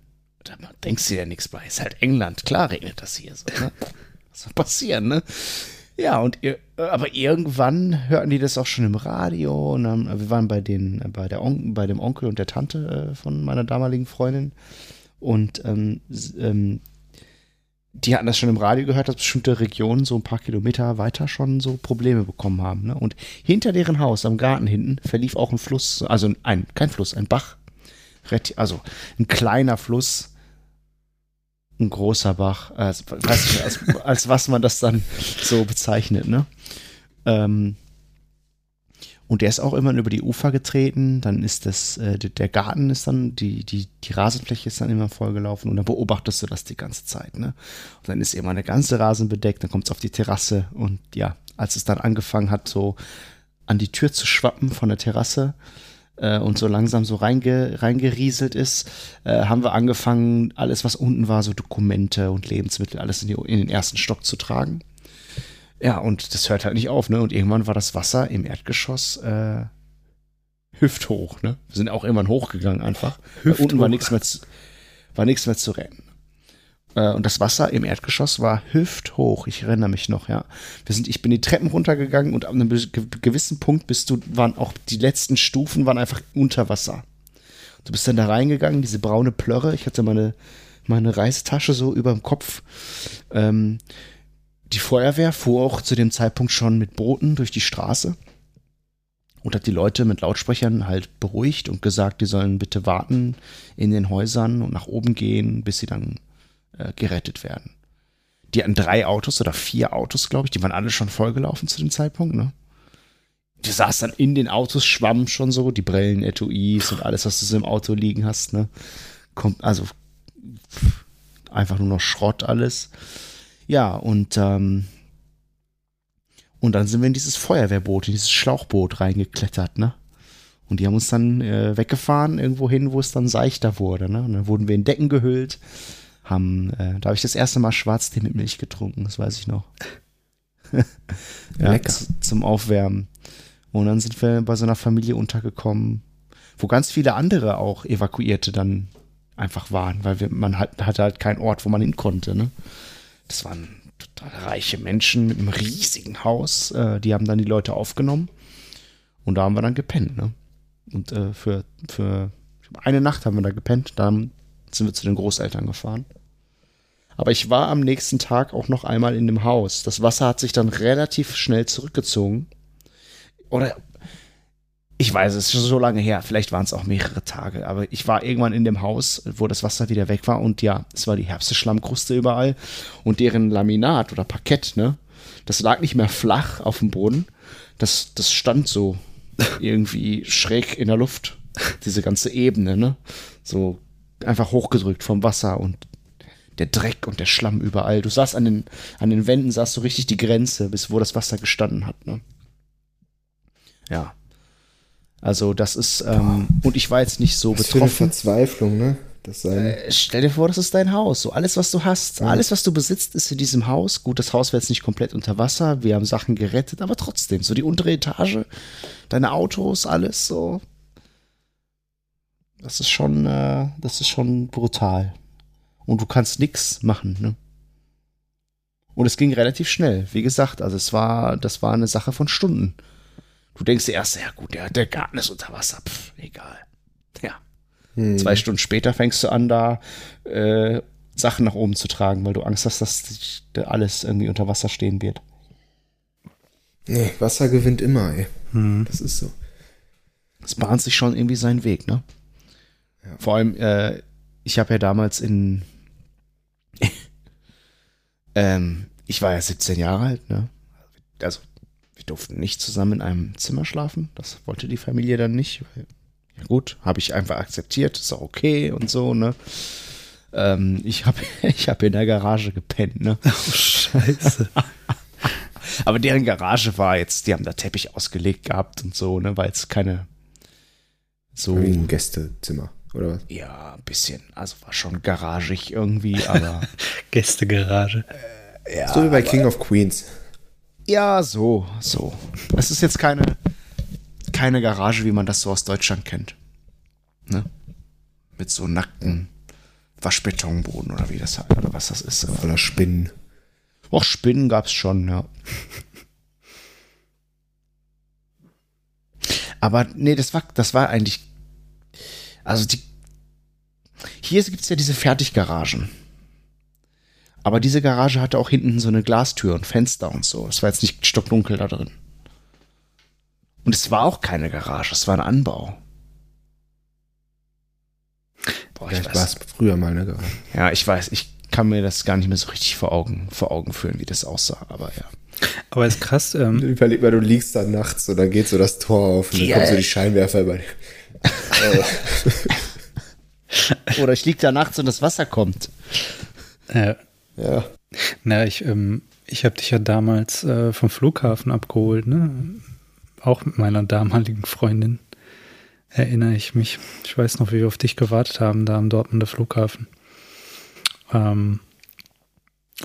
Da denkst du dir ja nichts bei. Ist halt England. Klar regnet das hier so. Ne? Was soll passieren, ne? Ja, und ihr, aber irgendwann hörten die das auch schon im Radio. Und dann, wir waren bei, den, bei, der On bei dem Onkel und der Tante äh, von meiner damaligen Freundin. Und ähm, ähm, die hatten das schon im Radio gehört, dass bestimmte Regionen so ein paar Kilometer weiter schon so Probleme bekommen haben. Ne? Und hinter deren Haus, am Garten hinten, verlief auch ein Fluss, also ein, kein Fluss, ein Bach. Also ein kleiner Fluss, ein großer Bach, äh, weiß nicht, als, als was man das dann so bezeichnet, ne? Ähm, und der ist auch immer über die Ufer getreten, dann ist das, äh, der- der Garten ist dann, die, die, die Rasenfläche ist dann immer vollgelaufen und dann beobachtest du das die ganze Zeit, ne? Und dann ist immer der ganze Rasen bedeckt, dann kommt es auf die Terrasse und ja, als es dann angefangen hat, so an die Tür zu schwappen von der Terrasse äh, und so langsam so reinge, reingerieselt ist, äh, haben wir angefangen, alles, was unten war, so Dokumente und Lebensmittel, alles in, die, in den ersten Stock zu tragen. Ja, und das hört halt nicht auf, ne? Und irgendwann war das Wasser im Erdgeschoss äh, hüfthoch, ne? Wir sind auch irgendwann hochgegangen einfach. Weil Unten war Hüfthoch. nichts mehr zu, war nichts mehr zu retten. Äh, und das Wasser im Erdgeschoss war hüfthoch. Ich erinnere mich noch, ja. Wir sind, ich bin die Treppen runtergegangen und ab einem ge- gewissen Punkt bist du, waren auch die letzten Stufen waren einfach unter Wasser. Du bist dann da reingegangen, diese braune Plörre. Ich hatte meine, meine Reisetasche so über dem Kopf. Ähm, die Feuerwehr fuhr auch zu dem Zeitpunkt schon mit Booten durch die Straße und hat die Leute mit Lautsprechern halt beruhigt und gesagt, die sollen bitte warten in den Häusern und nach oben gehen, bis sie dann äh, gerettet werden. Die hatten drei Autos oder vier Autos, glaube ich, die waren alle schon vollgelaufen zu dem Zeitpunkt, ne? Du saßt dann in den Autos, schwamm schon so, die Brillen, Etuis und alles, was du so im Auto liegen hast, ne? Kommt, also einfach nur noch Schrott alles. Ja, und ähm, und dann sind wir in dieses Feuerwehrboot, in dieses Schlauchboot reingeklettert, ne? Und die haben uns dann äh, weggefahren, irgendwo hin, wo es dann seichter wurde, ne? Und dann wurden wir in Decken gehüllt, haben, äh, da habe ich das erste Mal Schwarztee mit Milch getrunken, das weiß ich noch. ja, Lecker. zum Aufwärmen. Und dann sind wir bei so einer Familie untergekommen, wo ganz viele andere auch Evakuierte dann einfach waren, weil wir, man hat, hatte halt keinen Ort, wo man hin konnte. Ne? Das waren total reiche Menschen mit einem riesigen Haus, äh, die haben dann die Leute aufgenommen und da haben wir dann gepennt. Ne? Und äh, für, für eine Nacht haben wir da gepennt, dann sind wir zu den Großeltern gefahren. Aber ich war am nächsten Tag auch noch einmal in dem Haus. Das Wasser hat sich dann relativ schnell zurückgezogen. Oder ich weiß, es ist schon so lange her. Vielleicht waren es auch mehrere Tage. Aber ich war irgendwann in dem Haus, wo das Wasser wieder weg war. Und ja, es war die Herbstschlammkruste überall. Und deren Laminat oder Parkett, ne? Das lag nicht mehr flach auf dem Boden. Das, das stand so irgendwie schräg in der Luft. Diese ganze Ebene, ne? So einfach hochgedrückt vom Wasser und der Dreck und der Schlamm überall. Du saßt an den, an den Wänden, sahst du richtig die Grenze, bis wo das Wasser gestanden hat, ne? Ja. Also das ist, ähm, und ich war jetzt nicht so Was für eine betroffen. Verzweiflung, ne? Das sein. Äh, stell dir vor, das ist dein Haus. So alles, was du hast, Ja. alles, was du besitzt, ist in diesem Haus. Gut, das Haus war jetzt nicht komplett unter Wasser. Wir haben Sachen gerettet, aber trotzdem, so die untere Etage, deine Autos, alles so. Das ist schon, äh, das ist schon brutal. Und du kannst nix machen, ne? Und es ging relativ schnell. Wie gesagt, also es war, das war eine Sache von Stunden. Du denkst dir erst, ja gut, der, der Garten ist unter Wasser, pff, egal. Ja. Hm. Zwei Stunden später fängst du an, da äh, Sachen nach oben zu tragen, weil du Angst hast, dass dich da alles irgendwie unter Wasser stehen wird. Nee, Wasser gewinnt immer, ey. Hm. Das ist so. Es bahnt sich schon irgendwie seinen Weg, ne? Vor allem, äh, ich habe ja damals in, ähm, ich war ja 17 Jahre alt, ne? Also, wir durften nicht zusammen in einem Zimmer schlafen. Das wollte die Familie dann nicht. Weil, ja gut, habe ich einfach akzeptiert, ist auch okay und so, ne? Ähm, ich habe ich hab in der Garage gepennt, ne? Oh, scheiße. Aber deren Garage war jetzt, die haben da Teppich ausgelegt gehabt und so, ne, weil es keine so Wie ein Gästezimmer, oder was? ja, ein bisschen, also war schon garagig irgendwie, aber Gästegarage. ja, So wie bei King of Queens. ja, so, so. Es ist jetzt keine keine Garage, wie man das so aus Deutschland kennt. Ne? Mit so nackten Waschbetonboden oder wie das halt, oder was das ist. Aber Voller Spinnen. auch Spinnen gab's schon, ja. Aber nee, das war, das war eigentlich. Also die. Hier gibt's ja diese Fertiggaragen. Aber diese Garage hatte auch hinten so eine Glastür und Fenster und so. Es war jetzt nicht stockdunkel da drin. Und es war auch keine Garage, es war ein Anbau. Boah, ich Vielleicht war es früher mal eine Garage. Ja, ich weiß, ich kann mir das gar nicht mehr so richtig vor Augen, vor Augen führen, wie das aussah, aber ja. Aber ist krass, ähm, Überleg mal, du liegst da nachts und dann geht so das Tor auf und dann Ja. kommen so die Scheinwerfer über dir. Oder ich lieg da nachts und das Wasser kommt. äh, Ja. na, ich, ähm, ich habe dich ja damals äh, vom Flughafen abgeholt, ne? Auch mit meiner damaligen Freundin. Erinnere ich mich. Ich weiß noch, wie wir auf dich gewartet haben, da am Dortmunder Flughafen. Ähm,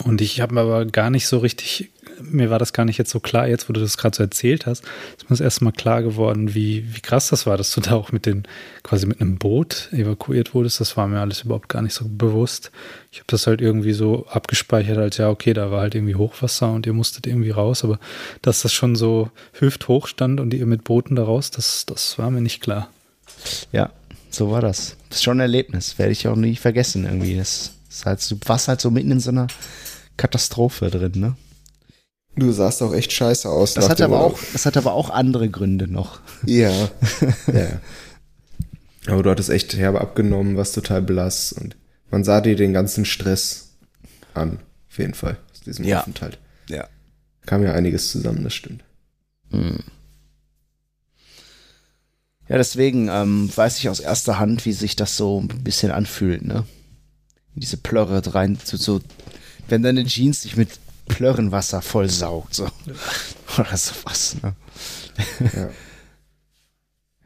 und ich habe aber gar nicht so richtig, mir war das gar nicht jetzt so klar, jetzt wo du das gerade so erzählt hast, ist mir das erste Mal klar geworden, wie, wie krass das war, dass du da auch mit den, quasi mit einem Boot evakuiert wurdest. Das war mir alles überhaupt gar nicht so bewusst. Ich habe das halt irgendwie so abgespeichert, als ja, okay, da war halt irgendwie Hochwasser und ihr musstet irgendwie raus, aber dass das schon so hüfthoch stand und ihr mit Booten da raus, das, das war mir nicht klar. Ja, so war das. Das ist schon ein Erlebnis, werde ich auch nie vergessen irgendwie. Das ist halt, du warst halt so mitten in so einer Katastrophe drin, ne? Du sahst auch echt scheiße aus. Das hat aber auch, das hat aber auch andere Gründe noch. Ja. ja. Aber du hattest echt herbe abgenommen, was total blass und man sah dir den ganzen Stress an. Auf jeden Fall. Aus diesem Ja. Aufenthalt. Ja. Kam ja einiges zusammen, das stimmt. Ja, deswegen ähm, weiß ich aus erster Hand, wie sich das so ein bisschen anfühlt, ne? Diese Plörre rein, so, so, wenn deine Jeans sich mit Plörrenwasser vollsaugt, so. Oder sowas, ne? Ja.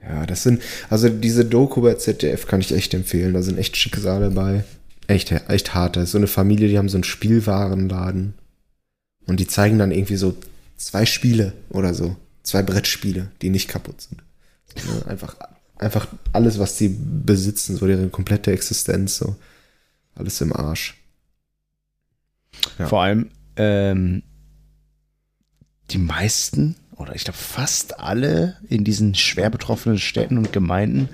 Ja, das sind, also diese Doku bei ZDF kann ich echt empfehlen. Da sind echt Schicksale bei. Echt, echt hart. Das ist so eine Familie, die haben so einen Spielwarenladen. Und die zeigen dann irgendwie so zwei Spiele oder so. Zwei Brettspiele, die nicht kaputt sind. Ne, Einfach, einfach alles, was sie besitzen, so deren komplette Existenz, so. Alles im Arsch. Ja. Vor allem, ähm, die meisten, oder ich glaube fast alle in diesen schwer betroffenen Städten und Gemeinden,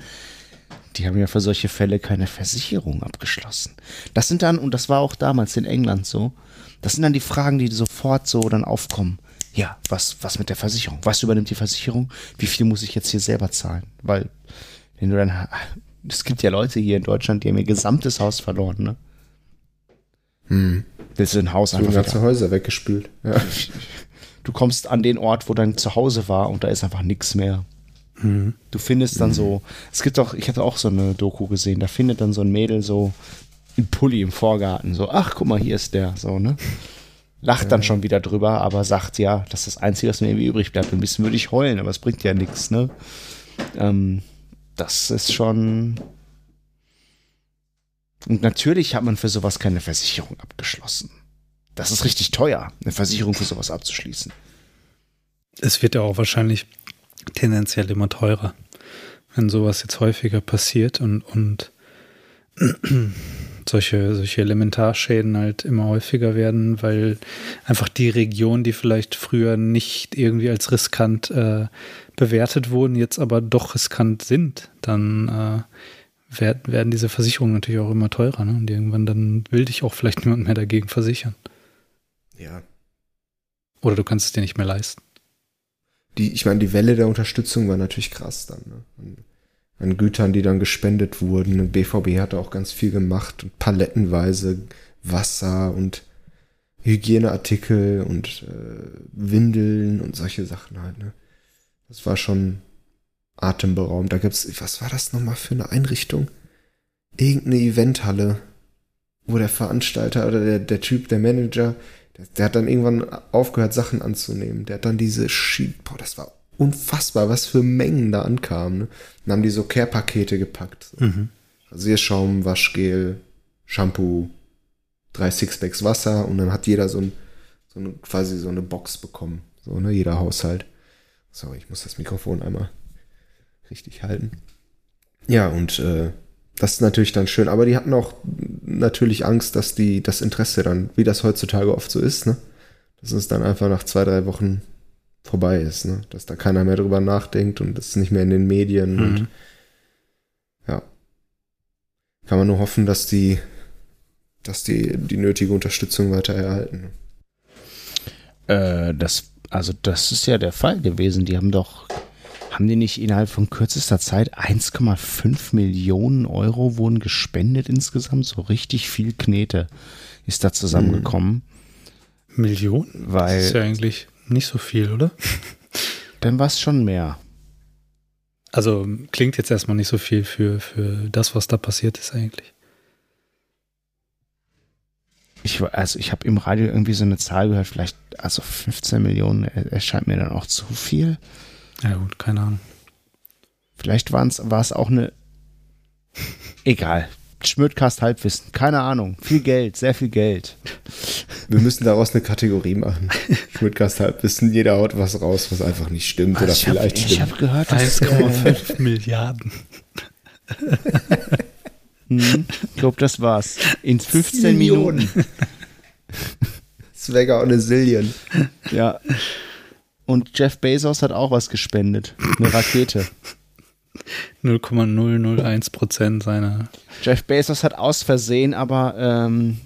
die haben ja für solche Fälle keine Versicherung abgeschlossen. Das sind dann, und das war auch damals in England so, das sind dann die Fragen, die sofort so dann aufkommen. Ja, was, was mit der Versicherung? Was übernimmt die Versicherung? Wie viel muss ich jetzt hier selber zahlen? Weil, wenn du dann, es gibt ja Leute hier in Deutschland, die haben ihr gesamtes Haus verloren, ne? Hm. Willst du ein Haus einfach ganze wieder? Häuser weggespült. Ja. Du kommst an den Ort, wo dein Zuhause war und da ist einfach nichts mehr. Du findest dann so, es gibt auch, ich hatte auch so eine Doku gesehen, da findet dann so ein Mädel so einen Pulli im Vorgarten, so, ach, guck mal, hier ist der, so, ne? Lacht dann schon wieder drüber, aber sagt, ja, das ist das Einzige, was mir irgendwie übrig bleibt. Ein bisschen würde ich heulen, aber es bringt ja nichts, ne? Ähm, das ist schon. Und natürlich hat man für sowas keine Versicherung abgeschlossen. Das ist richtig teuer, eine Versicherung für sowas abzuschließen. Es wird ja auch wahrscheinlich tendenziell immer teurer, wenn sowas jetzt häufiger passiert und, und solche, solche Elementarschäden halt immer häufiger werden, weil einfach die Regionen, die vielleicht früher nicht irgendwie als riskant äh, bewertet wurden, jetzt aber doch riskant sind, dann äh, werd, werden diese Versicherungen natürlich auch immer teurer. Ne? Und irgendwann dann will dich auch vielleicht niemand mehr dagegen versichern. ja. Oder du kannst es dir nicht mehr leisten. Die, ich meine, die Welle der Unterstützung war natürlich krass dann. Ne? An, an Gütern, die dann gespendet wurden. BVB hat auch ganz viel gemacht. Und palettenweise Wasser und Hygieneartikel und äh, Windeln und solche Sachen halt. Ne? Das war schon atemberaubend. Da gibt's, was war das nochmal für eine Einrichtung? Irgendeine Eventhalle, wo der Veranstalter oder der, der Typ, der Manager, der, der hat dann irgendwann aufgehört, Sachen anzunehmen. Der hat dann diese Sheet, boah, das war unfassbar, was für Mengen da ankamen. Ne? Dann haben die so Care-Pakete gepackt. So. Rasierschaum, Waschgel, Shampoo, drei Sixpacks Wasser und dann hat jeder so, ein, so eine, quasi so eine Box bekommen. So, ne, jeder Haushalt. Sorry, ich muss das Mikrofon einmal richtig halten. Ja, und äh, das ist natürlich dann schön. Aber die hatten auch natürlich Angst, dass die das Interesse dann, wie das heutzutage oft so ist, ne? Dass es dann einfach nach zwei, drei Wochen vorbei ist, ne? Dass da keiner mehr drüber nachdenkt und das ist nicht mehr in den Medien Mhm. und ja. Kann man nur hoffen, dass die, dass die die nötige Unterstützung weiter erhalten. Äh, das, also das ist ja der Fall gewesen. Die haben doch, haben die nicht innerhalb von kürzester Zeit 1,5 Millionen Euro wurden gespendet insgesamt? So richtig viel Knete ist da zusammengekommen, Millionen? weil Das ist ja eigentlich nicht so viel, oder? dann war es schon mehr. Also klingt jetzt erstmal nicht so viel für, für das, was da passiert ist eigentlich. Ich, also ich habe im Radio irgendwie so eine Zahl gehört, vielleicht, also 15 Millionen er- erscheint mir dann auch zu viel. Ja gut, keine Ahnung. Vielleicht war es auch eine. Egal. Schmödcast Halbwissen. Keine Ahnung. Viel Geld, sehr viel Geld. Wir müssen daraus eine Kategorie machen. Schmidtgast Halbwissen, jeder haut was raus, was einfach nicht stimmt oder ich habe vielleicht ich hab stimmt. gehört, dass. Äh, 1,5 Milliarden. hm, ich glaube, das war's. In 15 Minuten. Swagger und eine Zillion. Ja. Und Jeff Bezos hat auch was gespendet. Eine Rakete. 0,001 Prozent seiner. Jeff Bezos hat aus Versehen aber ähm,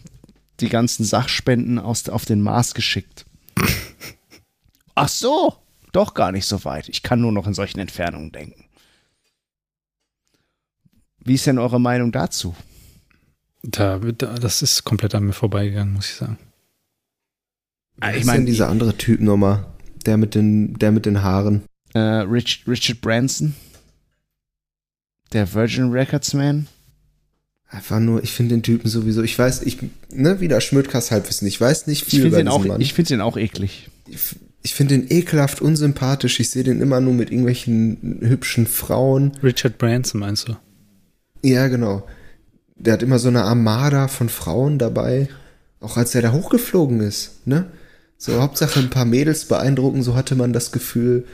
die ganzen Sachspenden aus, auf den Mars geschickt. Ach so, doch gar nicht so weit. Ich kann nur noch in solchen Entfernungen denken. Wie ist denn eure Meinung dazu? Da, da, das ist komplett an mir vorbeigegangen, muss ich sagen. Ich meine, meine, dieser andere Typ nochmal. Der mit den, der mit den Haaren. äh, Rich, Richard Branson, der Virgin Records Man. Einfach nur, ich finde den Typen sowieso, ich weiß, ich, ne, wieder Schmidtkas Halbwissen. Ich weiß nicht Ich viel finde über den, auch- Mann. ich find den auch eklig. ich, ich finde den ekelhaft unsympathisch. Ich sehe den immer nur mit irgendwelchen hübschen Frauen. Richard Branson meinst du? Ja, genau. Der hat immer so eine Armada von Frauen dabei. Auch als er da hochgeflogen ist, ne? So, Hauptsache ein paar Mädels beeindrucken, so hatte man das Gefühl.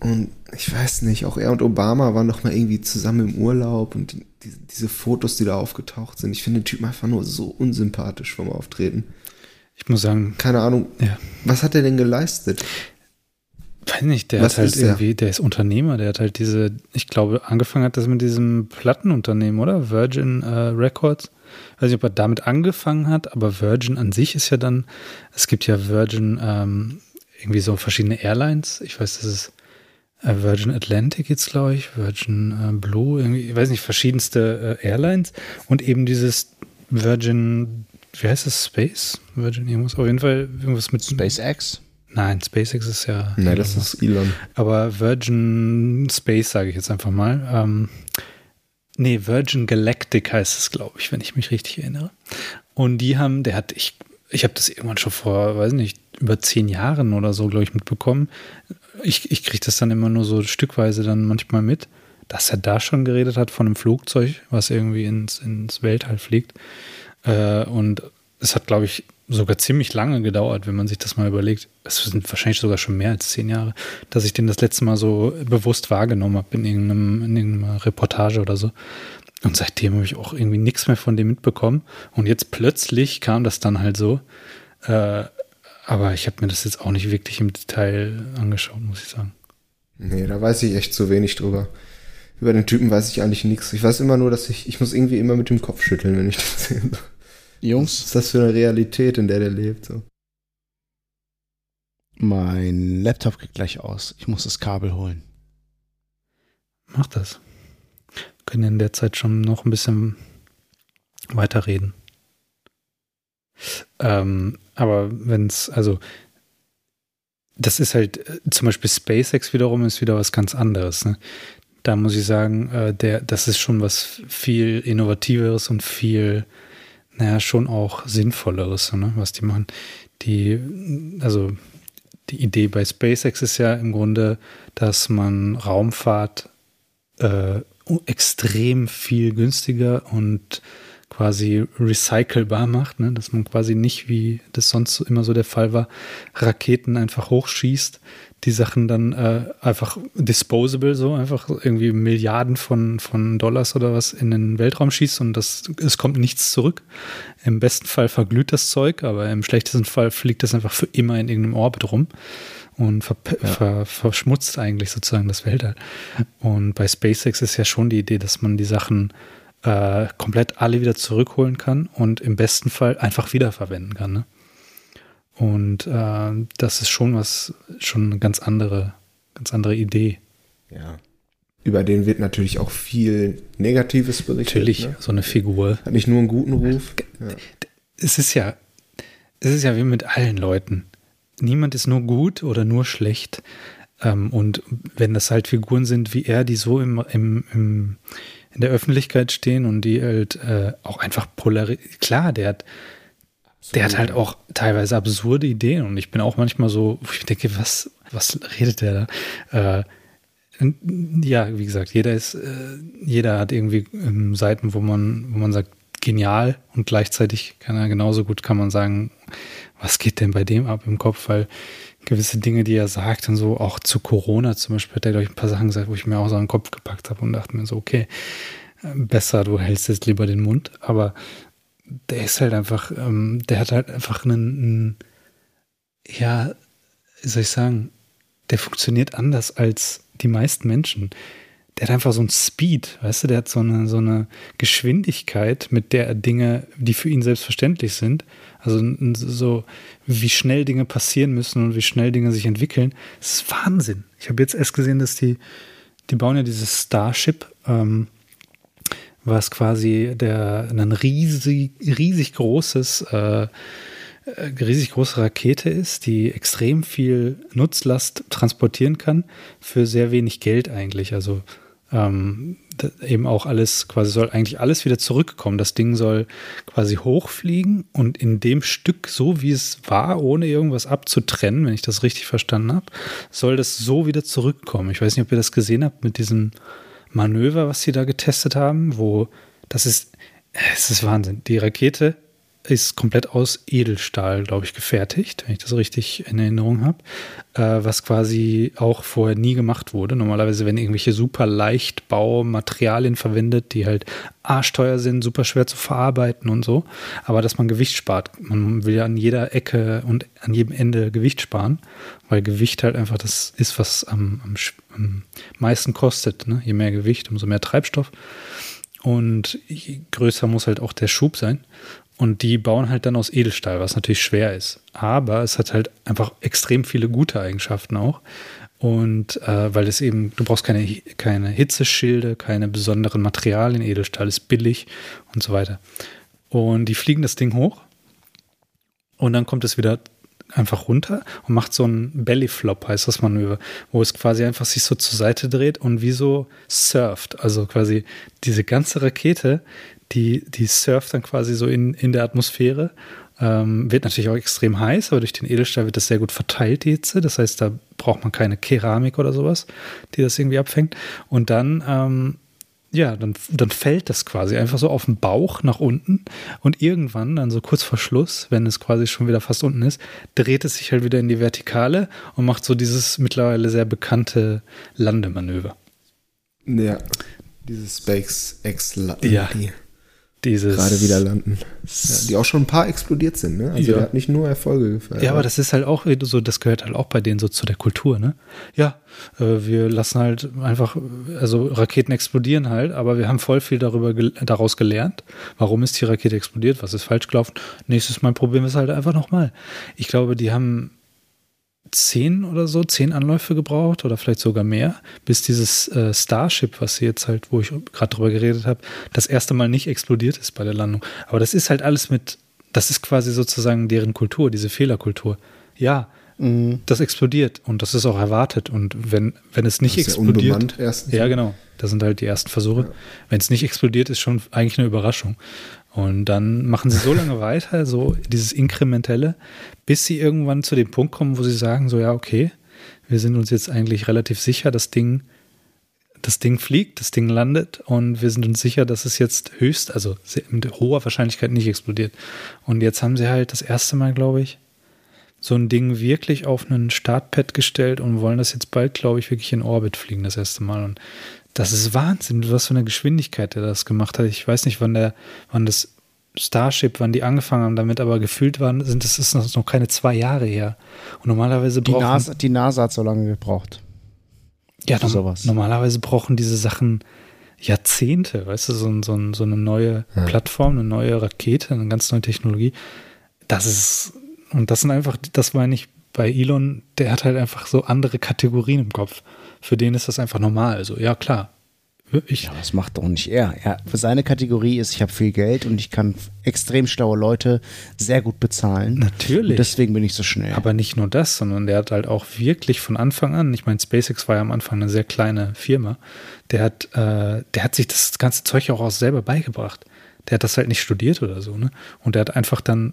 Und ich weiß nicht, auch er und Obama waren noch mal irgendwie zusammen im Urlaub und die, die, diese Fotos, die da aufgetaucht sind. Ich finde den Typen einfach nur so unsympathisch vom Auftreten. Ich muss sagen, Keine Ahnung, ja, was hat er denn geleistet? Weiß nicht, der Was hat halt irgendwie, der ist Unternehmer, der hat halt diese, ich glaube, angefangen hat das mit diesem Plattenunternehmen, oder? Virgin äh, Records. Weiß nicht, ob er damit angefangen hat, aber Virgin an sich ist ja dann, es gibt ja Virgin, ähm, irgendwie so verschiedene Airlines. Ich weiß, das ist äh, Virgin Atlantic jetzt, glaube ich, Virgin äh, Blue, irgendwie, ich weiß nicht, verschiedenste äh, Airlines und eben dieses Virgin, wie heißt das, Space? Virgin irgendwas, auf jeden Fall irgendwas mit SpaceX? Nein, SpaceX ist ja. Nein, das ist Elon. Aber Virgin Space, sage ich jetzt einfach mal. Ähm, nee, Virgin Galactic heißt es, glaube ich, wenn ich mich richtig erinnere. Und die haben, der hat, ich, ich habe das irgendwann schon vor, weiß nicht, über zehn Jahren oder so, glaube ich, mitbekommen. Ich, ich kriege das dann immer nur so stückweise dann manchmal mit, dass er da schon geredet hat von einem Flugzeug, was irgendwie ins, ins Weltall fliegt. Äh, und es hat, glaube ich, sogar ziemlich lange gedauert, wenn man sich das mal überlegt. Es sind wahrscheinlich sogar schon mehr als zehn Jahre, dass ich den das letzte Mal so bewusst wahrgenommen habe in irgendeinem, in irgendeiner Reportage oder so. Und seitdem habe ich auch irgendwie nichts mehr von dem mitbekommen. Und jetzt plötzlich kam das dann halt so. Äh, aber ich habe mir das jetzt auch nicht wirklich im Detail angeschaut, muss ich sagen. Nee, da weiß ich echt zu wenig drüber. Über den Typen weiß ich eigentlich nichts. Ich weiß immer nur, dass ich, ich muss irgendwie immer mit dem Kopf schütteln, wenn ich das sehe. Was Jungs, ist das für eine Realität, in der der lebt? So. mein Laptop geht gleich aus. Ich muss das Kabel holen. Mach das. Wir können in der Zeit schon noch ein bisschen weiterreden. Ähm, aber wenn es, also, das ist halt, äh, zum Beispiel SpaceX wiederum ist wieder was ganz anderes. Ne? Da muss ich sagen, äh, der, das ist schon was viel Innovativeres und viel, naja, schon auch Sinnvolleres, ne? was die machen. Die, also, die Idee bei SpaceX ist ja im Grunde, dass man Raumfahrt äh, extrem viel günstiger und quasi recycelbar macht, ne? dass man quasi nicht, wie das sonst immer so der Fall war, Raketen einfach hochschießt, die Sachen dann äh, einfach disposable, so einfach irgendwie Milliarden von, von Dollars oder was in den Weltraum schießt und das, es kommt nichts zurück. Im besten Fall verglüht das Zeug, aber im schlechtesten Fall fliegt es einfach für immer in irgendeinem Orbit rum und ver ver verschmutzt eigentlich sozusagen das Weltall. Und bei SpaceX ist ja schon die Idee, dass man die Sachen äh, komplett alle wieder zurückholen kann und im besten Fall einfach wiederverwenden kann. Ne? Und äh, das ist schon was, schon eine ganz andere, ganz andere Idee. Ja. Über den wird natürlich auch viel Negatives berichtet. Natürlich, Ne? so eine Figur. Hat nicht nur einen guten Ruf. Ja. Es ist ja, es ist ja wie mit allen Leuten. Niemand ist nur gut oder nur schlecht. Ähm, und wenn das halt Figuren sind wie er, die so im, im, im in der Öffentlichkeit stehen und die halt äh, auch einfach polarisieren. Klar, der hat, der hat halt auch teilweise absurde Ideen und ich bin auch manchmal so, wo ich denke, was, was redet der da? Äh, ja, wie gesagt, jeder ist, äh, jeder hat irgendwie ähm, Seiten, wo man, wo man sagt, genial und gleichzeitig kann er genauso gut kann man sagen, was geht denn bei dem ab im Kopf, weil gewisse Dinge, die er sagt und so, auch zu Corona zum Beispiel, hat er, glaube ich, ein paar Sachen gesagt, wo ich mir auch so an den Kopf gepackt habe und dachte mir so, okay, besser, du hältst jetzt lieber den Mund, aber der ist halt einfach, ähm, der hat halt einfach einen, einen, ja, wie soll ich sagen, der funktioniert anders als die meisten Menschen. Der hat einfach so einen Speed, weißt du, der hat so eine, so eine Geschwindigkeit, mit der er Dinge, die für ihn selbstverständlich sind, also so, wie schnell Dinge passieren müssen und wie schnell Dinge sich entwickeln, das ist Wahnsinn. Ich habe jetzt erst gesehen, dass die, die bauen ja dieses Starship, ähm, was quasi der, ein riesig, riesig großes, äh, riesig große Rakete ist, die extrem viel Nutzlast transportieren kann für sehr wenig Geld eigentlich. Also ähm, eben auch alles, quasi soll eigentlich alles wieder zurückkommen. Das Ding soll quasi hochfliegen und in dem Stück, so wie es war, ohne irgendwas abzutrennen, wenn ich das richtig verstanden habe, soll das so wieder zurückkommen. Ich weiß nicht, ob ihr das gesehen habt mit diesem Manöver, was sie da getestet haben, wo das ist, es ist Wahnsinn. Die Rakete ist komplett aus Edelstahl, glaube ich, gefertigt, wenn ich das richtig in Erinnerung habe, äh, was quasi auch vorher nie gemacht wurde. Normalerweise werden irgendwelche super Leichtbaumaterialien verwendet, die halt arschteuer sind, super schwer zu verarbeiten und so, aber dass man Gewicht spart. Man will ja an jeder Ecke und an jedem Ende Gewicht sparen, weil Gewicht halt einfach das ist, was am, am, am meisten kostet. Ne? Je mehr Gewicht, umso mehr Treibstoff. Und größer muss halt auch der Schub sein. Und die bauen halt dann aus Edelstahl, was natürlich schwer ist. Aber es hat halt einfach extrem viele gute Eigenschaften auch. Und äh, weil es eben, du brauchst keine, keine Hitzeschilde, keine besonderen Materialien. Edelstahl ist billig und so weiter. Und die fliegen das Ding hoch. Und dann kommt es wieder einfach runter und macht so einen Bellyflop, heißt das Manöver, wo es quasi einfach sich so zur Seite dreht und wie so surft. Also quasi diese ganze Rakete, die, die surft dann quasi so in, in der Atmosphäre. Ähm, wird natürlich auch extrem heiß, aber durch den Edelstahl wird das sehr gut verteilt, die Hitze. Das heißt, da braucht man keine Keramik oder sowas, die das irgendwie abfängt. Und dann ähm, ja, dann, dann fällt das quasi einfach so auf den Bauch nach unten und irgendwann, dann so kurz vor Schluss, wenn es quasi schon wieder fast unten ist, dreht es sich halt wieder in die Vertikale und macht so dieses mittlerweile sehr bekannte Landemanöver. Ja, dieses SpaceX ja. Dieses gerade wieder landen. Ja, die auch schon ein paar explodiert sind, ne? Also Ja. der hat nicht nur Erfolge gefeiert. Ja, aber das ist halt auch so, das gehört halt auch bei denen so zu der Kultur, ne? Ja, äh, wir lassen halt einfach, also Raketen explodieren halt, aber wir haben voll viel darüber gel daraus gelernt. Warum ist die Rakete explodiert? Was ist falsch gelaufen? Nächstes Mal probieren wir es halt einfach nochmal. Ich glaube, die haben zehn oder so, zehn Anläufe gebraucht oder vielleicht sogar mehr, bis dieses äh, Starship, was sie jetzt halt, wo ich gerade drüber geredet habe, das erste Mal nicht explodiert ist bei der Landung. Aber das ist halt alles mit, das ist quasi sozusagen deren Kultur, diese Fehlerkultur. Ja, das explodiert und das ist auch erwartet. Und wenn, wenn es nicht ja explodiert. erstens. Ja, genau. Das sind halt die ersten Versuche. Wenn es nicht explodiert, ist schon eigentlich eine Überraschung. Und dann machen sie so lange weiter, so dieses Inkrementelle, bis sie irgendwann zu dem Punkt kommen, wo sie sagen, so ja, okay, wir sind uns jetzt eigentlich relativ sicher, das Ding, das Ding fliegt, das Ding landet und wir sind uns sicher, dass es jetzt höchst, also mit hoher Wahrscheinlichkeit nicht explodiert. Und jetzt haben sie halt das erste Mal, glaube ich, so ein Ding wirklich auf einen Startpad gestellt und wollen das jetzt bald, glaube ich, wirklich in Orbit fliegen, das erste Mal. Und das ist Wahnsinn, was für eine Geschwindigkeit der das gemacht hat. Ich weiß nicht, wann der, wann das Starship, wann die angefangen haben damit, aber gefühlt waren, sind das ist noch keine zwei Jahre her. Und normalerweise Die brauchen NASA, die NASA hat so lange gebraucht. ja, norm- sowas. normalerweise brauchen diese Sachen Jahrzehnte, weißt du, so, so, so eine neue Plattform, eine neue Rakete, eine ganz neue Technologie. Das ist, und das sind einfach, das meine ich bei Elon, der hat halt einfach so andere Kategorien im Kopf. Für den ist das einfach normal. Also, ja, klar. Ich, Ja, das macht doch nicht er. er. Für seine Kategorie ist, ich habe viel Geld und ich kann extrem schlaue Leute sehr gut bezahlen. Natürlich. Und deswegen bin ich so schnell. Aber nicht nur das, sondern der hat halt auch wirklich von Anfang an, ich meine, SpaceX war ja am Anfang eine sehr kleine Firma, der hat, äh, der hat sich das ganze Zeug auch, auch selber beigebracht. Der hat das halt nicht studiert oder so, ne? Und der hat einfach dann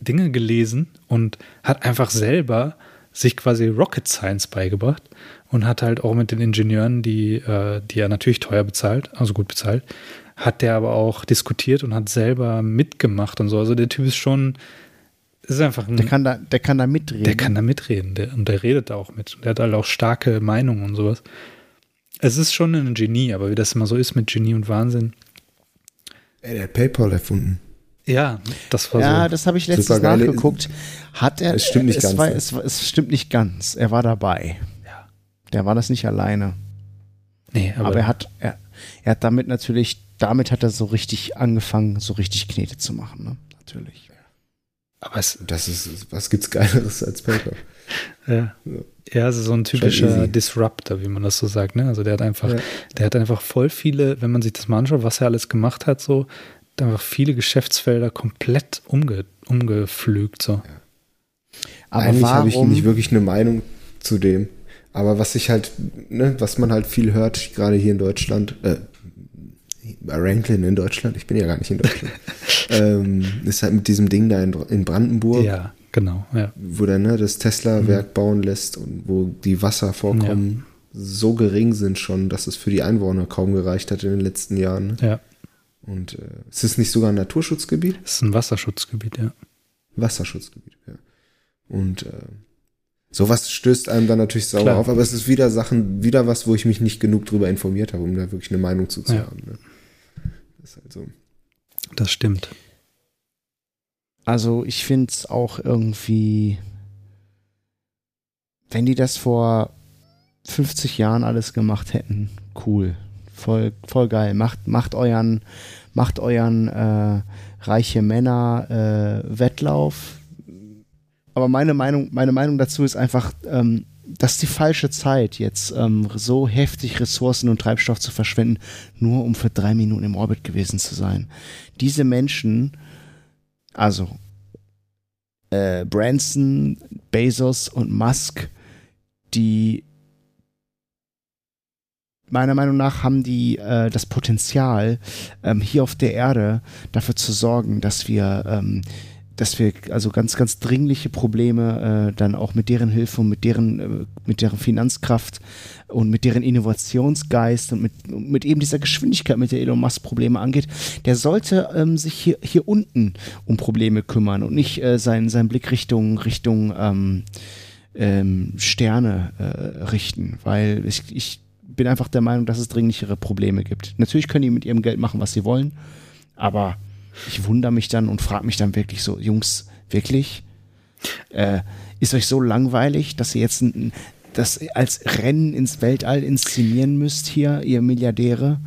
Dinge gelesen und hat einfach selber sich quasi Rocket Science beigebracht und hat halt auch mit den Ingenieuren, die, äh, die er natürlich teuer bezahlt, also gut bezahlt, hat der aber auch diskutiert und hat selber mitgemacht und so. Also der Typ ist schon, ist einfach ein der, kann da, der kann da mitreden. der kann da mitreden der, und der redet da auch mit. Und der hat halt auch starke Meinungen und sowas. Es ist schon ein Genie, aber wie das immer so ist mit Genie und Wahnsinn. Ey, der hat PayPal erfunden. Ja, das war ja, so. das habe ich letztens nachgeguckt. Hat er, Es stimmt nicht es ganz, War, ne? es, es stimmt nicht ganz. Er war dabei. Ja. Der war das nicht alleine. nee, aber, Aber, er hat, er, er hat damit natürlich, damit hat er so richtig angefangen, so richtig Knete zu machen, ne? Natürlich. aber es, Das ist, was gibt's Geileres als PayPal? ja. Ja, also so ein typischer. Disruptor, wie man das so sagt. Ne? Also der hat einfach, Ja. der hat einfach voll viele, wenn man sich das mal anschaut, was er alles gemacht hat, so, hat einfach viele Geschäftsfelder komplett umge, umgepflügt. So. Aber Eigentlich habe ich nicht wirklich eine Meinung zu dem. Aber was ich halt, ne, was man halt viel hört, gerade hier in Deutschland, äh, bei Ranklin in Deutschland, ich bin ja gar nicht in Deutschland, ähm, ist halt mit diesem Ding da in, in Brandenburg, Ja, genau. Ja. wo der ne, das Tesla-Werk bauen lässt und wo die Wasservorkommen so gering sind schon, dass es für die Einwohner kaum gereicht hat in den letzten Jahren. Ne? ja. Und äh, ist es nicht sogar ein Naturschutzgebiet? Das ist ein Wasserschutzgebiet, ja. Wasserschutzgebiet, ja. Und äh, sowas stößt einem dann natürlich sauer Klar. auf, aber es ist wieder Sachen, wieder was, wo ich mich nicht genug drüber informiert habe, um da wirklich eine Meinung zu, zu Ja. haben. Ne? Das ist halt so. Das stimmt. Also ich finde es auch irgendwie, wenn die das vor 50 Jahren alles gemacht hätten, cool. Voll, voll geil. Macht, macht euren, macht euren äh, reiche Männer äh, Wettlauf. Aber meine Meinung, meine Meinung dazu ist einfach, ähm, das ist die falsche Zeit, jetzt ähm, so heftig Ressourcen und Treibstoff zu verschwenden, nur um für drei Minuten im Orbit gewesen zu sein. Diese Menschen, also äh, Branson, Bezos und Musk, die meiner Meinung nach haben die äh, das Potenzial, ähm, hier auf der Erde dafür zu sorgen, dass wir, ähm, dass wir also ganz, ganz dringliche Probleme äh, dann auch mit deren Hilfe und mit deren, äh, mit deren Finanzkraft und mit deren Innovationsgeist und mit, mit eben dieser Geschwindigkeit, mit der Elon Musk Probleme angeht, der sollte ähm, sich hier, hier unten um Probleme kümmern und nicht äh, seinen, seinen Blick Richtung, Richtung ähm, ähm, Sterne äh, richten, weil ich, ich bin einfach der Meinung, dass es dringlichere Probleme gibt. Natürlich können die mit ihrem Geld machen, was sie wollen, aber ich wundere mich dann und frage mich dann wirklich so, Jungs, wirklich? Äh, ist euch so langweilig, dass ihr jetzt ein, das als Rennen ins Weltall inszenieren müsst hier, ihr Milliardäre?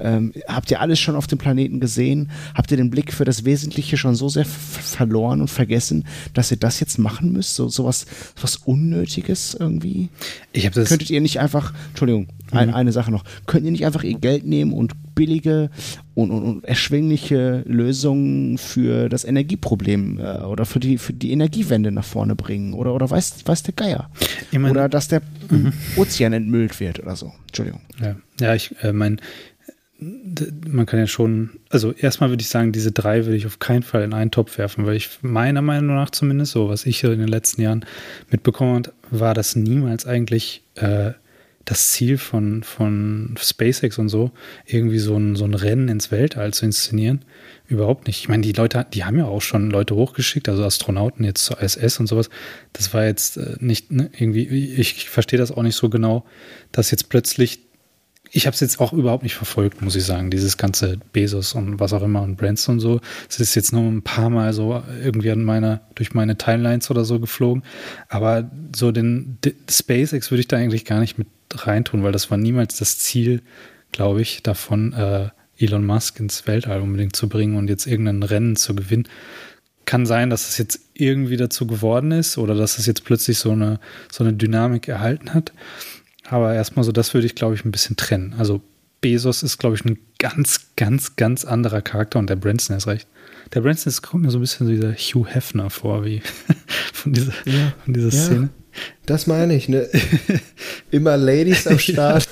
Ähm, habt ihr alles schon auf dem Planeten gesehen? Habt ihr den Blick für das Wesentliche schon so sehr verloren und vergessen, dass ihr das jetzt machen müsst? So sowas was Unnötiges irgendwie? Ich habe das. Könntet ihr nicht einfach, Entschuldigung, ein, eine Sache noch, könnt ihr nicht einfach ihr Geld nehmen und billige und, und, und erschwingliche Lösungen für das Energieproblem äh, oder für die, für die Energiewende nach vorne bringen? Oder, oder weiß, weiß der Geier? Ich mein- oder dass der Ozean entmüllt wird oder so. Entschuldigung. Ja, ja ich äh, meine, man kann ja schon, also erstmal würde ich sagen, diese drei würde ich auf keinen Fall in einen Topf werfen, weil ich meiner Meinung nach zumindest, so was ich in den letzten Jahren mitbekommen habe, war das niemals eigentlich äh, das Ziel von, von SpaceX und so, irgendwie so ein, so ein Rennen ins Weltall zu inszenieren. Überhaupt nicht. Ich meine, die Leute, die haben ja auch schon Leute hochgeschickt, also Astronauten jetzt zur ISS und sowas. Das war jetzt äh, nicht ne, irgendwie, ich, ich verstehe das auch nicht so genau, dass jetzt plötzlich ich habe es jetzt auch überhaupt nicht verfolgt, muss ich sagen, dieses ganze Bezos und was auch immer und Branson und so. Es ist jetzt nur ein paar Mal so irgendwie an meiner, durch meine Timelines oder so geflogen. Aber so den, den SpaceX würde ich da eigentlich gar nicht mit reintun, weil das war niemals das Ziel, glaube ich, davon, äh, Elon Musk ins Weltall unbedingt zu bringen und jetzt irgendein Rennen zu gewinnen. Kann sein, dass es jetzt irgendwie dazu geworden ist oder dass es jetzt plötzlich so eine, so eine Dynamik erhalten hat. Aber erstmal so, das würde ich, glaube ich, ein bisschen trennen. Also Bezos ist, glaube ich, ein ganz, ganz, ganz anderer Charakter und der Branson ist recht. Der Branson ist, kommt mir so ein bisschen so dieser Hugh Hefner vor, wie von dieser, von dieser Ja. Szene. Das meine ich, ne? Immer Ladies am Start.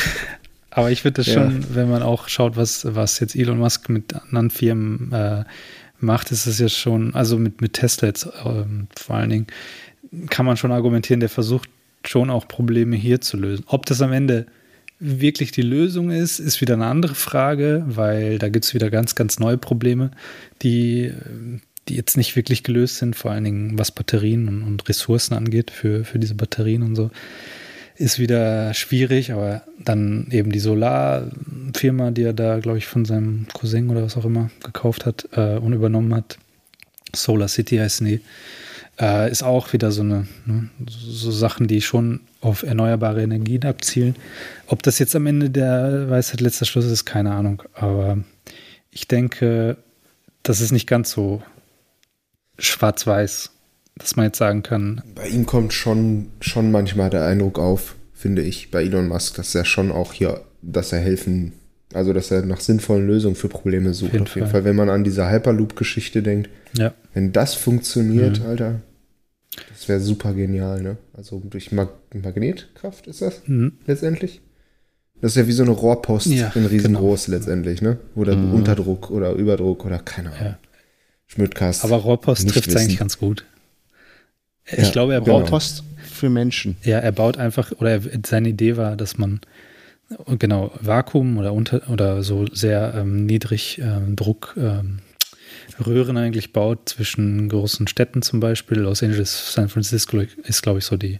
Aber ich finde das Ja. schon, wenn man auch schaut, was, was jetzt Elon Musk mit anderen Firmen äh, macht, ist es ja schon, also mit, mit Tesla jetzt ähm, vor allen Dingen, kann man schon argumentieren, der versucht schon auch Probleme hier zu lösen. Ob das am Ende wirklich die Lösung ist, ist wieder eine andere Frage, weil da gibt es wieder ganz, ganz neue Probleme, die, die jetzt nicht wirklich gelöst sind, vor allen Dingen was Batterien und, und Ressourcen angeht für, für diese Batterien und so. Ist wieder schwierig, aber dann eben die Solarfirma, die er da, glaube ich, von seinem Cousin oder was auch immer gekauft hat äh, und übernommen hat, Solar City heißen die, äh, ist auch wieder so eine, ne, so Sachen, die schon auf erneuerbare Energien abzielen. Ob das jetzt am Ende der Weisheit letzter Schluss ist, keine Ahnung, aber ich denke, das ist nicht ganz so schwarz-weiß, dass man jetzt sagen kann, Bei ihm kommt schon, schon manchmal der Eindruck auf, finde ich, bei Elon Musk, dass er schon auch hier, dass er helfen, also dass er nach sinnvollen Lösungen für Probleme sucht. Auf jeden Auf jeden Fall. Fall, wenn man an diese Hyperloop-Geschichte denkt, ja, wenn das funktioniert, Mhm. Alter, das wäre super genial, ne? Also durch Mag Magnetkraft ist das mhm. letztendlich? Das ist ja wie so eine Rohrpost Ja, in riesengroß letztendlich, ne? Oder Mhm. Unterdruck oder Überdruck oder keine Ahnung. Ja. Schmidtcast. Aber Rohrpost trifft es eigentlich ganz gut. Ich Ja, glaube, er genau. baut, Rohrpost für Menschen. ja, er baut einfach, oder er, seine Idee war, dass man genau, Vakuum oder unter oder so sehr ähm, niedrig ähm, Druck ähm, Röhren eigentlich baut zwischen großen Städten zum Beispiel. Los Angeles, San Francisco ist, glaube ich, so die,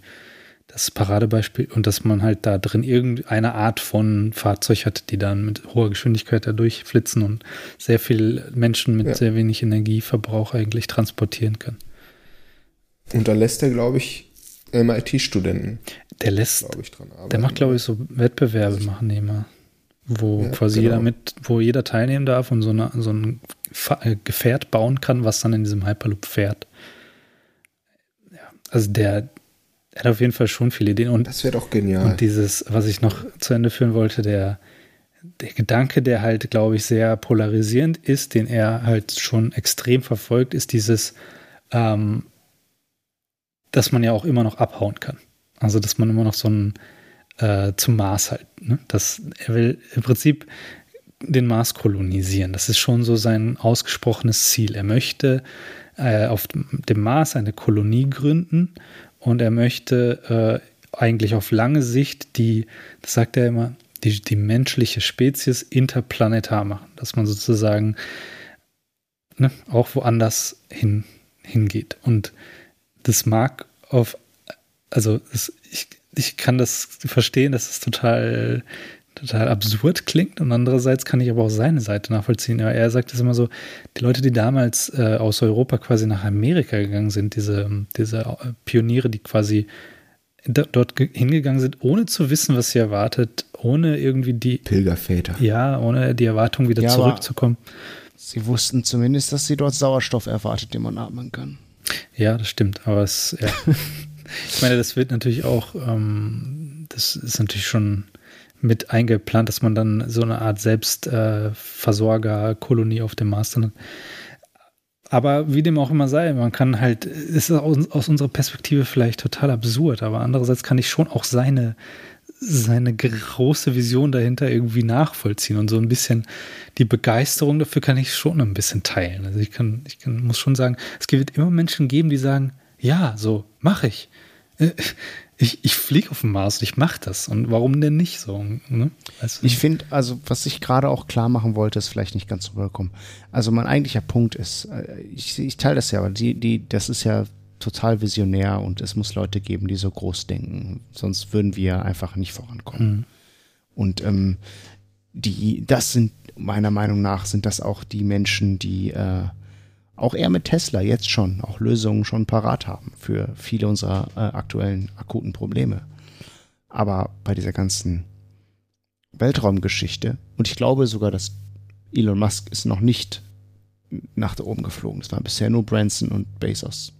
das Paradebeispiel. Und dass man halt da drin irgendeine Art von Fahrzeug hat, die dann mit hoher Geschwindigkeit da durchflitzen und sehr viel Menschen mit ja. sehr wenig Energieverbrauch eigentlich transportieren können. Und da lässt er, glaube ich, MIT-Studenten. Der lässt, ich, dran arbeiten. der macht, glaube ich, so Wettbewerbe machen die immer wo ja, quasi genau. jeder mit, wo jeder teilnehmen darf und so, eine, so ein äh, Gefährt bauen kann, was dann in diesem Hyperloop fährt. Ja, also der, der hat auf jeden Fall schon viele Ideen. Und, das wäre doch genial. Und dieses, was ich noch zu Ende führen wollte, der, der Gedanke, der halt, glaube ich, sehr polarisierend ist, den er halt schon extrem verfolgt, ist dieses, ähm, dass man ja auch immer noch abhauen kann. Also, dass man immer noch so ein äh, zum Mars halt. Ne? Das, er will im Prinzip den Mars kolonisieren. Das ist schon so sein ausgesprochenes Ziel. Er möchte äh, auf dem Mars eine Kolonie gründen und er möchte äh, eigentlich auf lange Sicht die, das sagt er immer, die, die menschliche Spezies interplanetar machen, dass man sozusagen ne, auch woanders hin, hingeht. Und das mag auf, also es, ich, ich kann das verstehen, dass es total, total absurd klingt und andererseits kann ich aber auch seine Seite nachvollziehen. Ja, er sagt es immer so, die Leute, die damals äh, aus Europa quasi nach Amerika gegangen sind, diese, diese äh, Pioniere, die quasi dort hingegangen sind, ohne zu wissen, was sie erwartet, ohne irgendwie die Pilgerväter. Ja, ohne die Erwartung wieder ja, zurückzukommen. Sie wussten zumindest, dass sie dort Sauerstoff erwartet, den man atmen kann. Ja, das stimmt, aber es, ja. Ich meine, das wird natürlich auch, ähm, das ist natürlich schon mit eingeplant, dass man dann so eine Art Selbstversorger-Kolonie äh, auf dem Mars dann hat. Aber wie dem auch immer sei, man kann halt, es ist aus, aus, unserer Perspektive vielleicht total absurd, aber andererseits kann ich schon auch seine, seine große Vision dahinter irgendwie nachvollziehen und so ein bisschen die Begeisterung dafür kann ich schon ein bisschen teilen. Also ich kann, ich kann, muss schon sagen, es wird immer Menschen geben, die sagen, ja, so mache ich. Äh, ich, ich fliege auf den Mars, ich mache das. Und warum denn nicht so? Ne? Weißt du? Ich finde, also was ich gerade auch klar machen wollte, ist vielleicht nicht ganz rübergekommen. Also mein eigentlicher Punkt ist, äh, ich, ich teile das ja, aber die, die, das ist ja total visionär und es muss Leute geben, die so groß denken. Sonst würden wir einfach nicht vorankommen. Mhm. Und ähm, die, das sind meiner Meinung nach sind das auch die Menschen, die äh, auch eher mit Tesla jetzt schon auch Lösungen schon parat haben für viele unserer äh, aktuellen akuten Probleme. Aber bei dieser ganzen Weltraumgeschichte, und ich glaube sogar, dass Elon Musk ist noch nicht nach da oben geflogen. Es waren bisher nur Branson und Bezos.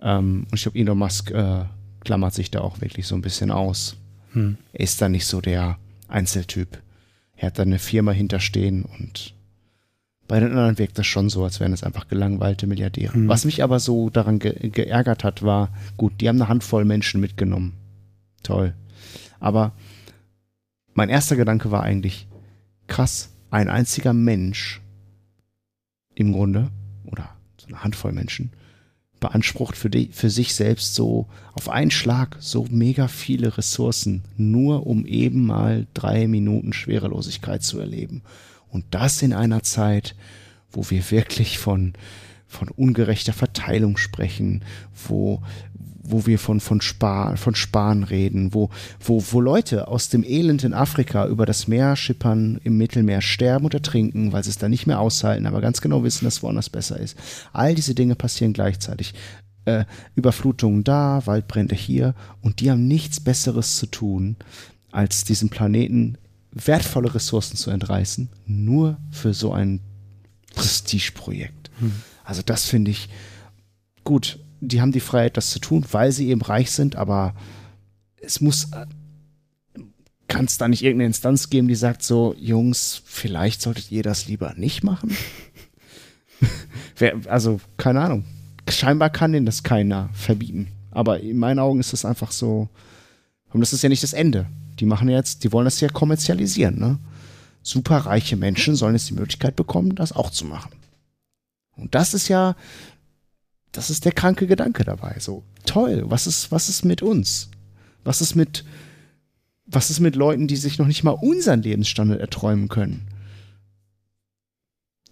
Ähm, und ich glaube, Elon Musk äh, klammert sich da auch wirklich so ein bisschen aus. Hm. Er ist da nicht so der Einzeltyp. Er hat da eine Firma hinterstehen und bei den anderen wirkt das schon so, als wären es einfach gelangweilte Milliardäre. Mhm. Was mich aber so daran ge geärgert hat, war, gut, die haben eine Handvoll Menschen mitgenommen. Toll. Aber mein erster Gedanke war eigentlich, krass, ein einziger Mensch im Grunde, oder so eine Handvoll Menschen, beansprucht für, die, für sich selbst so auf einen Schlag so mega viele Ressourcen, nur um eben mal drei Minuten Schwerelosigkeit zu erleben. Und das in einer Zeit, wo wir wirklich von, von ungerechter Verteilung sprechen, wo, wo wir von, von, Spar, von Sparen reden, wo, wo, wo Leute aus dem Elend in Afrika über das Meer schippern, im Mittelmeer sterben oder trinken, weil sie es da nicht mehr aushalten, aber ganz genau wissen, dass woanders besser ist. All diese Dinge passieren gleichzeitig. Äh, Überflutungen da, Waldbrände hier und die haben nichts Besseres zu tun, als diesen Planeten wertvolle Ressourcen zu entreißen, nur für so ein Prestigeprojekt. Hm. Also das finde ich gut. Die haben die Freiheit, das zu tun, weil sie eben reich sind, aber es muss, kann es da nicht irgendeine Instanz geben, die sagt so, Jungs, vielleicht solltet ihr das lieber nicht machen? also, keine Ahnung. Scheinbar kann denen das keiner verbieten. Aber in meinen Augen ist das einfach so, und das ist ja nicht das Ende. Die machen jetzt, die wollen das ja kommerzialisieren, ne? Superreiche Menschen sollen jetzt die Möglichkeit bekommen, das auch zu machen. Und das ist ja, das ist der kranke Gedanke dabei. So, toll, was ist, was ist mit uns? Was ist mit Was ist mit Leuten, die sich noch nicht mal unseren Lebensstandard erträumen können?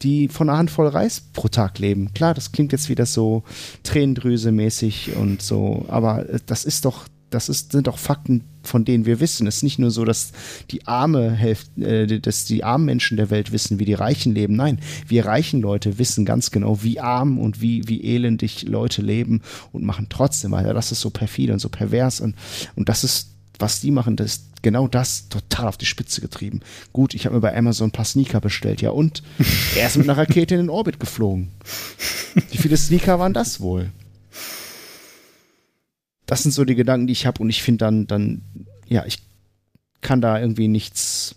Die von einer Handvoll Reis pro Tag leben. Klar, das klingt jetzt wieder so Tränendrüse-mäßig und so, aber äh, das ist doch, das ist, sind doch Fakten, von denen wir wissen. Es ist nicht nur so, dass die arme Hälfte, äh, dass die armen Menschen der Welt wissen, wie die Reichen leben. Nein, wir reichen Leute wissen ganz genau, wie arm und wie, wie elendig Leute leben und machen trotzdem weiter. Das ist so perfide und so pervers und, und das ist, was die machen, das ist genau das total auf die Spitze getrieben. Gut, ich habe mir bei Amazon ein paar Sneaker bestellt, ja und? Er ist mit einer Rakete in den Orbit geflogen. Wie viele Sneaker waren das wohl? Das sind so die Gedanken, die ich habe und ich finde dann, dann, ja, ich kann da irgendwie nichts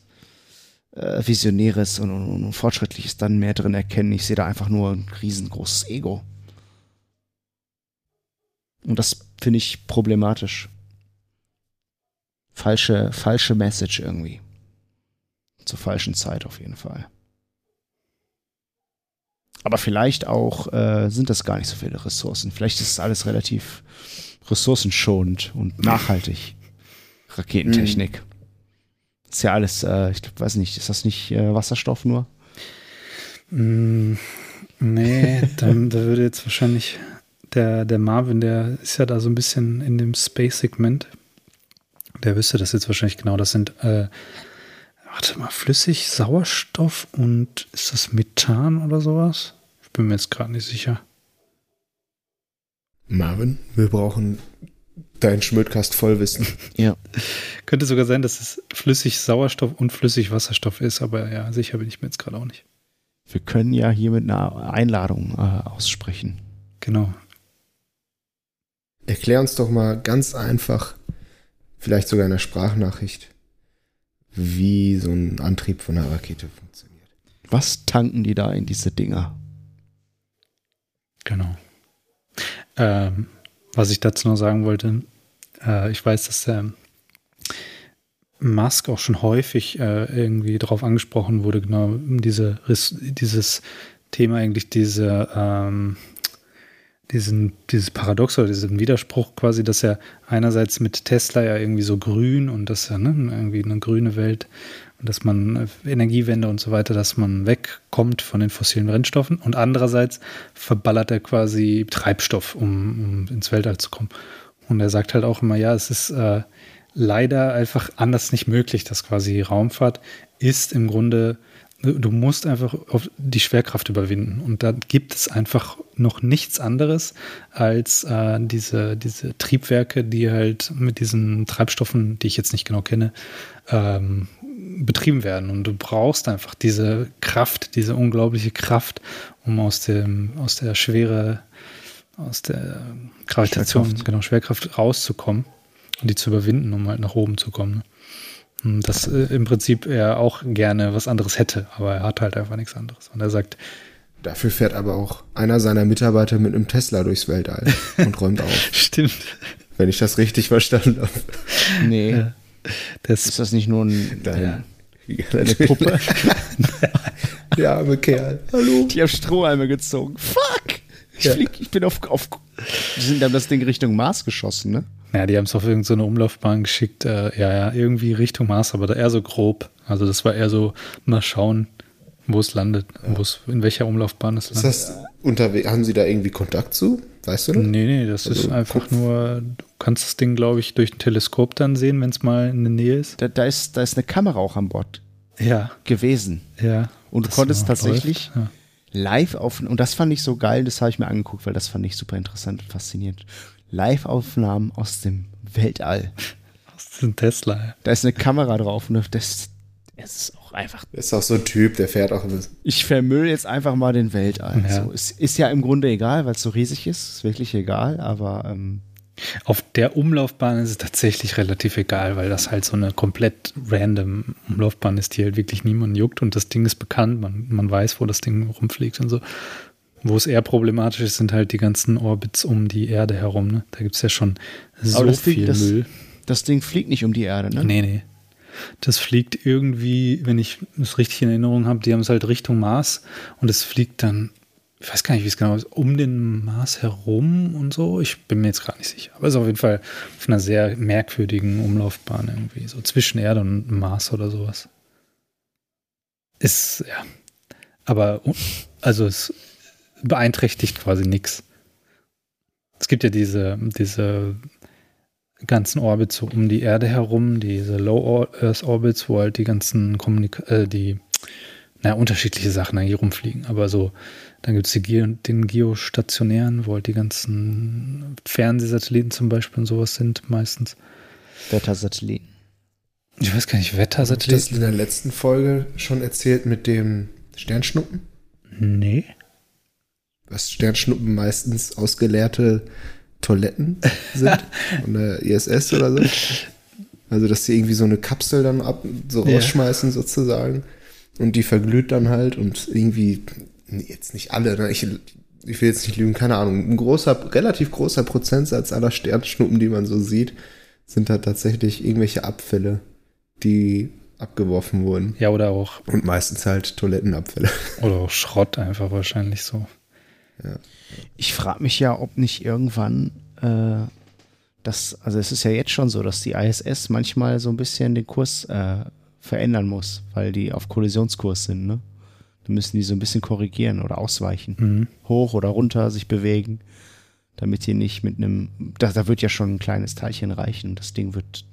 äh, Visionäres und, und, und Fortschrittliches dann mehr drin erkennen. Ich sehe da einfach nur ein riesengroßes Ego. Und das finde ich problematisch. Falsche, falsche Message irgendwie. Zur falschen Zeit auf jeden Fall. Aber vielleicht auch äh, sind das gar nicht so viele Ressourcen. Vielleicht ist es alles relativ ressourcenschonend und nachhaltig. Raketentechnik. Ist ja alles, äh, ich weiß nicht, ist das nicht äh, Wasserstoff nur? Mm, nee, dann, da würde jetzt wahrscheinlich der, der Marvin, der ist ja da so ein bisschen in dem Space-Segment. Der wüsste das jetzt wahrscheinlich genau. Das sind, äh, warte mal, flüssig Sauerstoff und ist das Methan oder sowas? Ich bin mir jetzt gerade nicht sicher. Marvin, wir brauchen deinen Schmödkast Vollwissen. Ja. Könnte sogar sein, dass es flüssig Sauerstoff und flüssig Wasserstoff ist, aber ja, sicher bin ich mir jetzt gerade auch nicht. Wir können ja hier mit einer Einladung äh, aussprechen. Genau. Erklär uns doch mal ganz einfach, vielleicht sogar in einer Sprachnachricht, wie so ein Antrieb von einer Rakete funktioniert. Was tanken die da in diese Dinger? Genau. Ähm, was ich dazu noch sagen wollte, äh, ich weiß, dass der Musk auch schon häufig äh, irgendwie darauf angesprochen wurde, genau diese, dieses Thema eigentlich diese, ähm, diesen, dieses Paradox oder diesen Widerspruch quasi, dass er einerseits mit Tesla ja irgendwie so grün und dass er ne, irgendwie eine grüne Welt dass man äh, Energiewende und so weiter, dass man wegkommt von den fossilen Brennstoffen und andererseits verballert er quasi Treibstoff, um, um ins Weltall zu kommen. Und er sagt halt auch immer, ja, es ist äh, leider einfach anders nicht möglich, dass quasi Raumfahrt ist im Grunde Du musst einfach die Schwerkraft überwinden. Und da gibt es einfach noch nichts anderes als äh, diese, diese Triebwerke, die halt mit diesen Treibstoffen, die ich jetzt nicht genau kenne, ähm, betrieben werden. Und du brauchst einfach diese Kraft, diese unglaubliche Kraft, um aus dem, aus der Schwere, aus der Gravitation, Schwerkraft. genau, Schwerkraft rauszukommen und die zu überwinden, um halt nach oben zu kommen. Hm, dass äh, im Prinzip er auch gerne was anderes hätte, aber er hat halt einfach nichts anderes. Und er sagt, Dafür fährt aber auch einer seiner Mitarbeiter mit einem Tesla durchs Weltall und räumt auf. Stimmt. Wenn ich das richtig verstanden habe. Nee. Ja. Das ist das nicht nur ein, Dein, ja. eine Puppe? ja, arme Kerl. Hallo. Die haben Strohhalme gezogen. Fuck! Ich, flieg, ich bin auf, auf. Die sind dann das Ding Richtung Mars geschossen, ne? Ja, die haben es auf irgendeine so Umlaufbahn geschickt. Äh, ja, ja, irgendwie Richtung Mars, aber eher so grob. Also das war eher so, mal schauen, wo es landet, ja. in welcher Umlaufbahn es landet. Ist das unterwegs, haben Sie da irgendwie Kontakt zu? Weißt du das? Nee, nee, das also ist einfach Kopf. nur, du kannst das Ding, glaube ich, durch ein Teleskop dann sehen, wenn es mal in der Nähe ist. Da, da, ist. da ist eine Kamera auch an Bord ja. gewesen. Ja. Und du konntest tatsächlich ja. live auf, und das fand ich so geil, das habe ich mir angeguckt, weil das fand ich super interessant und faszinierend. Live-Aufnahmen aus dem Weltall. Aus dem Tesla. Ja. Da ist eine Kamera drauf und das, es ist auch einfach. Ist auch so ein Typ, der fährt auch ein bisschen. Ich vermüll jetzt einfach mal den Weltall. Ja. So, es ist ja im Grunde egal, weil es so riesig ist. Ist wirklich egal, aber. Ähm, auf der Umlaufbahn ist es tatsächlich relativ egal, weil das halt so eine komplett random Umlaufbahn ist, die halt wirklich niemanden juckt und das Ding ist bekannt, man, man weiß, wo das Ding rumfliegt und so. Wo es eher problematisch ist, sind halt die ganzen Orbits um die Erde herum. Ne? Da gibt es ja schon so viel Ding, das, Müll. Das Ding fliegt nicht um die Erde, ne? Nee, nee. Das fliegt irgendwie, wenn ich es richtig in Erinnerung habe, die haben es halt Richtung Mars und es fliegt dann ich weiß gar nicht, wie es genau ist, um den Mars herum und so. Ich bin mir jetzt gerade nicht sicher. Aber es ist auf jeden Fall auf einer sehr merkwürdigen Umlaufbahn irgendwie, so zwischen Erde und Mars oder sowas. Ist, ja. Aber, also es beeinträchtigt quasi nichts. Es gibt ja diese, diese ganzen Orbits so um die Erde herum, diese Low Earth Orbits, wo halt die ganzen Kommunika äh, die naja, unterschiedliche Sachen eigentlich rumfliegen. Aber so, dann gibt es den geostationären, wo halt die ganzen Fernsehsatelliten zum Beispiel und sowas sind meistens. Wettersatelliten. Ich weiß gar nicht, Wettersatelliten. Hast du das in der letzten Folge schon erzählt mit dem Sternschnuppen? Nee. Was Sternschnuppen meistens ausgeleerte Toiletten sind von der ISS oder so. Also, dass sie irgendwie so eine Kapsel dann ab, so rausschmeißen ja. sozusagen. Und die verglüht dann halt und irgendwie, jetzt nicht alle, ne? ich, ich will jetzt nicht lügen, keine Ahnung, ein großer, relativ großer Prozentsatz aller Sternschnuppen, die man so sieht, sind da tatsächlich irgendwelche Abfälle, die abgeworfen wurden. Ja, oder auch. Und meistens halt Toilettenabfälle. Oder auch Schrott einfach wahrscheinlich so. Ja. Ich frage mich ja, ob nicht irgendwann äh, das, also es ist ja jetzt schon so, dass die ISS manchmal so ein bisschen den Kurs äh, verändern muss, weil die auf Kollisionskurs sind, ne? Dann müssen die so ein bisschen korrigieren oder ausweichen. Mhm. Hoch oder runter sich bewegen, damit die nicht mit einem, da, da wird ja schon ein kleines Teilchen reichen. Das Ding wird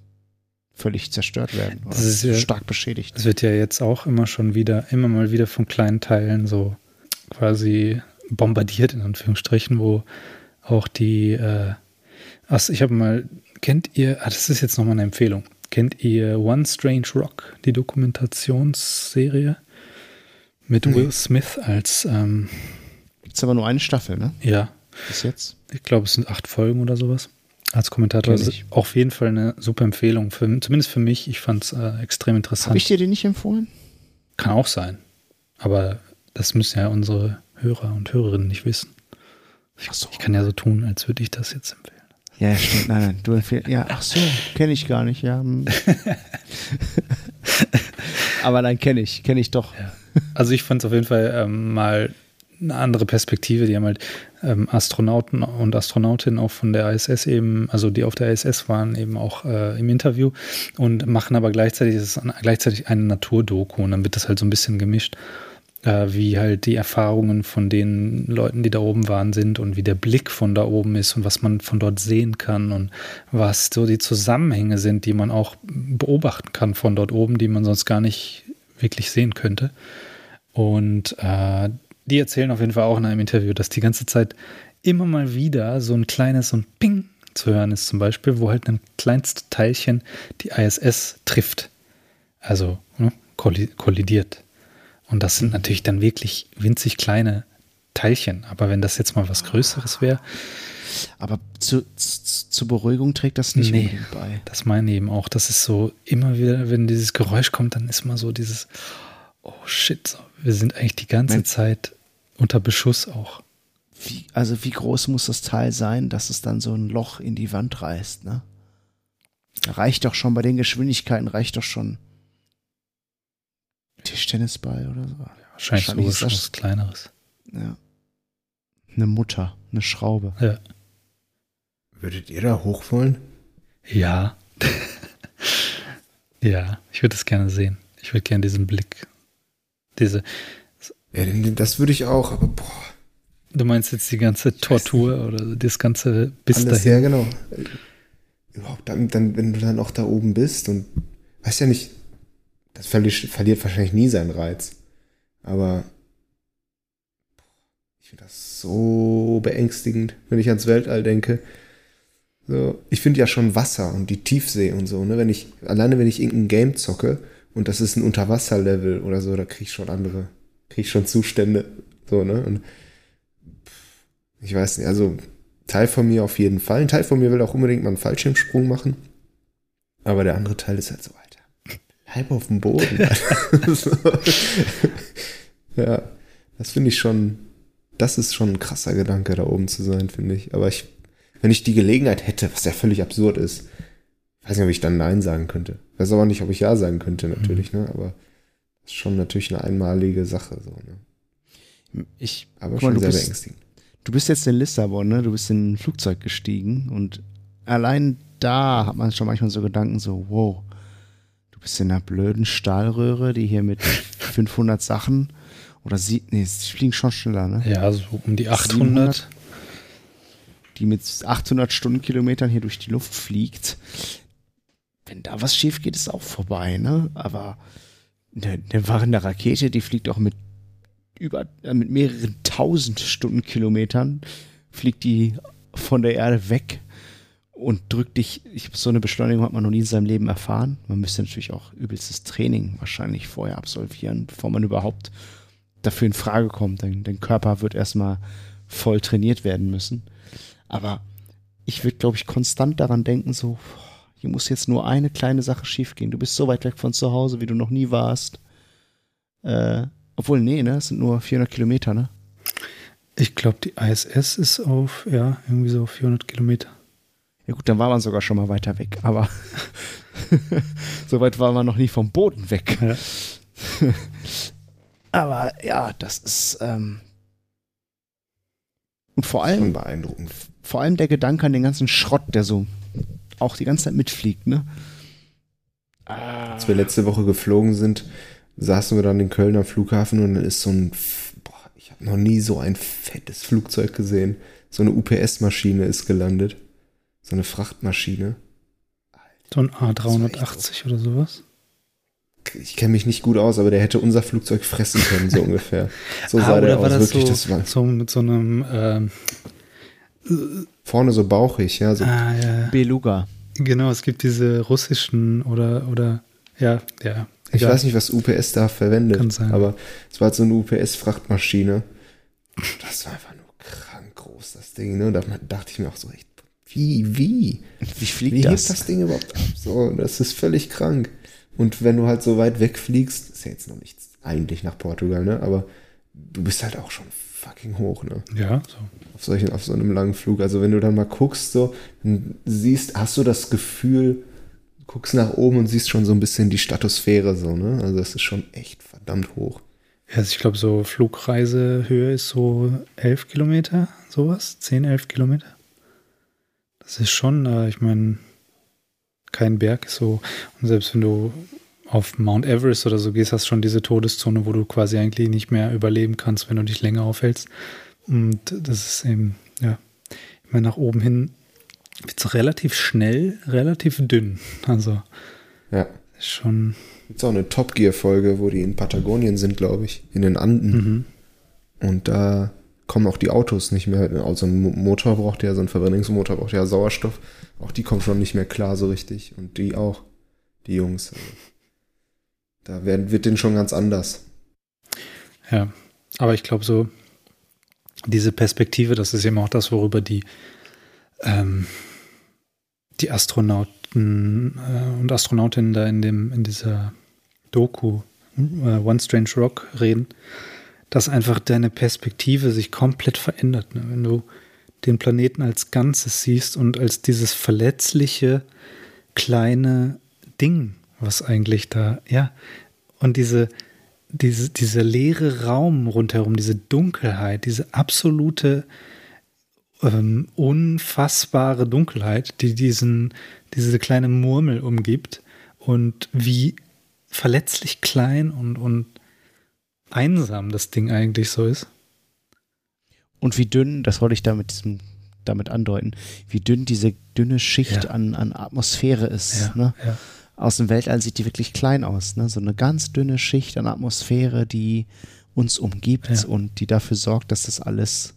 völlig zerstört werden. Das ist ja, stark beschädigt. Das wird ja jetzt auch immer schon wieder, immer mal wieder von kleinen Teilen so quasi bombardiert, in Anführungsstrichen, wo auch die, äh, ach, ich habe mal, kennt ihr, ah, das ist jetzt nochmal eine Empfehlung. Kennt ihr One Strange Rock, die Dokumentationsserie? Mit mhm. Will Smith als. Ähm, Gibt es aber nur eine Staffel, ne? Ja. Bis jetzt? Ich glaube, es sind acht Folgen oder sowas. Als Kommentator. Also auf jeden Fall eine super Empfehlung. Für, zumindest für mich. Ich fand es äh, extrem interessant. Habe ich dir den nicht empfohlen? Kann auch sein. Aber das müssen ja unsere Hörer und Hörerinnen nicht wissen. Ich, so. ich kann ja so tun, als würde ich das jetzt empfehlen. Ja, stimmt. Nein, nein. Du empfehlst. Ja, ach so, kenne ich gar nicht. Ja. Hm. Aber nein, kenne ich. Kenne ich doch. Ja. Also ich fand es auf jeden Fall ähm, mal eine andere Perspektive. Die haben halt ähm, Astronauten und Astronautinnen auch von der ISS eben, also die auf der ISS waren, eben auch äh, im Interview und machen aber gleichzeitig, das ist gleichzeitig eine Naturdoku und dann wird das halt so ein bisschen gemischt äh, wie halt die Erfahrungen von den Leuten, die da oben waren, sind und wie der Blick von da oben ist und was man von dort sehen kann und was so die Zusammenhänge sind, die man auch beobachten kann von dort oben, die man sonst gar nicht wirklich sehen könnte. Und äh, die erzählen auf jeden Fall auch in einem Interview, dass die ganze Zeit immer mal wieder so ein kleines, so Ping zu hören ist, zum Beispiel, wo halt ein kleinstes Teilchen die ISS trifft. Also ne, kollidiert. Und das sind natürlich dann wirklich winzig kleine Teilchen. Aber wenn das jetzt mal was Größeres wäre. Aber zu, zu, zur Beruhigung trägt das nicht nee, bei. Das meine ich eben auch. Das ist so, immer wieder, wenn dieses Geräusch kommt, dann ist mal so dieses, oh shit, wir sind eigentlich die ganze mein, Zeit unter Beschuss auch. Wie, also wie groß muss das Teil sein, dass es dann so ein Loch in die Wand reißt, ne? Reicht doch schon bei den Geschwindigkeiten, reicht doch schon Tischtennisball oder so. Wahrscheinlich, wahrscheinlich so was Kleineres. Ja. Eine Mutter, eine Schraube. Ja. Würdet ihr da hoch wollen? Ja. ja, ich würde es gerne sehen. Ich würde gerne diesen Blick. Diese. Ja, das würde ich auch, aber boah. Du meinst jetzt die ganze Tortur oder das ganze bis Alles, dahin? Ja, genau. Überhaupt dann, dann, wenn du dann auch da oben bist und weißt ja nicht, das verliert, wahrscheinlich nie seinen Reiz. Aber ich finde das so beängstigend, wenn ich ans Weltall denke. So, ich finde ja schon Wasser und die Tiefsee und so, ne? Wenn ich, alleine wenn ich irgendein Game zocke und das ist ein Unterwasserlevel oder so, da krieg ich schon andere, krieg ich schon Zustände. So, ne? Und ich weiß nicht, also Teil von mir auf jeden Fall. Ein Teil von mir will auch unbedingt mal einen Fallschirmsprung machen. Aber der andere Teil ist halt so, halb auf dem Boden. ja, das finde ich schon, das ist schon ein krasser Gedanke, da oben zu sein, finde ich. Aber ich, wenn ich die Gelegenheit hätte, was ja völlig absurd ist, weiß nicht, ob ich dann Nein sagen könnte. Weiß aber nicht, ob ich Ja sagen könnte, natürlich, mhm. ne? Aber das ist schon natürlich eine einmalige Sache, so, ne? Ich, Aber mal, schon du sehr bist, beängstigend. du bist jetzt in Lissabon, ne? Du bist in ein Flugzeug gestiegen und allein da hat man schon manchmal so Gedanken so, wow, bist in einer blöden Stahlröhre, die hier mit 500 Sachen oder sie, nee, sie fliegen schon schneller, ne? Ja, so um die 800. Die mit 800 Stundenkilometern hier durch die Luft fliegt. Wenn da was schief geht, ist auch vorbei, ne? Aber eine, eine wahre Rakete, die fliegt auch mit über, äh, mit mehreren tausend Stundenkilometern, fliegt die von der Erde weg und drückt dich. Ich, so eine Beschleunigung hat man noch nie in seinem Leben erfahren. Man müsste natürlich auch übelstes Training wahrscheinlich vorher absolvieren, bevor man überhaupt dafür in Frage kommt. Dein, dein Körper wird erstmal voll trainiert werden müssen. Aber ich würde, glaube ich, konstant daran denken, so, hier muss jetzt nur eine kleine Sache schiefgehen. Du bist so weit weg von zu Hause, wie du noch nie warst. Äh, obwohl, nee, ne, es sind nur 400 Kilometer, ne? Ich glaube, die ISS ist auf, ja, irgendwie so 400 Kilometer. Ja gut, dann war man sogar schon mal weiter weg, aber so weit war man noch nie vom Boden weg. Ja. aber ja, das ist ähm und vor allem beeindruckend. vor allem der Gedanke an den ganzen Schrott, der so auch die ganze Zeit mitfliegt, ne? Als wir letzte Woche geflogen sind, saßen wir dann in Köln am Flughafen und dann ist so ein, boah, ich habe noch nie so ein fettes Flugzeug gesehen. So eine UPS-Maschine ist gelandet. So eine Frachtmaschine. So ein war echt A380 oder sowas. Ich kenne mich nicht gut aus, aber der hätte unser Flugzeug fressen können, so ungefähr. So Ah, sah der oder war aus, das wirklich. so, das war so mit so einem, ähm, vorne so bauchig, ja. So, ah, ja, Beluga. genau, es gibt diese russischen oder, oder, ja, ja. ich egal. weiß nicht, was UPS da verwendet, Kann sein. aber es war halt so eine UPS-Frachtmaschine. Das war einfach nur krank groß, das Ding. Ne? Und da dachte ich mir auch so echt, wie, wie? Wie fliegt Wie das? hebt das Ding überhaupt ab? So, das ist völlig krank. Und wenn du halt so weit wegfliegst, ist ja jetzt noch nichts eigentlich nach Portugal, ne? Aber du bist halt auch schon fucking hoch, ne? Ja, so. Auf solchen, auf so einem langen Flug. Also wenn du dann mal guckst, so, dann siehst, hast du das Gefühl, guckst nach oben und siehst schon so ein bisschen die Stratosphäre, so, ne? Also das ist schon echt verdammt hoch. Ja, also ich glaube, so Flugreisehöhe ist so 11 Kilometer, sowas, 10, 11 Kilometer. Das ist schon, äh, ich meine, kein Berg ist so. Und selbst wenn du auf Mount Everest oder so gehst, hast du schon diese Todeszone, wo du quasi eigentlich nicht mehr überleben kannst, wenn du dich länger aufhältst. Und das ist eben, ja, ich meine, nach oben hin wird es relativ schnell, relativ dünn. Also Ja. ist schon, Gibt's auch eine Top Gear-Folge, wo die in Patagonien sind, glaube ich, in den Anden. mhm. Und da kommen auch die Autos nicht mehr. Also ein Mo- Motor braucht ja, so ein Verbrennungsmotor braucht ja Sauerstoff. Auch die kommen schon nicht mehr klar so richtig. Und die auch, die Jungs. Also, da werden, wird denen schon ganz anders. Ja, aber ich glaube so, diese Perspektive, das ist eben auch das, worüber die, ähm, die Astronauten äh, und Astronautinnen da in dem, in dieser Doku äh, One Strange Rock reden, dass einfach deine Perspektive sich komplett verändert. Ne? Wenn du den Planeten als Ganzes siehst und als dieses verletzliche, kleine Ding, was eigentlich da, ja, und diese, diese, dieser leere Raum rundherum, diese Dunkelheit, diese absolute, ähm, unfassbare Dunkelheit, die diesen, diese kleine Murmel umgibt und wie verletzlich klein und, und einsam das Ding eigentlich so ist. Und wie dünn, das wollte ich damit, damit andeuten, wie dünn diese dünne Schicht Ja. an, an Atmosphäre ist. Ne? ja. Aus dem Weltall sieht die wirklich klein aus. Ne? So eine ganz dünne Schicht an Atmosphäre, die uns umgibt Ja. und die dafür sorgt, dass das alles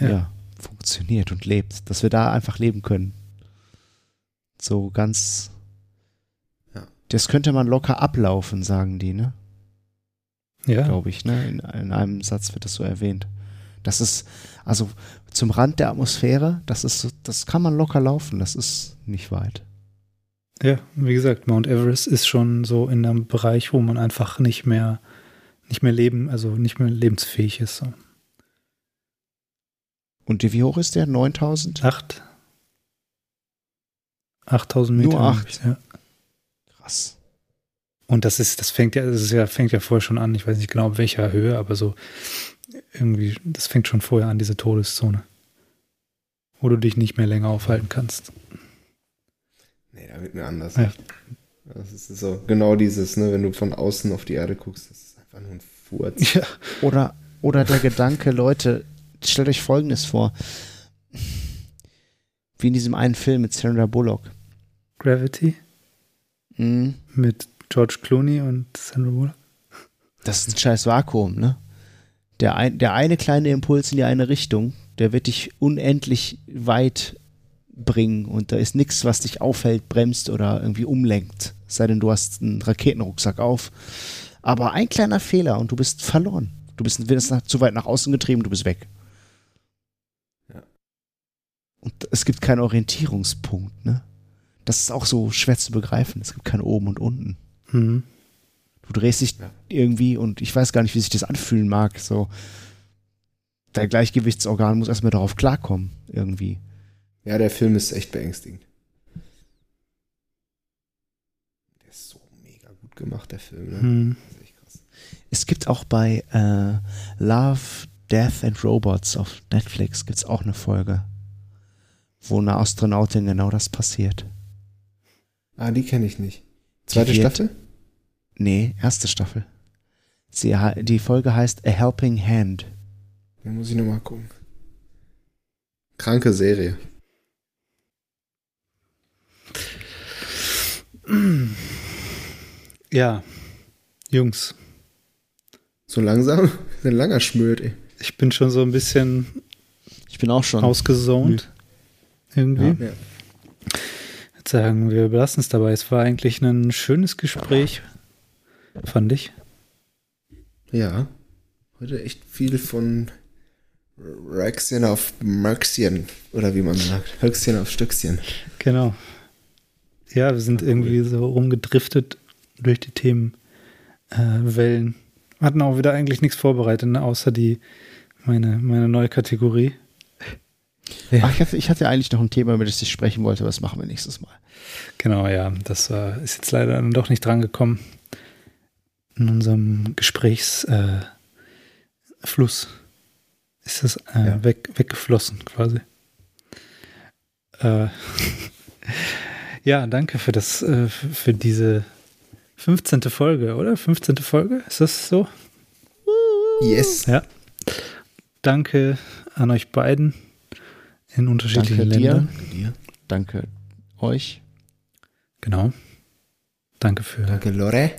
Ja. ja. funktioniert und lebt. Dass wir da einfach leben können. So ganz. Ja. Das könnte man locker ablaufen, sagen die, ne? Ja, glaube ich. Ne? In, in einem Satz wird das so erwähnt. Das ist, also zum Rand der Atmosphäre, das ist, so- das kann man locker laufen, das ist nicht weit. ja, wie gesagt, Mount Everest ist schon so in einem Bereich, wo man einfach nicht mehr, nicht mehr leben, also nicht mehr lebensfähig ist. So. Und wie hoch ist der? 9000? Acht. 8000 Meter. Nur glaub acht. ich, Ja. Krass. Und das ist, das fängt ja, das ist ja, fängt ja vorher schon an. Ich weiß nicht genau, auf welcher Höhe, aber so irgendwie, das fängt schon vorher an, diese Todeszone. Wo du dich nicht mehr länger aufhalten kannst. Nee, da wird mir anders. Ja. Das ist so genau dieses, ne, wenn du von außen auf die Erde guckst, das ist einfach nur ein Furz. Ja. Oder, oder der Gedanke, Leute, stellt euch Folgendes vor. Wie in diesem einen Film mit Sandra Bullock. Gravity Mhm. mit George Clooney und Sandra Bullock. Das ist ein scheiß Vakuum, ne? Der, ein, der eine kleine Impuls in die eine Richtung, der wird dich unendlich weit bringen und da ist nichts, was dich aufhält, bremst oder irgendwie umlenkt. Es sei denn, du hast einen Raketenrucksack auf. Aber ein kleiner Fehler und du bist verloren. Du bist, wirst nach, zu weit nach außen getrieben, du bist weg. Ja. Und es gibt keinen Orientierungspunkt, ne? Das ist auch so schwer zu begreifen. Es gibt kein Oben und unten. Mhm. Du drehst dich Ja. irgendwie und ich weiß gar nicht, wie sich das anfühlen mag. So, dein Gleichgewichtsorgan muss erstmal darauf klarkommen, irgendwie. Ja, der Film ist echt beängstigend. Der ist so mega gut gemacht, der Film, ne? Mhm. Das ist echt krass. Es gibt auch bei äh, Love, Death and Robots auf Netflix gibt's auch eine Folge, wo eine Astronautin genau das passiert. Ah, die kenne ich nicht. Zweite vierte? Staffel? Nee, erste Staffel. Sie, die Folge heißt A Helping Hand. Den muss ich nochmal gucken. Kranke Serie. Ja, Jungs, So langsam? Ein langer Schmöd, ey. ich bin schon so ein bisschen Ich bin auch schon. ausgezont. Irgendwie. Ja. Würde sagen, wir belassen es dabei. Es war eigentlich ein schönes Gespräch, fand ich. Ja. Heute echt viel von Rexchen auf Mörkchen. Oder wie man sagt. Höchstchen auf Stöckchen. Genau. Ja, wir sind irgendwie so rumgedriftet durch die Themenwellen. Äh. Hatten auch wieder eigentlich nichts vorbereitet, ne? außer die meine, meine neue Kategorie. Ach, ich, hatte, ich hatte eigentlich noch ein Thema, über das ich sprechen wollte, aber das machen wir nächstes Mal. Genau, ja, das äh, ist jetzt leider dann doch nicht drangekommen in unserem Gesprächsfluss. Äh, ist das äh, Ja. weg, weggeflossen quasi. Äh, ja, danke für das, äh, für diese 15. Folge, oder? 15. Folge? Ist das so? Yes. Ja. Danke an euch beiden in unterschiedlichen Danke dir. Ländern. dir. Danke euch. Genau. Danke für. Danke, Lore.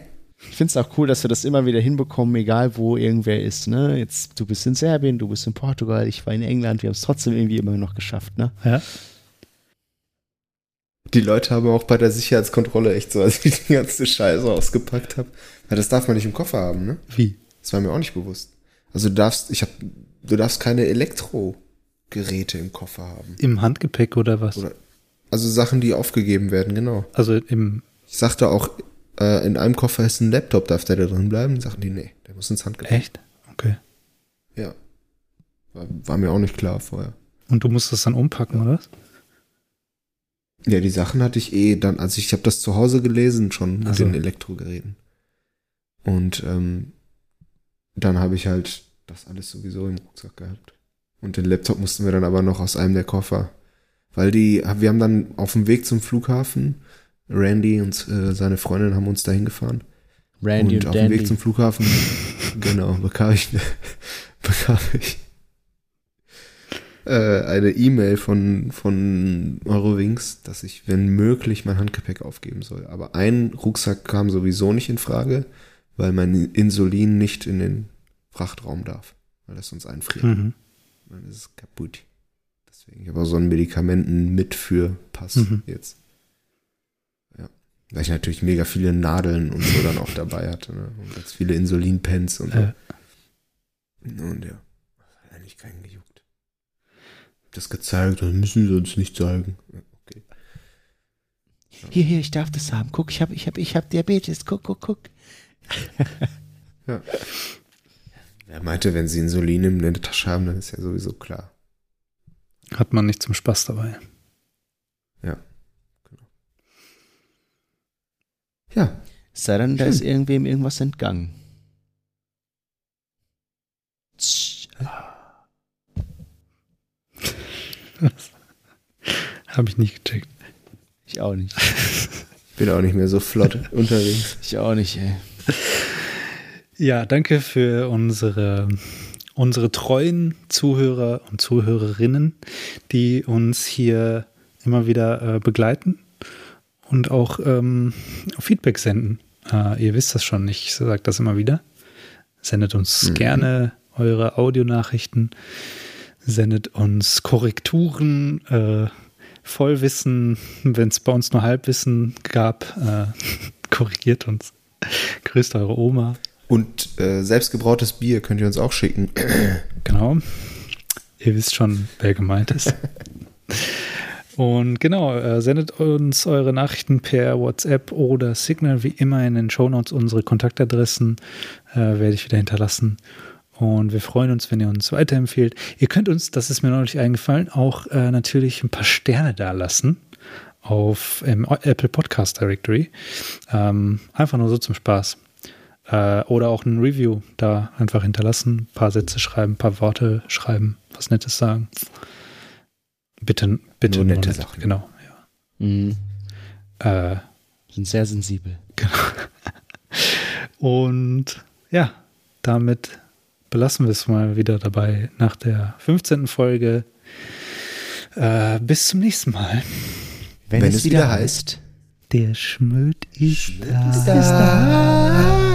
Ich finde es auch cool, dass wir das immer wieder hinbekommen, egal wo irgendwer ist. Ne? Jetzt, du bist in Serbien, du bist in Portugal, ich war in England, wir haben es trotzdem irgendwie immer noch geschafft. Ne? Ja. Die Leute haben auch bei der Sicherheitskontrolle echt so, als ich die ganze Scheiße ausgepackt habe. Weil das darf man nicht im Koffer haben, ne? Wie? Das war mir auch nicht bewusst. Also du darfst, ich hab, du darfst keine Elektrogeräte im Koffer haben. Im Handgepäck oder was? Oder- Also Sachen, die aufgegeben werden, genau. Also im. Ich sagte auch, äh, in einem Koffer ist ein Laptop, darf der da drin bleiben? Sagen die, nee, der muss ins Handgepäck. Echt? Okay. Ja. War, war mir auch nicht klar vorher. Und du musst das dann umpacken, oder? was? Ja, die Sachen hatte ich eh dann, also ich habe das zu Hause gelesen schon mit Ach so. den Elektrogeräten. Und ähm, dann habe ich halt das alles sowieso im Rucksack gehabt. Und den Laptop mussten wir dann aber noch aus einem der Koffer. Weil die, wir haben dann auf dem Weg zum Flughafen, Randy und äh, seine Freundin haben uns dahin gefahren. Randy und und, auf dem Weg zum Flughafen, genau, bekam ich, bekam ich äh, eine E-Mail von, von Eurowings, dass ich, wenn möglich, mein Handgepäck aufgeben soll. Aber ein Rucksack kam sowieso nicht in Frage, weil mein Insulin nicht in den Frachtraum darf, weil das sonst einfriert. Mhm. Dann ist es kaputt. Deswegen, ich habe auch so einen Medikamenten mit für Pass Mhm. jetzt. Ja. Weil ich natürlich mega viele Nadeln und so dann auch dabei hatte. Ne? Und ganz viele Insulinpens und so. Äh, Und ja, hat eigentlich keinen gejuckt. Das gezeigt, das müssen sie uns nicht zeigen. Ja, Okay. Hier, hier, ich darf das haben. Guck, ich habe ich hab, ich hab Diabetes. Guck, guck, guck. Er meinte, wenn sie Insulin in der Tasche haben, dann ist ja sowieso klar. hat man nicht zum Spaß dabei. Ja. Sei denn, da ist irgendwem irgendwas entgangen. Tsch, Habe ich nicht gecheckt. Ich auch nicht. Bin auch nicht mehr so flott unterwegs. Ich auch nicht, ey. Ja, danke für unsere, unsere treuen Zuhörer und Zuhörerinnen, die uns hier immer wieder äh, begleiten und auch ähm, Feedback senden. Äh, ihr wisst das schon, ich sage das immer wieder. Sendet uns Mhm. gerne eure Audionachrichten, sendet uns Korrekturen, äh, Vollwissen, wenn es bei uns nur Halbwissen gab, äh, korrigiert uns. Grüßt eure Oma. Und äh, selbstgebrautes Bier könnt ihr uns auch schicken. Genau. Ihr wisst schon, wer gemeint ist. Und genau, äh, sendet uns eure Nachrichten per WhatsApp oder Signal, wie immer in den Shownotes unsere Kontaktadressen äh, werde ich wieder hinterlassen. Und wir freuen uns, wenn ihr uns weiterempfehlt. Ihr könnt uns, das ist mir neulich eingefallen, auch äh, natürlich ein paar Sterne da lassen auf im Apple Podcast Directory. Ähm, einfach nur so zum Spaß. Äh, oder auch ein Review da einfach hinterlassen, ein paar Sätze schreiben, ein paar Worte schreiben, was Nettes sagen. Bitte, bitte Nur nette nett. Sachen. Genau. Mhm. Ja. Äh, Sind sehr sensibel. und ja, damit belassen wir es mal wieder dabei nach der 15. Folge. Äh, bis zum nächsten Mal. Wenn, Wenn es, es wieder wieder heißt. Der Schmöd ist da. Da.